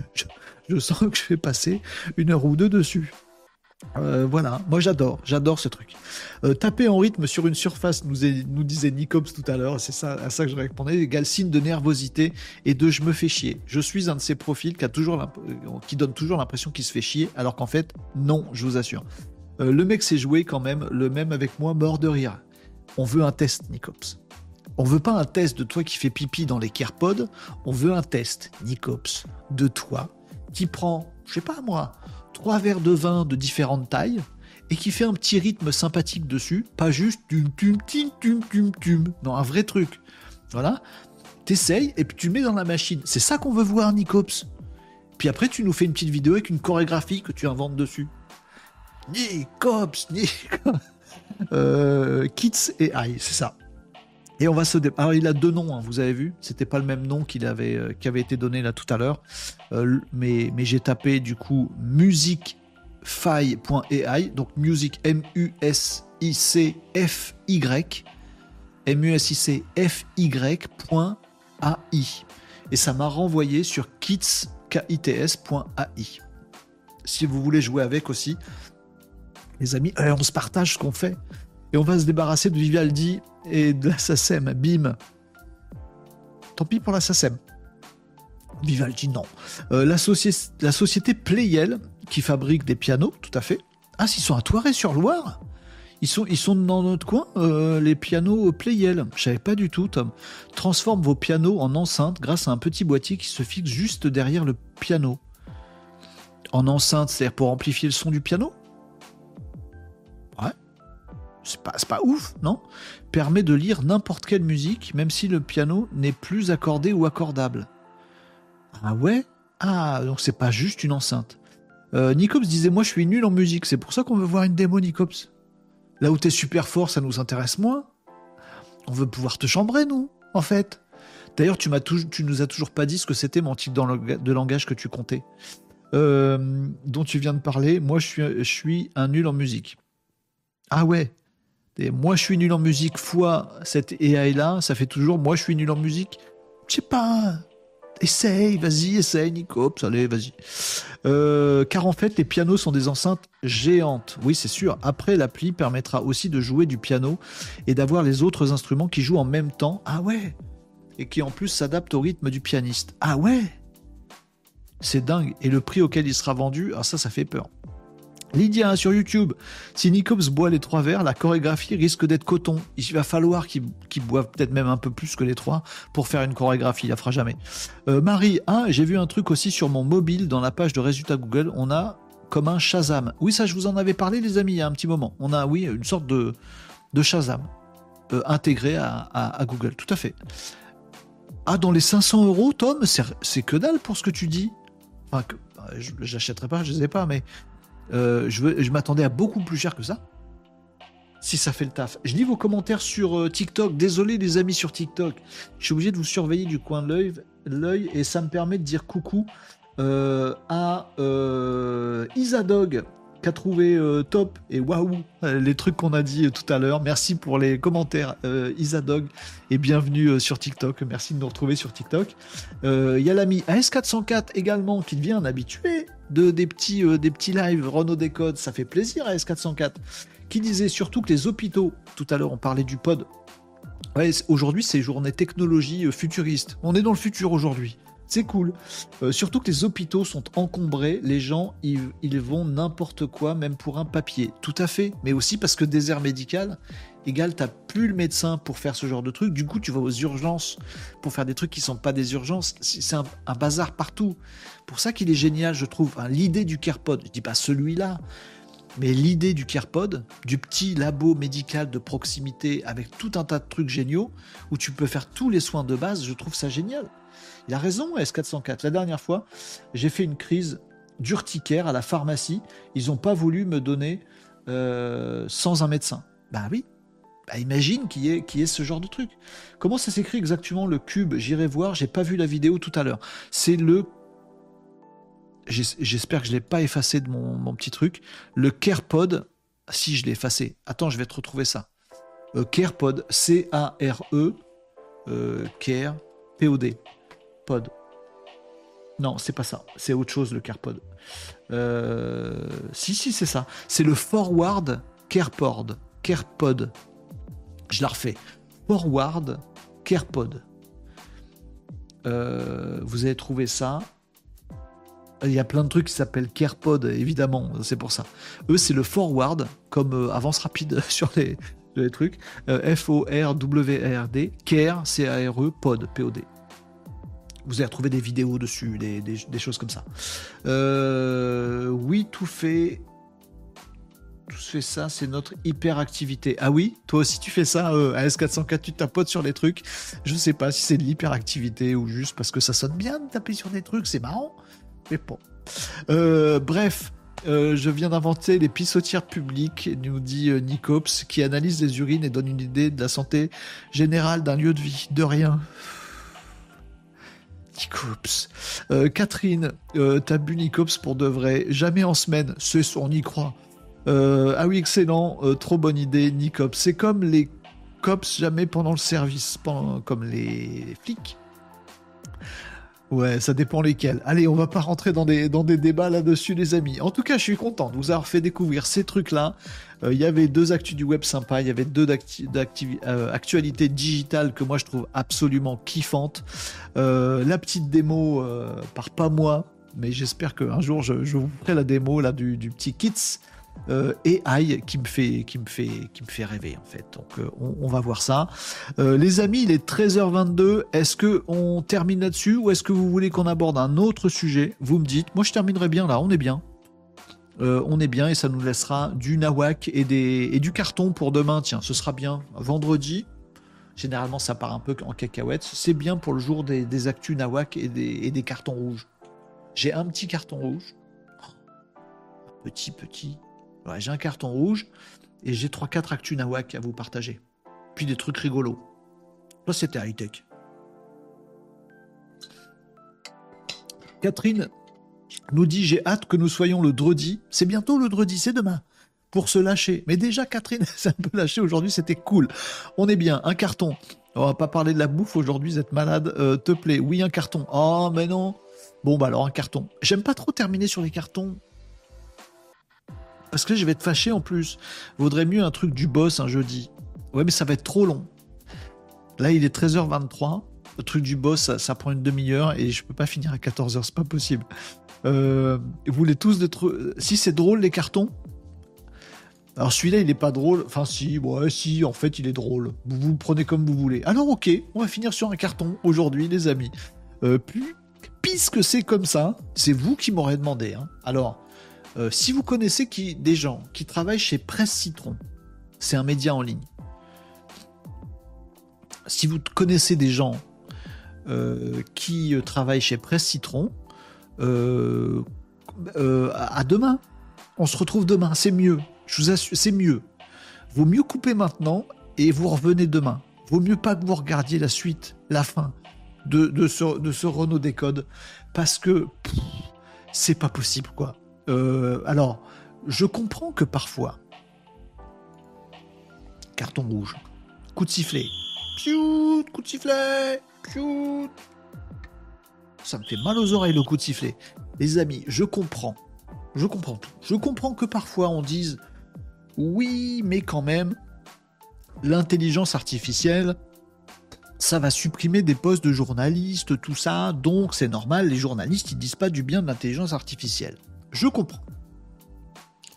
*laughs* sens que je vais passer une heure ou deux dessus. Euh, voilà, moi j'adore, j'adore ce truc. Euh, taper en rythme sur une surface, nous, disait Nicops tout à l'heure, c'est ça à ça que je répondais, égale signe de nervosité et de je me fais chier. Je suis un de ces profils qui, a toujours qui donne toujours l'impression qu'il se fait chier, alors qu'en fait, non, je vous assure. Euh, le mec s'est joué quand même, le même avec moi, mort de rire. On veut un test, Nicops. On veut pas un test de toi qui fais pipi dans les Kerpods, on veut un test, Nicops, de toi qui prend, je sais pas moi, trois verres de vin de différentes tailles et qui fait un petit rythme sympathique dessus, pas juste tum tum tum tum tum non, un vrai truc. Voilà, t'essayes et puis tu le mets dans la machine. C'est ça qu'on veut voir, Nicops. Puis après, tu nous fais une petite vidéo avec une chorégraphie que tu inventes dessus ni cops, ni euh, Kits et I, c'est ça. Et on va se dé... Alors il a deux noms, hein, vous avez vu. C'était pas le même nom qu'il avait, euh, qui avait été donné là tout à l'heure. Euh, mais mais j'ai tapé du coup musicfy.ai, donc music M U S I C F Y M U S I C F Y .ai et ça m'a renvoyé sur kits kits.ai. Si vous voulez jouer avec aussi, les amis, euh, on se partage ce qu'on fait. Et on va se débarrasser de Vivaldi et de la SACEM. Bim. Tant pis pour la SACEM. Vivaldi, non. Euh, la, société Playel, qui fabrique des pianos, tout à fait. Ah, s'ils sont à sont, ils sont dans notre coin, euh, les pianos Playel. Je savais pas du tout, Tom. Transforme vos pianos en enceinte grâce à un petit boîtier qui se fixe juste derrière le piano. En enceinte, c'est-à-dire pour amplifier le son du piano c'est pas, ouf, non? Permet de lire n'importe quelle musique, même si le piano n'est plus accordé ou accordable. Ah ouais? Ah, donc c'est pas juste une enceinte. Euh, Nicops disait Moi je suis nul en musique, c'est pour ça qu'on veut voir une démo, Nicops. Là où t'es super fort, ça nous intéresse moins. On veut pouvoir te chambrer, nous, en fait. D'ailleurs, tu, nous as toujours pas dit ce que c'était mon type de langage que tu comptais. Euh, dont tu viens de parler. Moi, je suis un nul en musique. Ah ouais moi, je suis nul en musique fois cette AI-là, ça fait toujours moi, je suis nul en musique. Je sais pas. Essaye, vas-y, essaye, Nicops, allez, vas-y. Euh, car en fait, les pianos sont des enceintes géantes. Oui, c'est sûr. Après, l'appli permettra aussi de jouer du piano et d'avoir les autres instruments qui jouent en même temps. Ah ouais Et qui en plus s'adaptent au rythme du pianiste. Ah ouais C'est dingue. Et le prix auquel il sera vendu, ah ça, ça fait peur. Lydia sur YouTube, si Nicops boit les trois verres, la chorégraphie risque d'être coton. Il va falloir qu'il boive peut-être même un peu plus que les trois pour faire une chorégraphie. Il la fera jamais. Euh, Marie, ah, j'ai vu un truc aussi sur mon mobile dans la page de résultats Google. On a comme un Shazam. Oui, ça, je vous en avais parlé, les amis, il y a un petit moment. On a, oui, une sorte de, de Shazam euh, intégré à, Google. Tout à fait. Ah, dans les 500 euros, Tom, c'est que dalle pour ce que tu dis. Enfin, je n'achèterai pas, je ne sais pas, mais je, je m'attendais à beaucoup plus cher que ça. Si ça fait le taf. Je lis vos commentaires sur TikTok. Désolé les amis sur TikTok. Je suis obligé de vous surveiller du coin de l'œil et ça me permet de dire coucou à Isadog qu'a trouvé euh, top et waouh euh, les trucs qu'on a dit euh, tout à l'heure. Merci pour les commentaires Isadog et bienvenue sur TikTok. Merci de nous retrouver sur TikTok. Il y a l'ami AS404 également qui devient un habitué de, des, petits, des petits lives Renault Décode. Ça fait plaisir AS404 qui disait surtout que les hôpitaux, tout à l'heure on parlait du pod, aujourd'hui c'est journée technologie futuriste. On est dans le futur aujourd'hui. C'est cool. Euh, surtout que les hôpitaux sont encombrés, les gens, ils, vont n'importe quoi, même pour un papier. Tout à fait. Mais aussi parce que désert médical égale, t'as plus le médecin pour faire ce genre de truc. Du coup, tu vas aux urgences pour faire des trucs qui sont pas des urgences. C'est un, bazar partout. Pour ça qu'il est génial, je trouve. l'idée du CarePod, je dis pas celui-là, mais l'idée du CarePod, du petit labo médical de proximité avec tout un tas de trucs géniaux, où tu peux faire tous les soins de base, je trouve ça génial. Il a raison, S404. La dernière fois, j'ai fait une crise d'urticaire à la pharmacie. Ils n'ont pas voulu me donner euh, sans un médecin. Ben oui. Bah imagine qui est, qui est ce genre de truc. Comment ça s'écrit exactement le cube? J'irai voir, j'ai pas vu la vidéo tout à l'heure. C'est le. J'espère que je ne l'ai pas effacé de mon, petit truc. Le CarePod. Si je l'ai effacé. Attends, je vais te retrouver ça. Euh, CarePod. C-A-R-E. Euh, Care. P-O-D. Non, c'est pas ça. C'est autre chose le CarePod. Euh, si, si, c'est ça. C'est le Forward CarePod. CarePod. Je la refais. Forward CarePod. Euh, vous avez trouvé ça. Il y a plein de trucs qui s'appellent CarePod, évidemment, c'est pour ça. Eux, c'est le forward, comme euh, avance rapide *laughs* sur les, trucs. F-O-R-W-R-D, Care, C-A-R-E, Pod, P-O-D. Vous avez retrouvé des vidéos dessus, des, choses comme ça. Euh, oui, tout fait. Tout fait ça, c'est notre hyperactivité. Ah oui, toi aussi tu fais ça euh, à S404, tu tapotes sur les trucs. Je ne sais pas si c'est de l'hyperactivité ou juste parce que ça sonne bien de taper sur des trucs, c'est marrant. Mais bon. Euh, bref, je viens d'inventer les pissotières publiques, nous dit Nicops, qui analyse les urines et donne une idée de la santé générale d'un lieu de vie. De rien. Nicops. Euh, Catherine, euh, t'as bu Nicops pour de vrai. Jamais en semaine. C'est on y croit. Euh, ah oui, excellent. trop bonne idée, Nicops. C'est comme les cops jamais pendant le service, comme les flics. Ouais, ça dépend lesquels. Allez, on va pas rentrer dans des, dans débats là-dessus, les amis. En tout cas, je suis content de vous avoir fait découvrir ces trucs-là. Euh, il y avait deux actus du web sympas, il y avait deux euh, actualités digitales que moi je trouve absolument kiffantes. Euh, la petite démo par pas moi, mais j'espère qu'un jour je, vous ferai la démo du, du petit Kits euh, AI qui me fait qui me fait qui me fait rêver en fait. Donc euh, on, va voir ça. Euh, les amis, il est 13h22. Est-ce que on termine là-dessus ou est-ce que vous voulez qu'on aborde un autre sujet? Vous me dites. Moi, je terminerai bien là. On est bien. on est bien et ça nous laissera du nawak et, du carton pour demain. Tiens, ce sera bien. Vendredi, généralement ça part un peu en cacahuète. C'est bien pour le jour des, des actus nawak et des cartons rouges. J'ai un petit carton rouge. Petit, petit j'ai un carton rouge et j'ai 3-4 actus nawak à vous partager. Puis des trucs rigolos. Ça, c'était high-tech. Catherine nous dit J'ai hâte que nous soyons le dredi. C'est bientôt le dredi, c'est demain. Pour se lâcher. Mais déjà, Catherine *laughs* s'est un peu lâchée aujourd'hui, c'était cool. On est bien, un carton. On va pas parler de la bouffe aujourd'hui, vous êtes malade. Euh, te plaît, oui, un carton. Oh, mais non. Bon, bah alors, un carton. J'aime pas trop terminer sur les cartons. Parce que je vais être fâché en plus. Vaudrait mieux un truc du boss un jeudi. Ouais, mais ça va être trop long. Là, il est 13h23. Le truc du boss, ça, prend une demi-heure et je peux pas finir à 14h, c'est pas possible. Euh, vous voulez tous des trucs. Si c'est drôle, les cartons. Alors celui-là, il est pas drôle. Enfin, si, ouais, si, en fait, il est drôle. Vous vous prenez comme vous voulez. Alors, ok, on va finir sur un carton aujourd'hui, les amis. Euh, puis, puisque c'est comme ça, c'est vous qui m'aurez demandé. Hein. Alors, euh, si vous connaissez des gens qui travaillent chez Presse Citron, c'est un média en ligne. Si vous connaissez des gens euh, qui euh, travaillent chez Presse Citron, à demain. On se retrouve demain, c'est mieux. Je vous assure, c'est mieux. Vaut mieux couper maintenant et vous revenez demain. Vaut mieux pas que vous regardiez la suite, la fin de, ce, de Renault Décode, parce que c'est pas possible, quoi. Euh, alors, je comprends que parfois, carton rouge, coup de sifflet, piou, coup de sifflet. Ça me fait mal aux oreilles le coup de sifflet. Les amis, je comprends. Je comprends tout. Je comprends que parfois on dise oui, mais quand même, l'intelligence artificielle, ça va supprimer des postes de journalistes, tout ça, donc c'est normal, les journalistes, ils disent pas du bien de l'intelligence artificielle. Je comprends.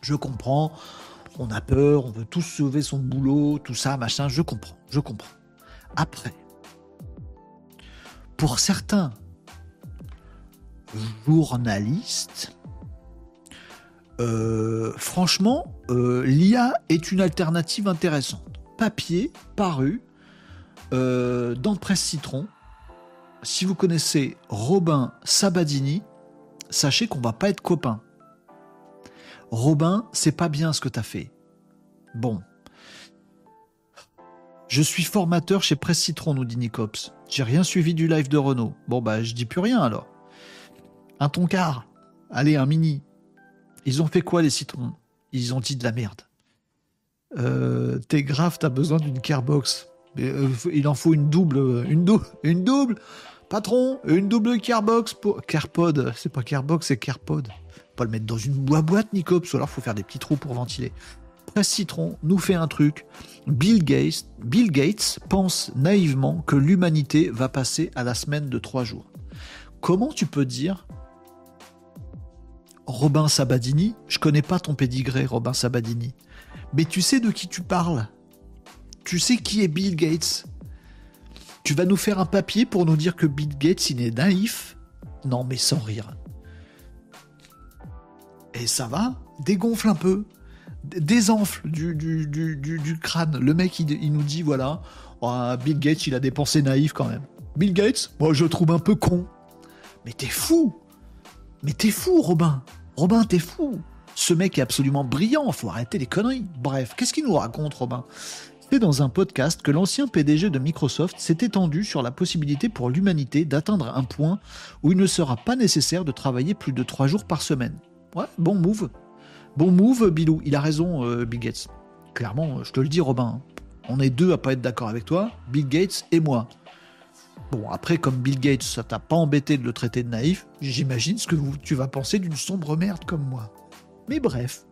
Je comprends, on a peur, on veut tous sauver son boulot, tout ça, machin, je comprends, je comprends. Après, pour certains journalistes, euh, franchement, euh, l'IA est une alternative intéressante. Papier, paru, euh, dans Presse Citron. Si vous connaissez Robin Sabadini, sachez qu'on va pas être copains. Robin, c'est pas bien ce que tu as fait. Bon. Je suis formateur chez Presse Citron, nous dit Nicops. J'ai rien suivi du live de Renault. Bon, bah, je dis plus rien alors. Un toncar. Allez, un mini. Ils ont fait quoi, les citrons? Ils ont dit de la merde. Euh, T'es grave, t'as besoin d'une carbox. Euh, il en faut une double. Une, double, une double Patron, une double carbox pour. Carpod. C'est pas carbox, c'est carpod. Pas le mettre dans une boîte, Nicops, ou alors faut faire des petits trous pour ventiler. Presse Citron nous fait un truc. Bill Gates, Bill Gates pense naïvement que l'humanité va passer à la semaine de trois jours. Comment tu peux dire Robin Sabadini Je connais pas ton pédigré, Robin Sabadini. Mais tu sais de qui tu parles Tu sais qui est Bill Gates? Tu vas nous faire un papier pour nous dire que Bill Gates, il est naïf Non, mais sans rire. Et ça va Dégonfle un peu désenfle du, crâne. Le mec, il, nous dit, voilà, oh, Bill Gates, il a des pensées naïves quand même. Bill Gates, moi, je trouve un peu con. Mais t'es fou Mais t'es fou, Robin Robin, t'es fou Ce mec est absolument brillant, faut arrêter les conneries. Bref, qu'est-ce qu'il nous raconte, Robin? C'est dans un podcast que l'ancien PDG de Microsoft s'est étendu sur la possibilité pour l'humanité d'atteindre un point où il ne sera pas nécessaire de travailler plus de trois jours par semaine. Ouais, bon move. Bon move, Bilou. Il a raison, euh, Bill Gates. Clairement, je te le dis, Robin. On est deux à pas être d'accord avec toi, Bill Gates et moi. Bon, après, comme Bill Gates, ça t'a pas embêté de le traiter de naïf, j'imagine ce que tu vas penser d'une sombre merde comme moi. Mais bref,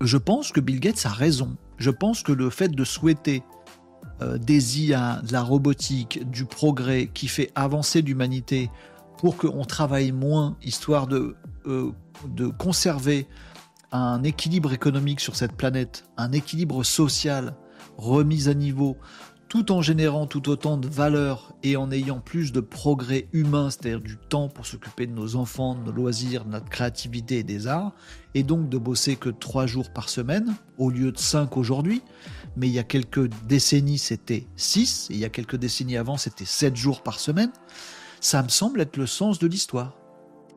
je pense que Bill Gates a raison. Je pense que le fait de souhaiter des IA, de la robotique, du progrès qui fait avancer l'humanité pour qu'on travaille moins, histoire de, euh, de conserver un équilibre économique sur cette planète, un équilibre social remis à niveau, tout en générant tout autant de valeur et en ayant plus de progrès humain, c'est-à-dire du temps pour s'occuper de nos enfants, de nos loisirs, de notre créativité et des arts, et donc de bosser que trois jours par semaine, au lieu de cinq aujourd'hui. Mais il y a quelques décennies, c'était six, et il y a quelques décennies avant, c'était sept jours par semaine. Ça me semble être le sens de l'histoire.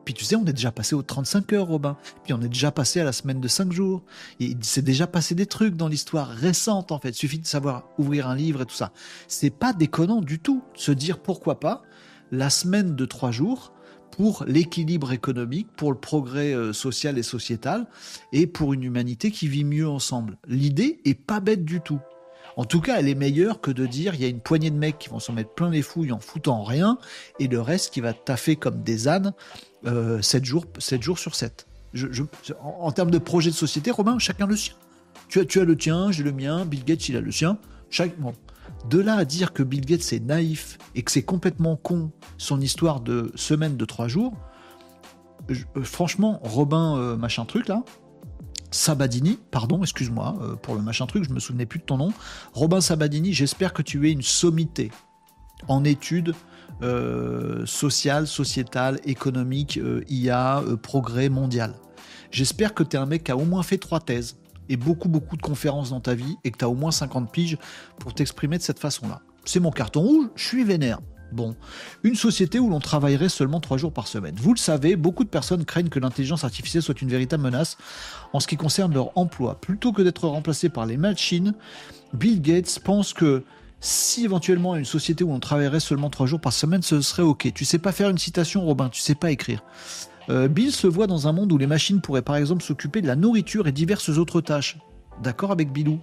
Puis tu sais, on est déjà passé aux 35 heures, Robin. Puis on est déjà passé à la semaine de 5 jours. Il s'est déjà passé des trucs dans l'histoire récente, en fait. Il suffit de savoir ouvrir un livre et tout ça. C'est pas déconnant du tout. Se dire pourquoi pas la semaine de 3 jours pour l'équilibre économique, pour le progrès euh, social et sociétal, et pour une humanité qui vit mieux ensemble. L'idée est pas bête du tout. En tout cas, elle est meilleure que de dire il y a une poignée de mecs qui vont s'en mettre plein les fouilles en foutant rien, et le reste qui va taffer comme des ânes 7, euh, jours, 7 jours sur 7. en, termes de projet de société, Romain, chacun le sien. Tu as, tu as le tien, j'ai le mien, Bill Gates, il a le sien. Chaque, De là à dire que Bill Gates est naïf et que c'est complètement con son histoire de semaine de 3 jours, euh, franchement, Robin, euh, machin truc là, Sabadini, pardon, excuse-moi pour le machin truc, je me souvenais plus de ton nom. Robin Sabadini, j'espère que tu es une sommité en études euh, social, sociétal, économique, euh, IA, euh, progrès mondial. J'espère que tu es un mec qui a au moins fait trois thèses et beaucoup, beaucoup de conférences dans ta vie et que tu as au moins 50 piges pour t'exprimer de cette façon-là. C'est mon carton rouge, je suis vénère. Bon, une société où l'on travaillerait seulement trois jours par semaine. Vous le savez, beaucoup de personnes craignent que l'intelligence artificielle soit une véritable menace en ce qui concerne leur emploi. Plutôt que d'être remplacé par les machines, Bill Gates pense que si éventuellement une société où on travaillerait seulement trois jours par semaine, ce serait ok. Tu sais pas faire une citation, Robin, tu sais pas écrire. Euh, Bill se voit dans un monde où les machines pourraient par exemple s'occuper de la nourriture et diverses autres tâches. D'accord avec Bilou?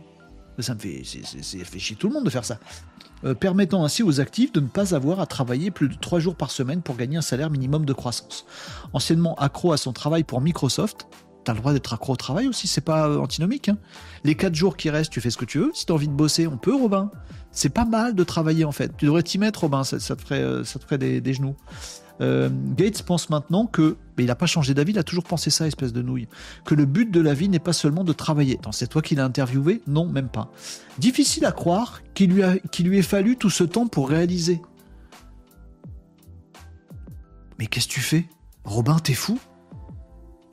Ça me fait, chier tout le monde de faire ça. Euh, permettant ainsi aux actifs de ne pas avoir à travailler plus de 3 jours par semaine pour gagner un salaire minimum de croissance. Anciennement accro à son travail pour Microsoft, t'as le droit d'être accro au travail aussi, c'est pas euh, antinomique. Hein. Les 4 jours qui restent, tu fais ce que tu veux. Si t'as envie de bosser, on peut, Robin. C'est pas mal de travailler en fait. Tu devrais t'y mettre, Robin, ça, te ferait, euh, ça te des genoux. Euh, Gates pense maintenant que, mais il n'a pas changé d'avis, il a toujours pensé ça, espèce de nouille, que le but de la vie n'est pas seulement de travailler. C'est toi qui l'as interviewé? Non, même pas. Difficile à croire qu'il lui ait fallu tout ce temps pour réaliser. Mais qu'est-ce que tu fais? Robin, t'es fou?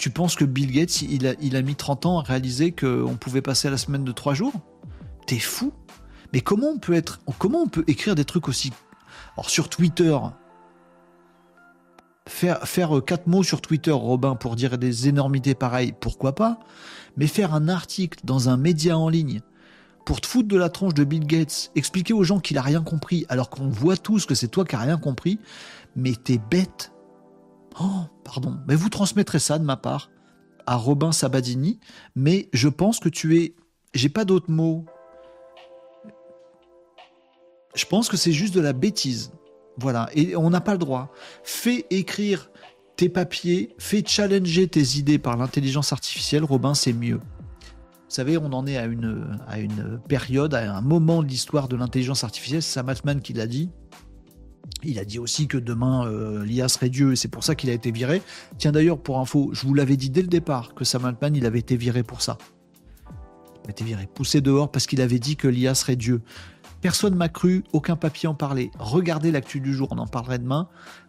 Tu penses que Bill Gates, il a, mis 30 ans à réaliser qu'on pouvait passer la semaine de 3 jours? T'es fou. Mais comment on peut être, comment on peut écrire des trucs aussi alors sur Twitter, Faire, quatre mots sur Twitter, Robin, pour dire des énormités pareilles, pourquoi pas? Mais faire un article dans un média en ligne pour te foutre de la tronche de Bill Gates, expliquer aux gens qu'il a rien compris, alors qu'on voit tous que c'est toi qui n'as rien compris, mais t'es bête. Oh, pardon. Mais vous transmettrez ça de ma part à Robin Sabadini, mais je pense que tu es. J'ai pas d'autres mots. Je pense que c'est juste de la bêtise. Voilà, et on n'a pas le droit. Fais écrire tes papiers, fais challenger tes idées par l'intelligence artificielle, Robin, c'est mieux. Vous savez, on en est à une, à une période, à un moment de l'histoire de l'intelligence artificielle, c'est Sam Altman qui l'a dit. Il a dit aussi que demain, euh, l'IA serait Dieu, et c'est pour ça qu'il a été viré. Tiens d'ailleurs, pour info, je vous l'avais dit dès le départ que Sam Altman, il avait été viré pour ça. Il avait été viré, poussé dehors parce qu'il avait dit que l'IA serait Dieu. Personne m'a cru, aucun papier en parlait. Regardez l'actu du jour, on en parlerait demain.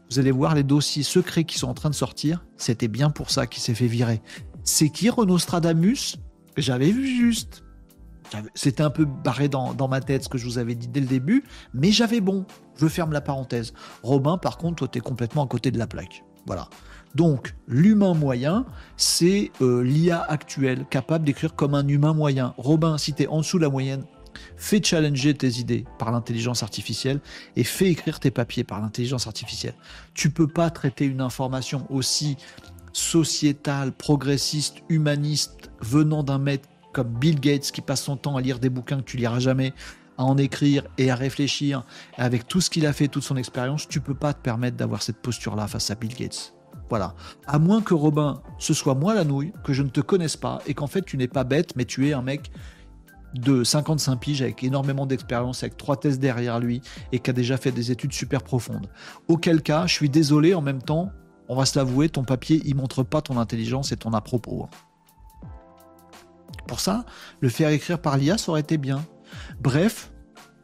Vous allez voir les dossiers secrets qui sont en train de sortir. C'était bien pour ça qu'il s'est fait virer. C'est qui Renaud Stradamus? J'avais vu juste. C'était un peu barré dans, ma tête ce que je vous avais dit dès le début, mais j'avais bon. Je ferme la parenthèse. Robin, par contre, toi, t'es complètement à côté de la plaque. Voilà. Donc, l'humain moyen, c'est euh, l'IA actuelle, capable d'écrire comme un humain moyen. Robin, si t'es en dessous de la moyenne, Fais challenger tes idées par l'intelligence artificielle et fais écrire tes papiers par l'intelligence artificielle. Tu peux pas traiter une information aussi sociétale, progressiste, humaniste, venant d'un maître comme Bill Gates qui passe son temps à lire des bouquins que tu liras jamais, à en écrire et à réfléchir, avec tout ce qu'il a fait, toute son expérience, tu peux pas te permettre d'avoir cette posture-là face à Bill Gates. Voilà. À moins que Robin, ce soit moi la nouille, que je ne te connaisse pas et qu'en fait tu n'es pas bête, mais tu es un mec de 55 piges avec énormément d'expérience, avec trois thèses derrière lui et qui a déjà fait des études super profondes. Auquel cas, je suis désolé en même temps, on va se l'avouer, ton papier, il montre pas ton intelligence et ton à-propos. Pour ça, le faire écrire par l'IA, ça aurait été bien. Bref,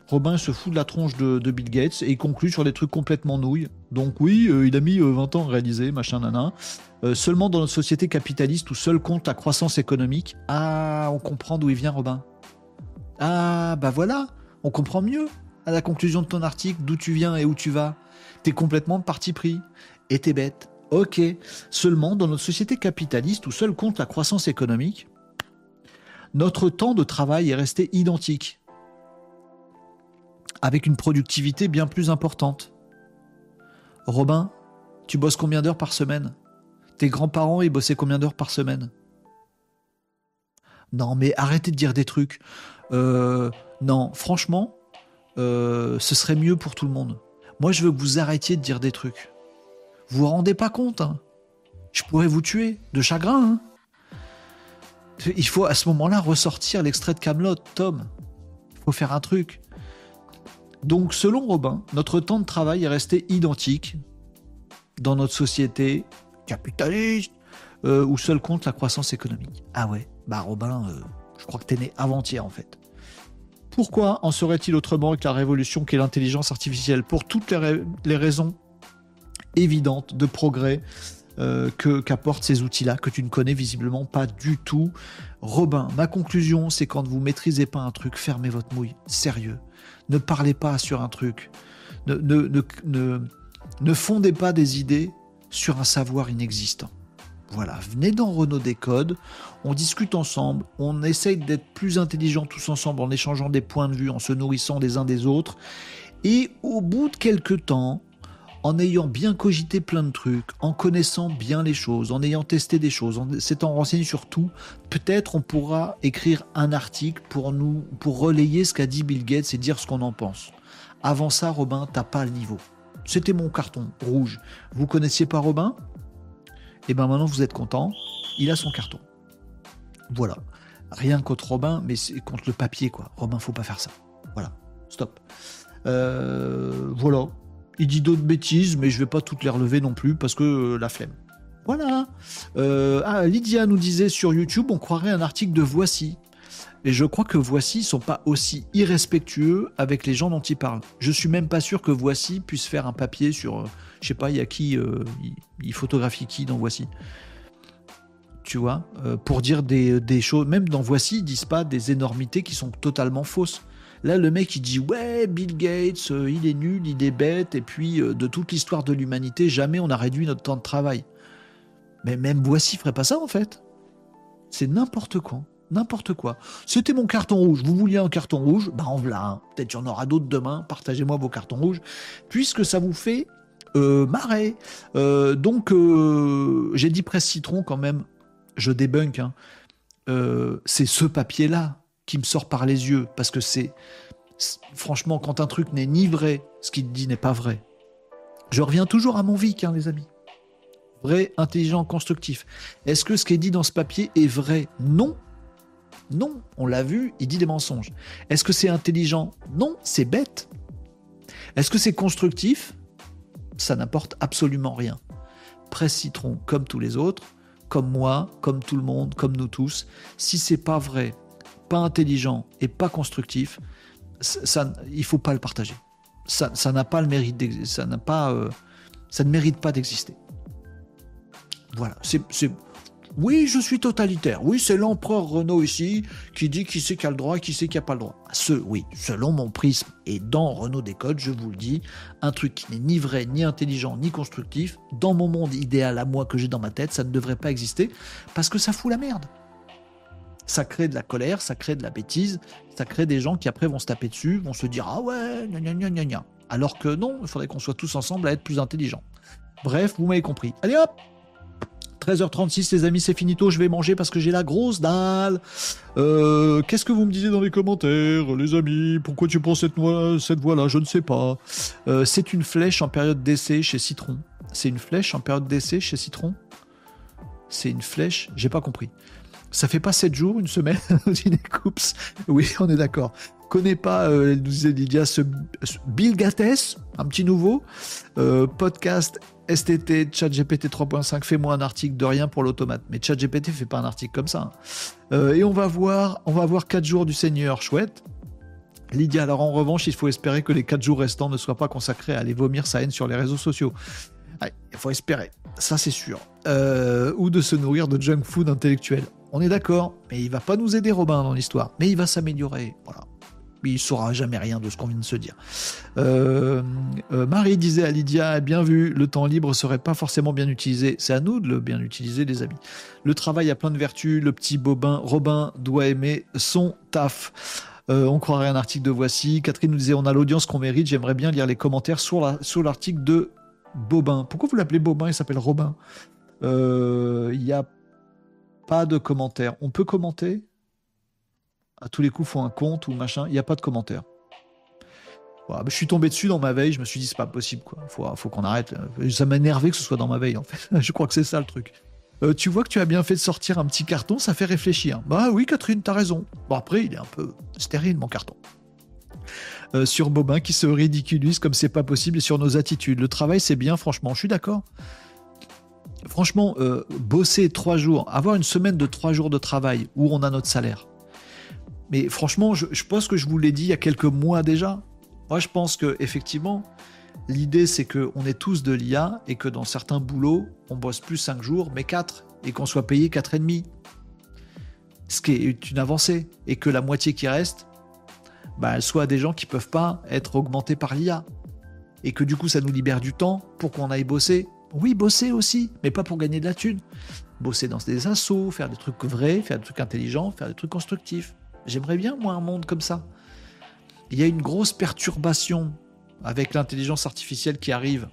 Robin se fout de la tronche de, Bill Gates et conclut sur des trucs complètement nouilles. Donc oui, euh, il a mis 20 euh, ans à réaliser, machin, nana. Euh, seulement dans notre société capitaliste où seul compte la croissance économique. Ah, on comprend d'où il vient, Robin. Ah, bah voilà, on comprend mieux à la conclusion de ton article d'où tu viens et où tu vas. T'es complètement parti pris. Et t'es bête. Ok. Seulement, dans notre société capitaliste où seul compte la croissance économique, notre temps de travail est resté identique. Avec une productivité bien plus importante. Robin, tu bosses combien d'heures par semaine? Tes grands-parents, ils bossaient combien d'heures par semaine? Non, mais arrêtez de dire des trucs. Euh, non, franchement, euh, ce serait mieux pour tout le monde. Moi, je veux que vous arrêtiez de dire des trucs. Vous vous rendez pas compte hein? Je pourrais vous tuer de chagrin. Hein? Il faut à ce moment-là ressortir l'extrait de Camelot, Tom. Il faut faire un truc. Donc, selon Robin, notre temps de travail est resté identique dans notre société capitaliste euh, où seul compte la croissance économique. Ah ouais, bah Robin, je crois que t'es né avant-hier en fait. Pourquoi en serait-il autrement que la révolution qu'est l'intelligence artificielle? Pour toutes les, raisons évidentes de progrès euh, que qu'apportent ces outils-là, que tu ne connais visiblement pas du tout. Robin, ma conclusion, c'est quand vous maîtrisez pas un truc, fermez votre mouille. Sérieux. Ne parlez pas sur un truc. Ne, ne, ne, ne fondez pas des idées sur un savoir inexistant. Voilà, venez dans Renault Décode, on discute ensemble, on essaye d'être plus intelligents tous ensemble en échangeant des points de vue, en se nourrissant des uns des autres. Et au bout de quelques temps, en ayant bien cogité plein de trucs, en connaissant bien les choses, en ayant testé des choses, en s'étant renseigné sur tout, peut-être on pourra écrire un article pour nous, pour relayer ce qu'a dit Bill Gates et dire ce qu'on en pense. Avant ça, Robin, t'as pas le niveau. C'était mon carton rouge. Vous connaissiez pas Robin? Eh ben maintenant vous êtes content. Il a son carton. Voilà. Rien contre Robin, mais c'est contre le papier quoi. Robin, faut pas faire ça. Voilà. Stop. Euh, voilà. Il dit d'autres bêtises, mais je vais pas toutes les relever non plus parce que euh, la flemme. Voilà. Euh, ah, Lydia nous disait sur YouTube, on croirait un article de Voici. Et je crois que Voici sont pas aussi irrespectueux avec les gens dont ils parlent. Je suis même pas sûr que Voici puisse faire un papier sur, euh, je sais pas, il y a qui, euh, il, photographie qui dans Voici. Tu vois, pour dire des, des, choses, même dans Voici, ils disent pas des énormités qui sont totalement fausses. Là, le mec, il dit ouais, Bill Gates, il est nul, il est bête, et puis de toute l'histoire de l'humanité, jamais on a réduit notre temps de travail. Mais même Voici ferait pas ça en fait. C'est n'importe quoi. N'importe quoi. C'était mon carton rouge. Vous vouliez un carton rouge? Ben en voilà un. Peut-être qu'il y en aura d'autres demain. Partagez-moi vos cartons rouges. Puisque ça vous fait euh, marrer. Euh, donc, euh, j'ai dit presse citron quand même. Je débunk. Hein. c'est ce papier-là qui me sort par les yeux. Parce que c'est. Franchement, quand un truc n'est ni vrai, ce qu'il dit n'est pas vrai. Je reviens toujours à mon vic, hein, les amis. Vrai, intelligent, constructif. Est-ce que ce qui est dit dans ce papier est vrai? Non, non, on l'a vu, il dit des mensonges. Est-ce que c'est intelligent? Non, c'est bête. Est-ce que c'est constructif? Ça n'apporte absolument rien. Presse citron comme tous les autres, comme moi, comme tout le monde, comme nous tous. Si c'est pas vrai, pas intelligent et pas constructif, ça, il faut pas le partager. Ça, n'a pas le mérite, ça n'a pas, euh, ça ne mérite pas d'exister. Voilà, c'est oui, je suis totalitaire. Oui, c'est l'empereur Renault ici qui dit qui sait qui a le droit qui sait qui n'a pas le droit. Ce, oui, selon mon prisme et dans Renault Décode, je vous le dis, un truc qui n'est ni vrai, ni intelligent, ni constructif, dans mon monde idéal à moi que j'ai dans ma tête, ça ne devrait pas exister parce que ça fout la merde. Ça crée de la colère, ça crée de la bêtise, ça crée des gens qui après vont se taper dessus, vont se dire ah ouais, gna gna gna gna Alors que non, il faudrait qu'on soit tous ensemble à être plus intelligents. Bref, vous m'avez compris. Allez hop 13h36 les amis, c'est finito, je vais manger parce que j'ai la grosse dalle. Euh, qu'est-ce que vous me disiez dans les commentaires, les amis? Pourquoi tu prends cette, cette voie-là Je ne sais pas. Euh, c'est une flèche en période d'essai chez Citron. C'est une flèche en période d'essai chez Citron? C'est une flèche J'ai pas compris. Ça fait pas 7 jours, une semaine, *laughs* Coups Oui, on est d'accord connaît pas, euh, nous disait Lydia, ce, Bill Gates, un petit nouveau, euh, podcast STT, ChatGPT 3.5, fais-moi un article de rien pour l'automate. Mais ChatGPT fait pas un article comme ça. Hein. Euh, et on va voir, on va voir 4 jours du Seigneur, chouette. Lydia, alors en revanche, il faut espérer que les 4 jours restants ne soient pas consacrés à aller vomir sa haine sur les réseaux sociaux. il faut espérer, ça c'est sûr. Ou de se nourrir de junk food intellectuel. On est d'accord, mais il va pas nous aider Robin dans l'histoire, mais il va s'améliorer. Voilà il ne saura jamais rien de ce qu'on vient de se dire. Euh, euh, Marie disait à Lydia, bien vu, le temps libre serait pas forcément bien utilisé. C'est à nous de le bien utiliser, les amis. Le travail a plein de vertus. Le petit Bobin, Robin doit aimer son taf. Euh, on croirait un article de Voici. Catherine nous disait, on a l'audience qu'on mérite. J'aimerais bien lire les commentaires sur l'article de Bobin. Pourquoi vous l'appelez Bobin? Il s'appelle Robin. Il n'y a pas de commentaires. On peut commenter? À tous les coups font un compte ou machin, il n'y a pas de commentaire. je suis tombé dessus dans ma veille, je me suis dit c'est pas possible quoi, faut, faut qu'on arrête. Ça m'a énervé que ce soit dans ma veille en fait. *laughs* je crois que c'est ça le truc. Euh, tu vois que tu as bien fait de sortir un petit carton, ça fait réfléchir. Bah oui Catherine, t'as raison. Bon après il est un peu stérile mon carton. Euh, sur Bobin qui se ridiculise comme c'est pas possible et sur nos attitudes. Le travail c'est bien franchement, je suis d'accord. Franchement, euh, bosser trois jours, avoir une semaine de trois jours de travail où on a notre salaire, mais franchement, je, pense que je vous l'ai dit il y a quelques mois déjà. Moi, je pense que effectivement, l'idée c'est qu'on est tous de l'IA et que dans certains boulots, on bosse plus 5 jours, mais 4, et qu'on soit payé 4,5. Ce qui est une avancée. Et que la moitié qui reste, bah, elle soit des gens qui peuvent pas être augmentés par l'IA. et que du coup ça nous libère du temps pour qu'on aille bosser. Oui, bosser aussi, mais pas pour gagner de la thune. Bosser dans des assauts, faire des trucs vrais, faire des trucs intelligents, faire des trucs constructifs. J'aimerais bien, moi, un monde comme ça. Il y a une grosse perturbation avec l'intelligence artificielle qui arrive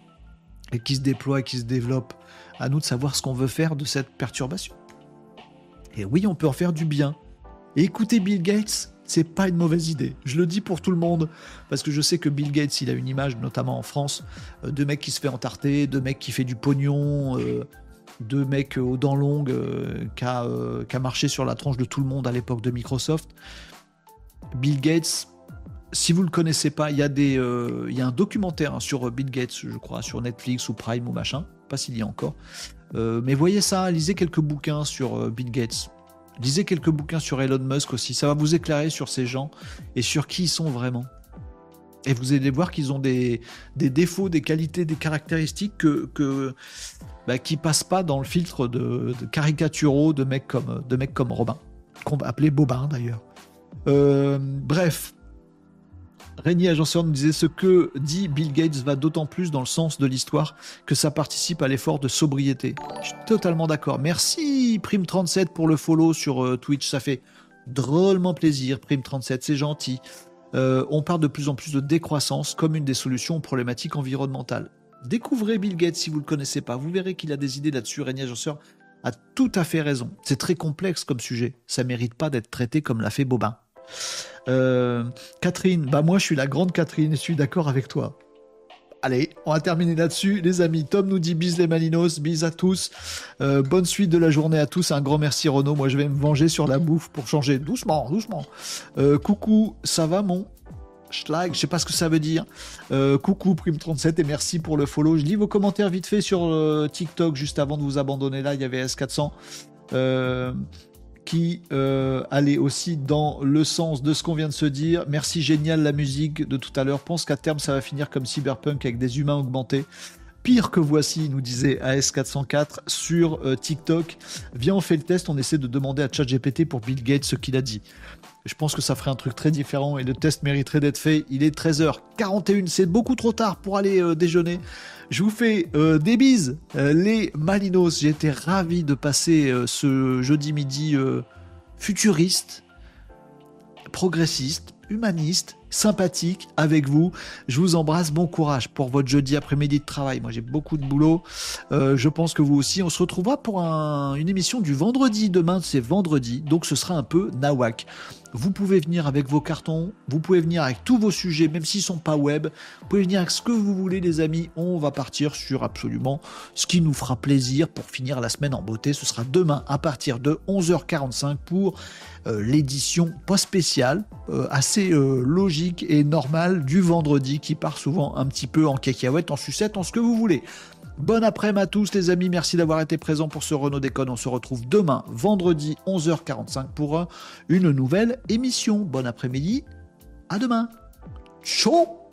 et qui se déploie et qui se développe. À nous de savoir ce qu'on veut faire de cette perturbation. Et oui, on peut en faire du bien. Et écouter Bill Gates, c'est pas une mauvaise idée. Je le dis pour tout le monde, parce que je sais que Bill Gates, il a une image, notamment en France, euh, de mec qui se fait entarter, de mec qui fait du pognon, euh, de mec aux dents longues euh, qui, a, marché sur la tronche de tout le monde à l'époque de Microsoft. Bill Gates, si vous le connaissez pas, il y, a y un documentaire hein, sur Bill Gates, je crois, sur Netflix ou Prime ou machin, pas s'il y a encore. mais voyez ça, lisez quelques bouquins sur Bill Gates. Lisez quelques bouquins sur Elon Musk aussi, ça va vous éclairer sur ces gens et sur qui ils sont vraiment. Et vous allez voir qu'ils ont des, défauts, des qualités, des caractéristiques que, que bah, qui passent pas dans le filtre de, de caricaturaux de mecs comme, de mecs comme Robin, qu'on va appeler Bobin d'ailleurs. Euh, bref, Régnier Agenceur nous disait ce que dit Bill Gates va d'autant plus dans le sens de l'histoire que ça participe à l'effort de sobriété. Je suis totalement d'accord. Merci Prime37 pour le follow sur euh, Twitch, ça fait drôlement plaisir. Prime37, c'est gentil. Euh, on parle de plus en plus de décroissance comme une des solutions aux problématiques environnementales. Découvrez Bill Gates si vous ne le connaissez pas. Vous verrez qu'il a des idées là-dessus. Régnier Agenceur a tout à fait raison. C'est très complexe comme sujet. Ça mérite pas d'être traité comme l'a fait Bobin. Euh, Catherine, bah moi je suis la grande Catherine je suis d'accord avec toi. Allez, on va terminer là-dessus, les amis. Tom nous dit bis les Malinos, bis à tous. Euh, bonne suite de la journée à tous. Un grand merci Renaud. Moi je vais me venger sur la bouffe pour changer doucement, doucement. Euh, coucou, ça va mon schlag, je sais pas ce que ça veut dire. coucou Prime37 et merci pour le follow. Je lis vos commentaires vite fait sur TikTok juste avant de vous abandonner là. Il y avait S400 qui euh, allait aussi dans le sens de ce qu'on vient de se dire. Merci génial la musique de tout à l'heure. Pense qu'à terme ça va finir comme Cyberpunk avec des humains augmentés. Pire que voici, nous disait AS404 sur euh, TikTok. Viens, on fait le test, on essaie de demander à ChatGPT pour Bill Gates ce qu'il a dit. Je pense que ça ferait un truc très différent et le test mériterait d'être fait. Il est 13h41, c'est beaucoup trop tard pour aller euh, déjeuner. Je vous fais euh, des bises, euh, les Malinos. Été ravi de passer euh, ce jeudi midi futuriste, progressiste, humaniste, sympathique avec vous. Je vous embrasse, bon courage pour votre jeudi après-midi de travail. Moi j'ai beaucoup de boulot, je pense que vous aussi. On se retrouvera pour une émission du vendredi. Demain c'est vendredi, donc ce sera un peu nawak. Vous pouvez venir avec vos cartons, vous pouvez venir avec tous vos sujets, même s'ils sont pas web. Vous pouvez venir avec ce que vous voulez, les amis. On va partir sur absolument ce qui nous fera plaisir pour finir la semaine en beauté. Ce sera demain à partir de 11h45 pour euh, l'édition pas spéciale, euh, assez euh, logique et normale du vendredi qui part souvent un petit peu en cacahuète, en sucette, en ce que vous voulez. Bon après-midi à tous les amis, merci d'avoir été présents pour ce Renault Déconne. On se retrouve demain, vendredi 11h45 pour une nouvelle émission. Bon après-midi, à demain. Ciao